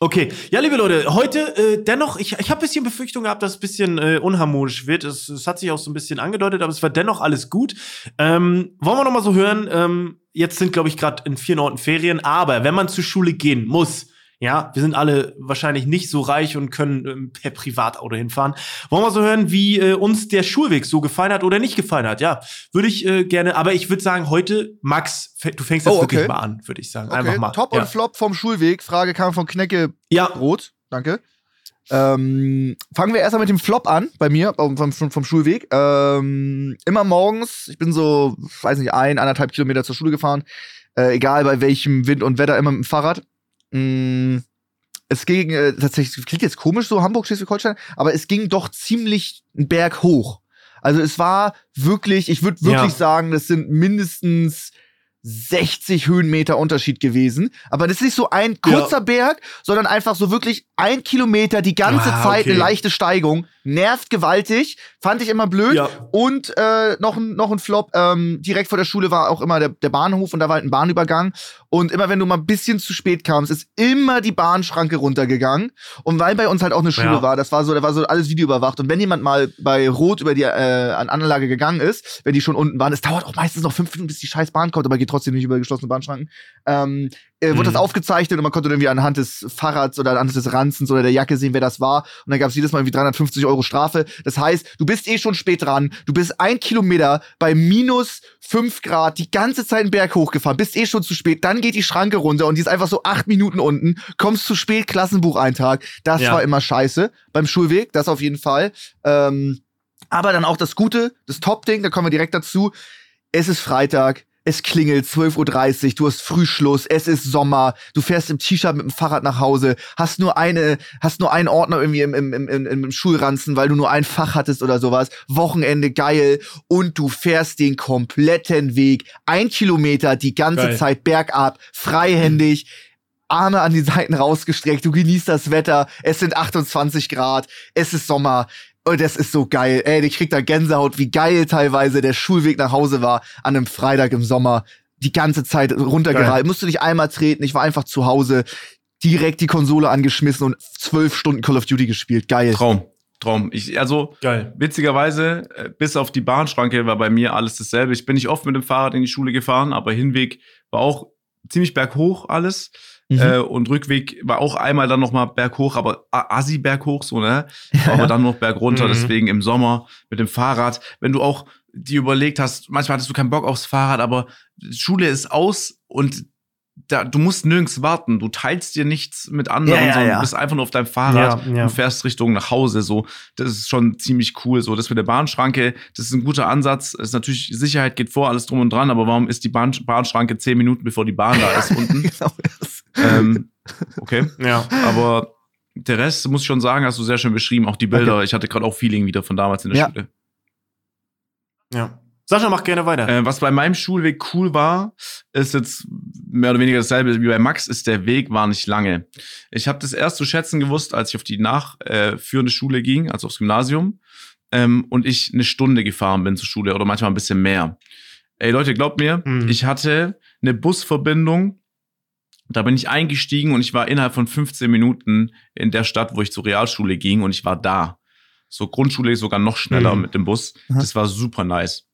S3: Okay, ja, liebe Leute, heute äh, dennoch, ich, ich habe ein bisschen Befürchtung gehabt, dass es ein bisschen äh, unharmonisch wird. Es, es hat sich auch so ein bisschen angedeutet, aber es war dennoch alles gut. Ähm, wollen wir noch mal so hören? Ähm, jetzt sind, glaube ich, gerade in vier Orten Ferien, aber wenn man zur Schule gehen muss, ja, wir sind alle wahrscheinlich nicht so reich und können ähm, per Privatauto hinfahren. Wollen wir so hören, wie äh, uns der Schulweg so gefallen hat oder nicht gefallen hat? Ja, würde ich äh, gerne, aber ich würde sagen, heute, Max, du fängst jetzt
S2: Oh,
S3: wirklich
S2: okay.
S3: mal an, würde ich sagen.
S2: Okay,
S3: Einfach mal.
S2: Top
S3: ja.
S2: und Flop vom Schulweg. Frage kam von Knecke
S3: ja,
S2: Rot. Danke. Ähm, fangen wir erstmal mit dem Flop an, bei mir, vom, vom, vom Schulweg. Ähm, immer morgens, ich bin so, weiß nicht, ein, anderthalb Kilometer zur Schule gefahren. Äh, egal bei welchem Wind und Wetter, immer mit dem Fahrrad. Mm, es ging, äh, tatsächlich, klingt jetzt komisch so, Hamburg, Schleswig-Holstein, aber es ging doch ziemlich einen Berg hoch. Also es war wirklich, ich würde wirklich
S3: Ja.
S2: sagen, das sind mindestens 60 Höhenmeter Unterschied gewesen. Aber das ist nicht so ein kurzer Berg, sondern einfach so wirklich ein Kilometer die ganze
S3: Ah,
S2: Zeit
S3: okay.
S2: eine leichte Steigung. Nervt gewaltig. Fand ich immer blöd.
S3: Ja.
S2: Und äh, noch, ein, noch ein Flop, ähm, direkt vor der Schule war auch immer der, der Bahnhof und da war halt ein Bahnübergang. Und immer wenn du mal ein bisschen zu spät kamst, ist immer die Bahnschranke runtergegangen. Und weil bei uns halt auch eine Schule
S3: Ja.
S2: war, das war so, da war so alles videoüberwacht. Und wenn jemand mal bei Rot über die äh, an Anlage gegangen ist, wenn die schon unten waren, es dauert auch meistens noch fünf Minuten, bis die scheiß Bahn kommt, aber geht trotzdem nicht über geschlossene Bahnschranken. Ähm, äh, wurde
S3: Mhm.
S2: das aufgezeichnet und man konnte irgendwie anhand des Fahrrads oder anhand des Ranzens oder der Jacke sehen, wer das war. Und dann gab es jedes Mal irgendwie 350 Euro Strafe. Das heißt, du bist eh schon spät dran. Du bist ein Kilometer bei minus fünf Grad die ganze Zeit den Berg hochgefahren. Bist eh schon zu spät. Dann geht die Schranke runter und die ist einfach so acht Minuten unten. Kommst zu spät, Klassenbucheintrag. Das
S3: Ja.
S2: war immer scheiße. Beim Schulweg, das auf jeden Fall. Ähm, aber dann auch das Gute, das Top-Ding, da kommen wir direkt dazu. Es ist Freitag. Es klingelt 12.30 Uhr, du hast Frühschluss, es ist Sommer, du fährst im T-Shirt mit dem Fahrrad nach Hause, hast nur eine, hast nur einen Ordner irgendwie im, im, im, im, Schulranzen, weil du nur ein Fach hattest oder sowas. Wochenende geil und du fährst den kompletten Weg, ein Kilometer, die ganze
S3: Geil.
S2: Zeit bergab, freihändig. Arme an die Seiten rausgestreckt, du genießt das Wetter, es sind 28 Grad, es ist Sommer, und das ist so geil. Ey, ich krieg da Gänsehaut, wie geil teilweise der Schulweg nach Hause war an einem Freitag im Sommer. Die ganze Zeit runtergereiht. Musste nicht einmal treten. Ich war einfach zu Hause. Direkt die Konsole angeschmissen und zwölf Stunden Call of Duty gespielt. Geil.
S1: Traum. Traum. Ich, also,
S3: Geil.
S1: Witzigerweise, äh, bis auf die Bahnschranke war bei mir alles dasselbe. Ich bin nicht oft mit dem Fahrrad in die Schule gefahren, aber Hinweg war auch ziemlich berghoch alles.
S2: Mhm.
S1: Äh, und Rückweg war auch einmal dann noch mal berghoch, aber a- assi berghoch so, ne? Aber dann noch bergunter,
S3: Mhm.
S1: deswegen im Sommer mit dem Fahrrad. Wenn du auch dir überlegt hast, manchmal hattest du keinen Bock aufs Fahrrad, aber Schule ist aus und da, du musst nirgends warten. Du teilst dir nichts mit anderen,
S2: Ja, ja,
S1: sondern
S2: ja.
S1: du bist einfach nur auf deinem Fahrrad und fährst Richtung nach Hause. So, das ist schon ziemlich cool. So, das mit der Bahnschranke, das ist ein guter Ansatz. Es ist natürlich, Sicherheit geht vor, alles drum und dran, aber warum ist die Bahn, Bahnschranke zehn Minuten, bevor die Bahn da ist unten?
S2: Genau
S1: ähm, okay.
S3: Ja.
S1: Aber der Rest, muss ich schon sagen, hast du sehr schön beschrieben. Auch die Bilder. Ich hatte gerade auch Feeling wieder von damals in der. Schule.
S3: Ja. Sascha, mach gerne weiter.
S1: Äh, was bei meinem Schulweg cool war, ist jetzt mehr oder weniger dasselbe wie bei Max, ist der Weg war nicht lange. Ich habe das erst zu schätzen gewusst, als ich auf die nachführende Schule ging, also aufs Gymnasium, ähm, und ich eine Stunde gefahren bin zur Schule oder manchmal ein bisschen mehr. Ey Leute, glaubt mir,
S3: Mhm.
S1: ich hatte eine Busverbindung, da bin ich eingestiegen und ich war innerhalb von 15 Minuten in der Stadt, wo ich zur Realschule ging und ich war da. So Grundschule sogar noch schneller
S3: Mhm.
S1: mit dem Bus.
S2: Mhm.
S1: Das war super nice.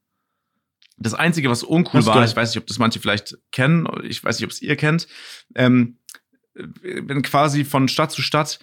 S1: Das Einzige, was uncool war, ich weiß nicht, ob das manche vielleicht kennen, ich weiß nicht, ob es ihr kennt, ähm, wenn quasi von Stadt zu Stadt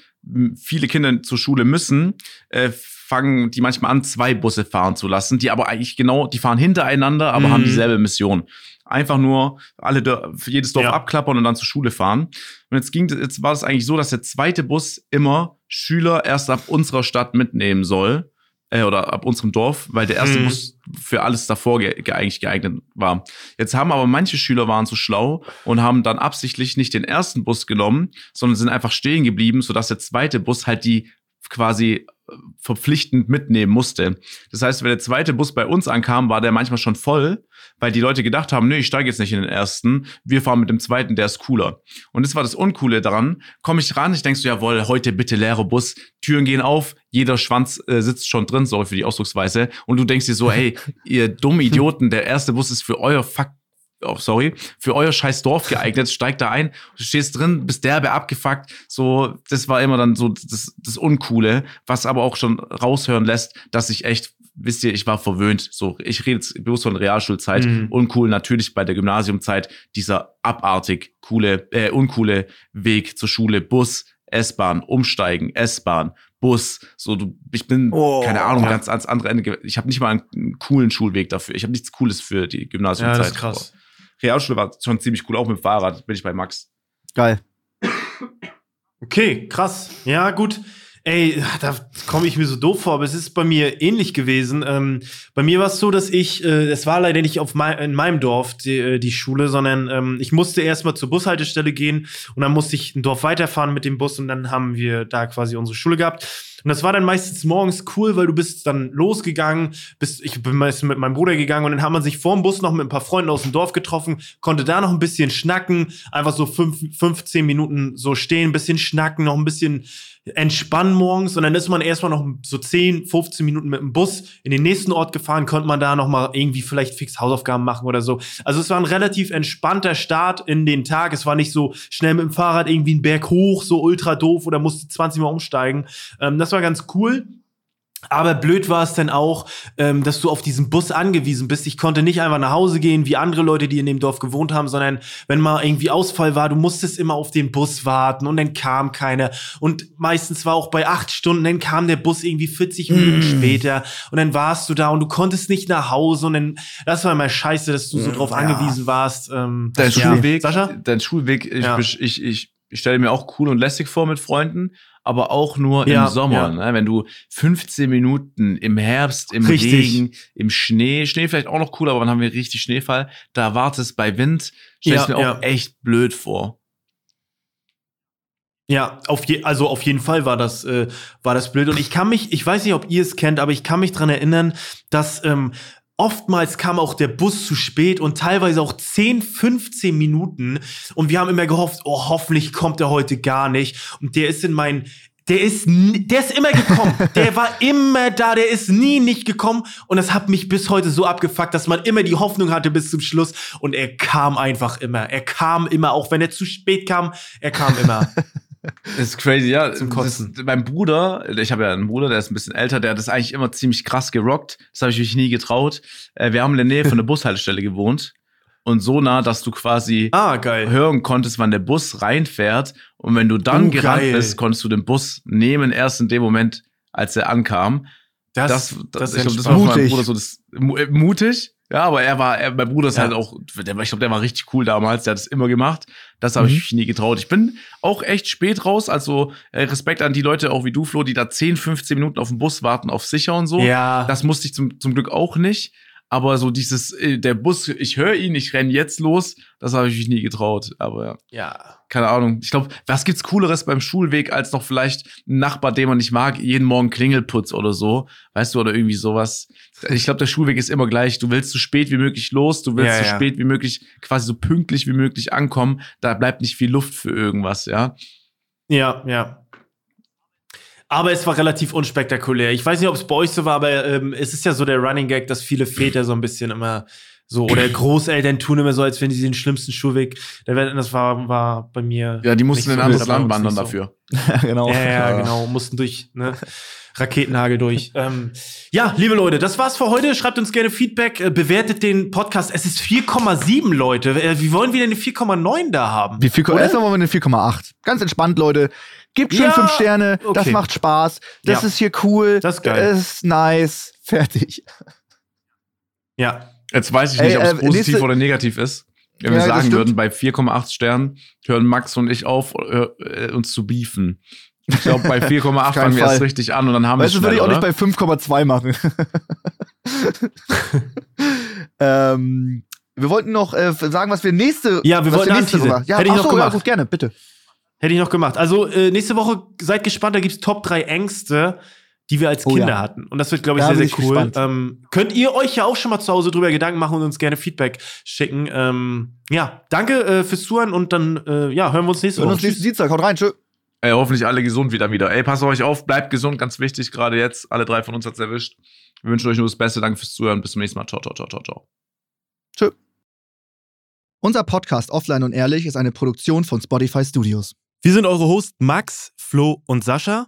S1: viele Kinder zur Schule müssen, äh, fangen die manchmal an, zwei Busse fahren zu lassen, die aber eigentlich genau, die fahren hintereinander, aber
S3: Mhm.
S1: haben dieselbe Mission. Einfach nur alle für jedes Dorf
S3: Ja.
S1: abklappern und dann zur Schule fahren. Und jetzt ging, jetzt war es eigentlich so, dass der zweite Bus immer Schüler erst ab unserer Stadt mitnehmen soll äh, oder ab unserem Dorf, weil der erste
S3: Mhm.
S1: Bus für alles davor ge ge eigentlich geeignet war. Jetzt haben aber manche Schüler waren so schlau und haben dann absichtlich nicht den ersten Bus genommen, sondern sind einfach stehen geblieben, sodass der zweite Bus halt die quasi äh, verpflichtend mitnehmen musste. Das heißt, wenn der zweite Bus bei uns ankam, war der manchmal schon voll, weil die Leute gedacht haben, nee, ich steige jetzt nicht in den ersten, wir fahren mit dem zweiten, der ist cooler. Und das war das Uncoole daran. Komme ich ran, ich denk so, jawohl, heute bitte leere Bus, Türen gehen auf, jeder Schwanz äh, sitzt schon drin, sorry für die Ausdrucksweise. Und du denkst dir so, hey, ihr dummen Idioten, der erste Bus ist für euer Fuck oh, sorry, für euer scheiß Dorf geeignet, steigt da ein, du stehst drin, bist derbe abgefuckt, so, das war immer dann so das, das Uncoole, was aber auch schon raushören lässt, dass ich echt, wisst ihr, ich war verwöhnt, so, ich rede jetzt bloß von Realschulzeit,
S3: Mhm.
S1: uncool natürlich bei der Gymnasiumzeit, dieser abartig coole, äh, uncoole Weg zur Schule, Bus, S-Bahn, umsteigen, S-Bahn, Bus, so du, ich bin
S2: Oh,
S1: keine Ahnung,
S3: ja.
S1: ganz ans andere Ende. Ich habe nicht mal einen, einen coolen Schulweg dafür. Ich habe nichts Cooles für die
S3: Ja,
S1: Gymnasiumzeit.
S3: das ist krass.
S1: Realschule war schon ziemlich cool, auch mit dem Fahrrad bin ich bei Max.
S2: Geil.
S3: Okay, krass. Ja, gut. Ey, da komme ich mir so doof vor, aber es ist bei mir ähnlich gewesen. Ähm, bei mir war es so, dass ich, äh, es war leider nicht auf mein, in meinem Dorf die, äh, die Schule, sondern ähm, ich musste erstmal zur Bushaltestelle gehen und dann musste ich ein Dorf weiterfahren mit dem Bus und dann haben wir da quasi unsere Schule gehabt. Und das war dann meistens morgens cool, weil du bist dann losgegangen, bist, ich bin meistens mit meinem Bruder gegangen und dann hat man sich vor dem Bus noch mit ein paar Freunden aus dem Dorf getroffen, konnte da noch ein bisschen schnacken, einfach so fünf, 15 Minuten so stehen, ein bisschen schnacken, noch ein bisschen entspannen morgens und dann ist man erstmal noch so 10, 15 Minuten mit dem Bus in den nächsten Ort gefahren, konnte man da noch mal irgendwie vielleicht fix Hausaufgaben machen oder so. Also es war ein relativ entspannter Start in den Tag. Es war nicht so schnell mit dem Fahrrad irgendwie einen Berg hoch, so ultra doof oder musste 20 Mal umsteigen. Ähm, das war ganz cool. Aber blöd war es dann auch, ähm, dass du auf diesen Bus angewiesen bist. Ich konnte nicht einfach nach Hause gehen, wie andere Leute, die in dem Dorf gewohnt haben, sondern wenn mal irgendwie Ausfall war, du musstest immer auf den Bus warten und dann kam keiner. Und meistens war auch bei acht Stunden, dann kam der Bus irgendwie 40 Minuten später und dann warst du da und du konntest nicht nach Hause und dann, das war immer scheiße, dass du so drauf
S2: Ja.
S3: angewiesen warst. Ähm,
S1: Dein
S3: ja.
S1: Schulweg,
S3: Sascha?
S1: dein Schulweg, ich,
S3: Ja.
S1: ich, ich, ich stelle mir auch cool und lässig vor mit Freunden, aber auch nur
S3: Ja,
S1: im Sommer.
S3: ja.
S1: Ne? Wenn du 15 Minuten im Herbst, im
S3: Richtig.
S1: Regen, im Schnee, Schnee vielleicht auch noch cool, aber wann haben wir richtig Schneefall? Da wartest bei Wind, stell ich
S3: Ja,
S1: mir auch echt blöd vor.
S3: Ja, auf je, also auf jeden Fall war das, äh, war das blöd. Und ich kann mich, ich weiß nicht, ob ihr es kennt, aber ich kann mich dran erinnern, dass ähm, oftmals kam auch der Bus zu spät und teilweise auch 10, 15 Minuten. Und wir haben immer gehofft, oh, hoffentlich kommt er heute gar nicht. Und der ist in mein, der ist, der ist immer gekommen. der war immer da, der ist nie nicht gekommen. Und das hat mich bis heute so abgefuckt, dass man immer die Hoffnung hatte bis zum Schluss. Und er kam einfach immer. Er kam immer, auch wenn er zu spät kam, er kam immer.
S1: Das ist crazy, ja.
S3: Zum
S1: Das,
S3: Kotzen.
S1: mein Bruder, ich habe ja einen Bruder, der ist ein bisschen älter, der hat das eigentlich immer ziemlich krass gerockt. Das habe ich mich nie getraut. Äh, Wir haben in der Nähe von der Bushaltestelle gewohnt und so nah, dass du quasi
S3: Ah, geil.
S1: hören konntest, wann der Bus reinfährt. Und wenn du dann
S3: Oh,
S1: gerannt
S3: geil.
S1: bist, konntest du den Bus nehmen, erst in dem Moment, als er ankam. Das, das,
S3: das
S1: ich
S3: ist
S1: glaube, das war
S2: mutig.
S1: Bruder so das äh, mutig. Ja, aber er war, er, mein Bruder ist
S3: Ja.
S1: halt auch, der, ich glaube, der war richtig cool damals, der hat es immer gemacht. Das habe ich
S2: Mhm.
S1: mich nie getraut. Ich bin auch echt spät raus, also äh, Respekt an die Leute, auch wie du, Flo, die da 10, 15 Minuten auf dem Bus warten, auf sicher und so.
S3: Ja.
S1: Das musste ich zum, zum Glück auch nicht. Aber so dieses, äh, der Bus, ich höre ihn, ich renn jetzt los, das habe ich mich nie getraut. Aber ja,
S3: ja.
S1: Keine Ahnung. Ich glaube, was gibt's Cooleres beim Schulweg, als noch vielleicht ein Nachbar, den man nicht mag, jeden Morgen Klingelputz oder so, weißt du, oder irgendwie sowas. Ich glaube, der Schulweg ist immer gleich. Du willst so spät wie möglich los, du willst
S3: Ja,
S1: so
S3: ja.
S1: spät wie möglich, quasi so pünktlich wie möglich ankommen. Da bleibt nicht viel Luft für irgendwas, ja.
S3: Ja, ja. Aber es war relativ unspektakulär. Ich weiß nicht, ob es bei euch so war, aber ähm, es ist ja so der Running Gag, dass viele Väter so ein bisschen immer so oder Großeltern tun immer so, als wenn sie den schlimmsten Schulweg Welt. Das war, war bei mir.
S1: Ja, die mussten
S3: nicht
S1: in ein anderes Land wandern
S3: so.
S1: dafür.
S2: genau.
S3: Ja, ja, genau. Mussten durch, ne? Raketenhagel durch. ähm, ja, liebe Leute, das war's für heute. Schreibt uns gerne Feedback, äh, bewertet den Podcast. Es ist 4,7, Leute. Äh, Wie wollen wir denn eine 4,9 da haben?
S2: Wie viel? Erstmal wollen wir eine 4,8. Ganz entspannt, Leute. Gebt schön
S3: Ja,
S2: 5 Sterne. Das
S3: okay.
S2: macht Spaß. Das
S3: Ja.
S2: ist hier cool.
S3: Das ist geil.
S2: Das ist nice. Fertig.
S3: Ja.
S1: Jetzt weiß ich nicht, ob es
S2: äh,
S1: positiv
S2: nächste-
S1: oder negativ ist. Wenn
S2: Ja,
S1: wir
S2: das
S1: sagen würden, bei 4,8 Sternen hören Max und ich auf, äh, äh, uns zu beefen. Ich glaube, bei 4,8
S2: keinen
S1: fangen wir erst richtig an und dann haben wir es
S2: du, würde ich auch
S1: oder?
S2: nicht bei 5,2 machen. ähm, wir wollten noch äh, sagen, was wir nächste
S3: Ja, wir wollten
S2: nächste
S3: anteasern.
S2: Woche- Ja,
S3: Hätte ich noch
S2: so, ja,
S3: gemacht.
S2: gut, gerne, bitte.
S3: Hätte ich noch gemacht. Also äh, nächste Woche seid gespannt, da gibt's Top 3 Ängste, die wir als
S2: Oh
S3: Kinder
S2: ja.
S3: hatten. Und das wird, glaube ich,
S2: Da
S3: sehr, sehr
S2: ich
S3: cool. Ähm, könnt ihr euch ja auch schon mal zu Hause drüber Gedanken machen und uns gerne Feedback schicken. Ähm, ja, danke äh, fürs Zuhören und dann äh, ja, hören wir uns nächste Woche.
S2: uns nächsten Dienstag. Haut rein. Tschö.
S1: Ey, hoffentlich alle gesund wieder wieder. Ey, passt auf euch auf, bleibt gesund, ganz wichtig, gerade jetzt. Alle drei von uns hat's erwischt. Wir wünschen euch nur das Beste. Danke fürs Zuhören. Bis zum nächsten Mal. Ciao, ciao, ciao, ciao, ciao.
S2: Unser Podcast Offline und Ehrlich ist eine Produktion von Spotify Studios.
S3: Wir sind eure Hosts Max, Flo und Sascha.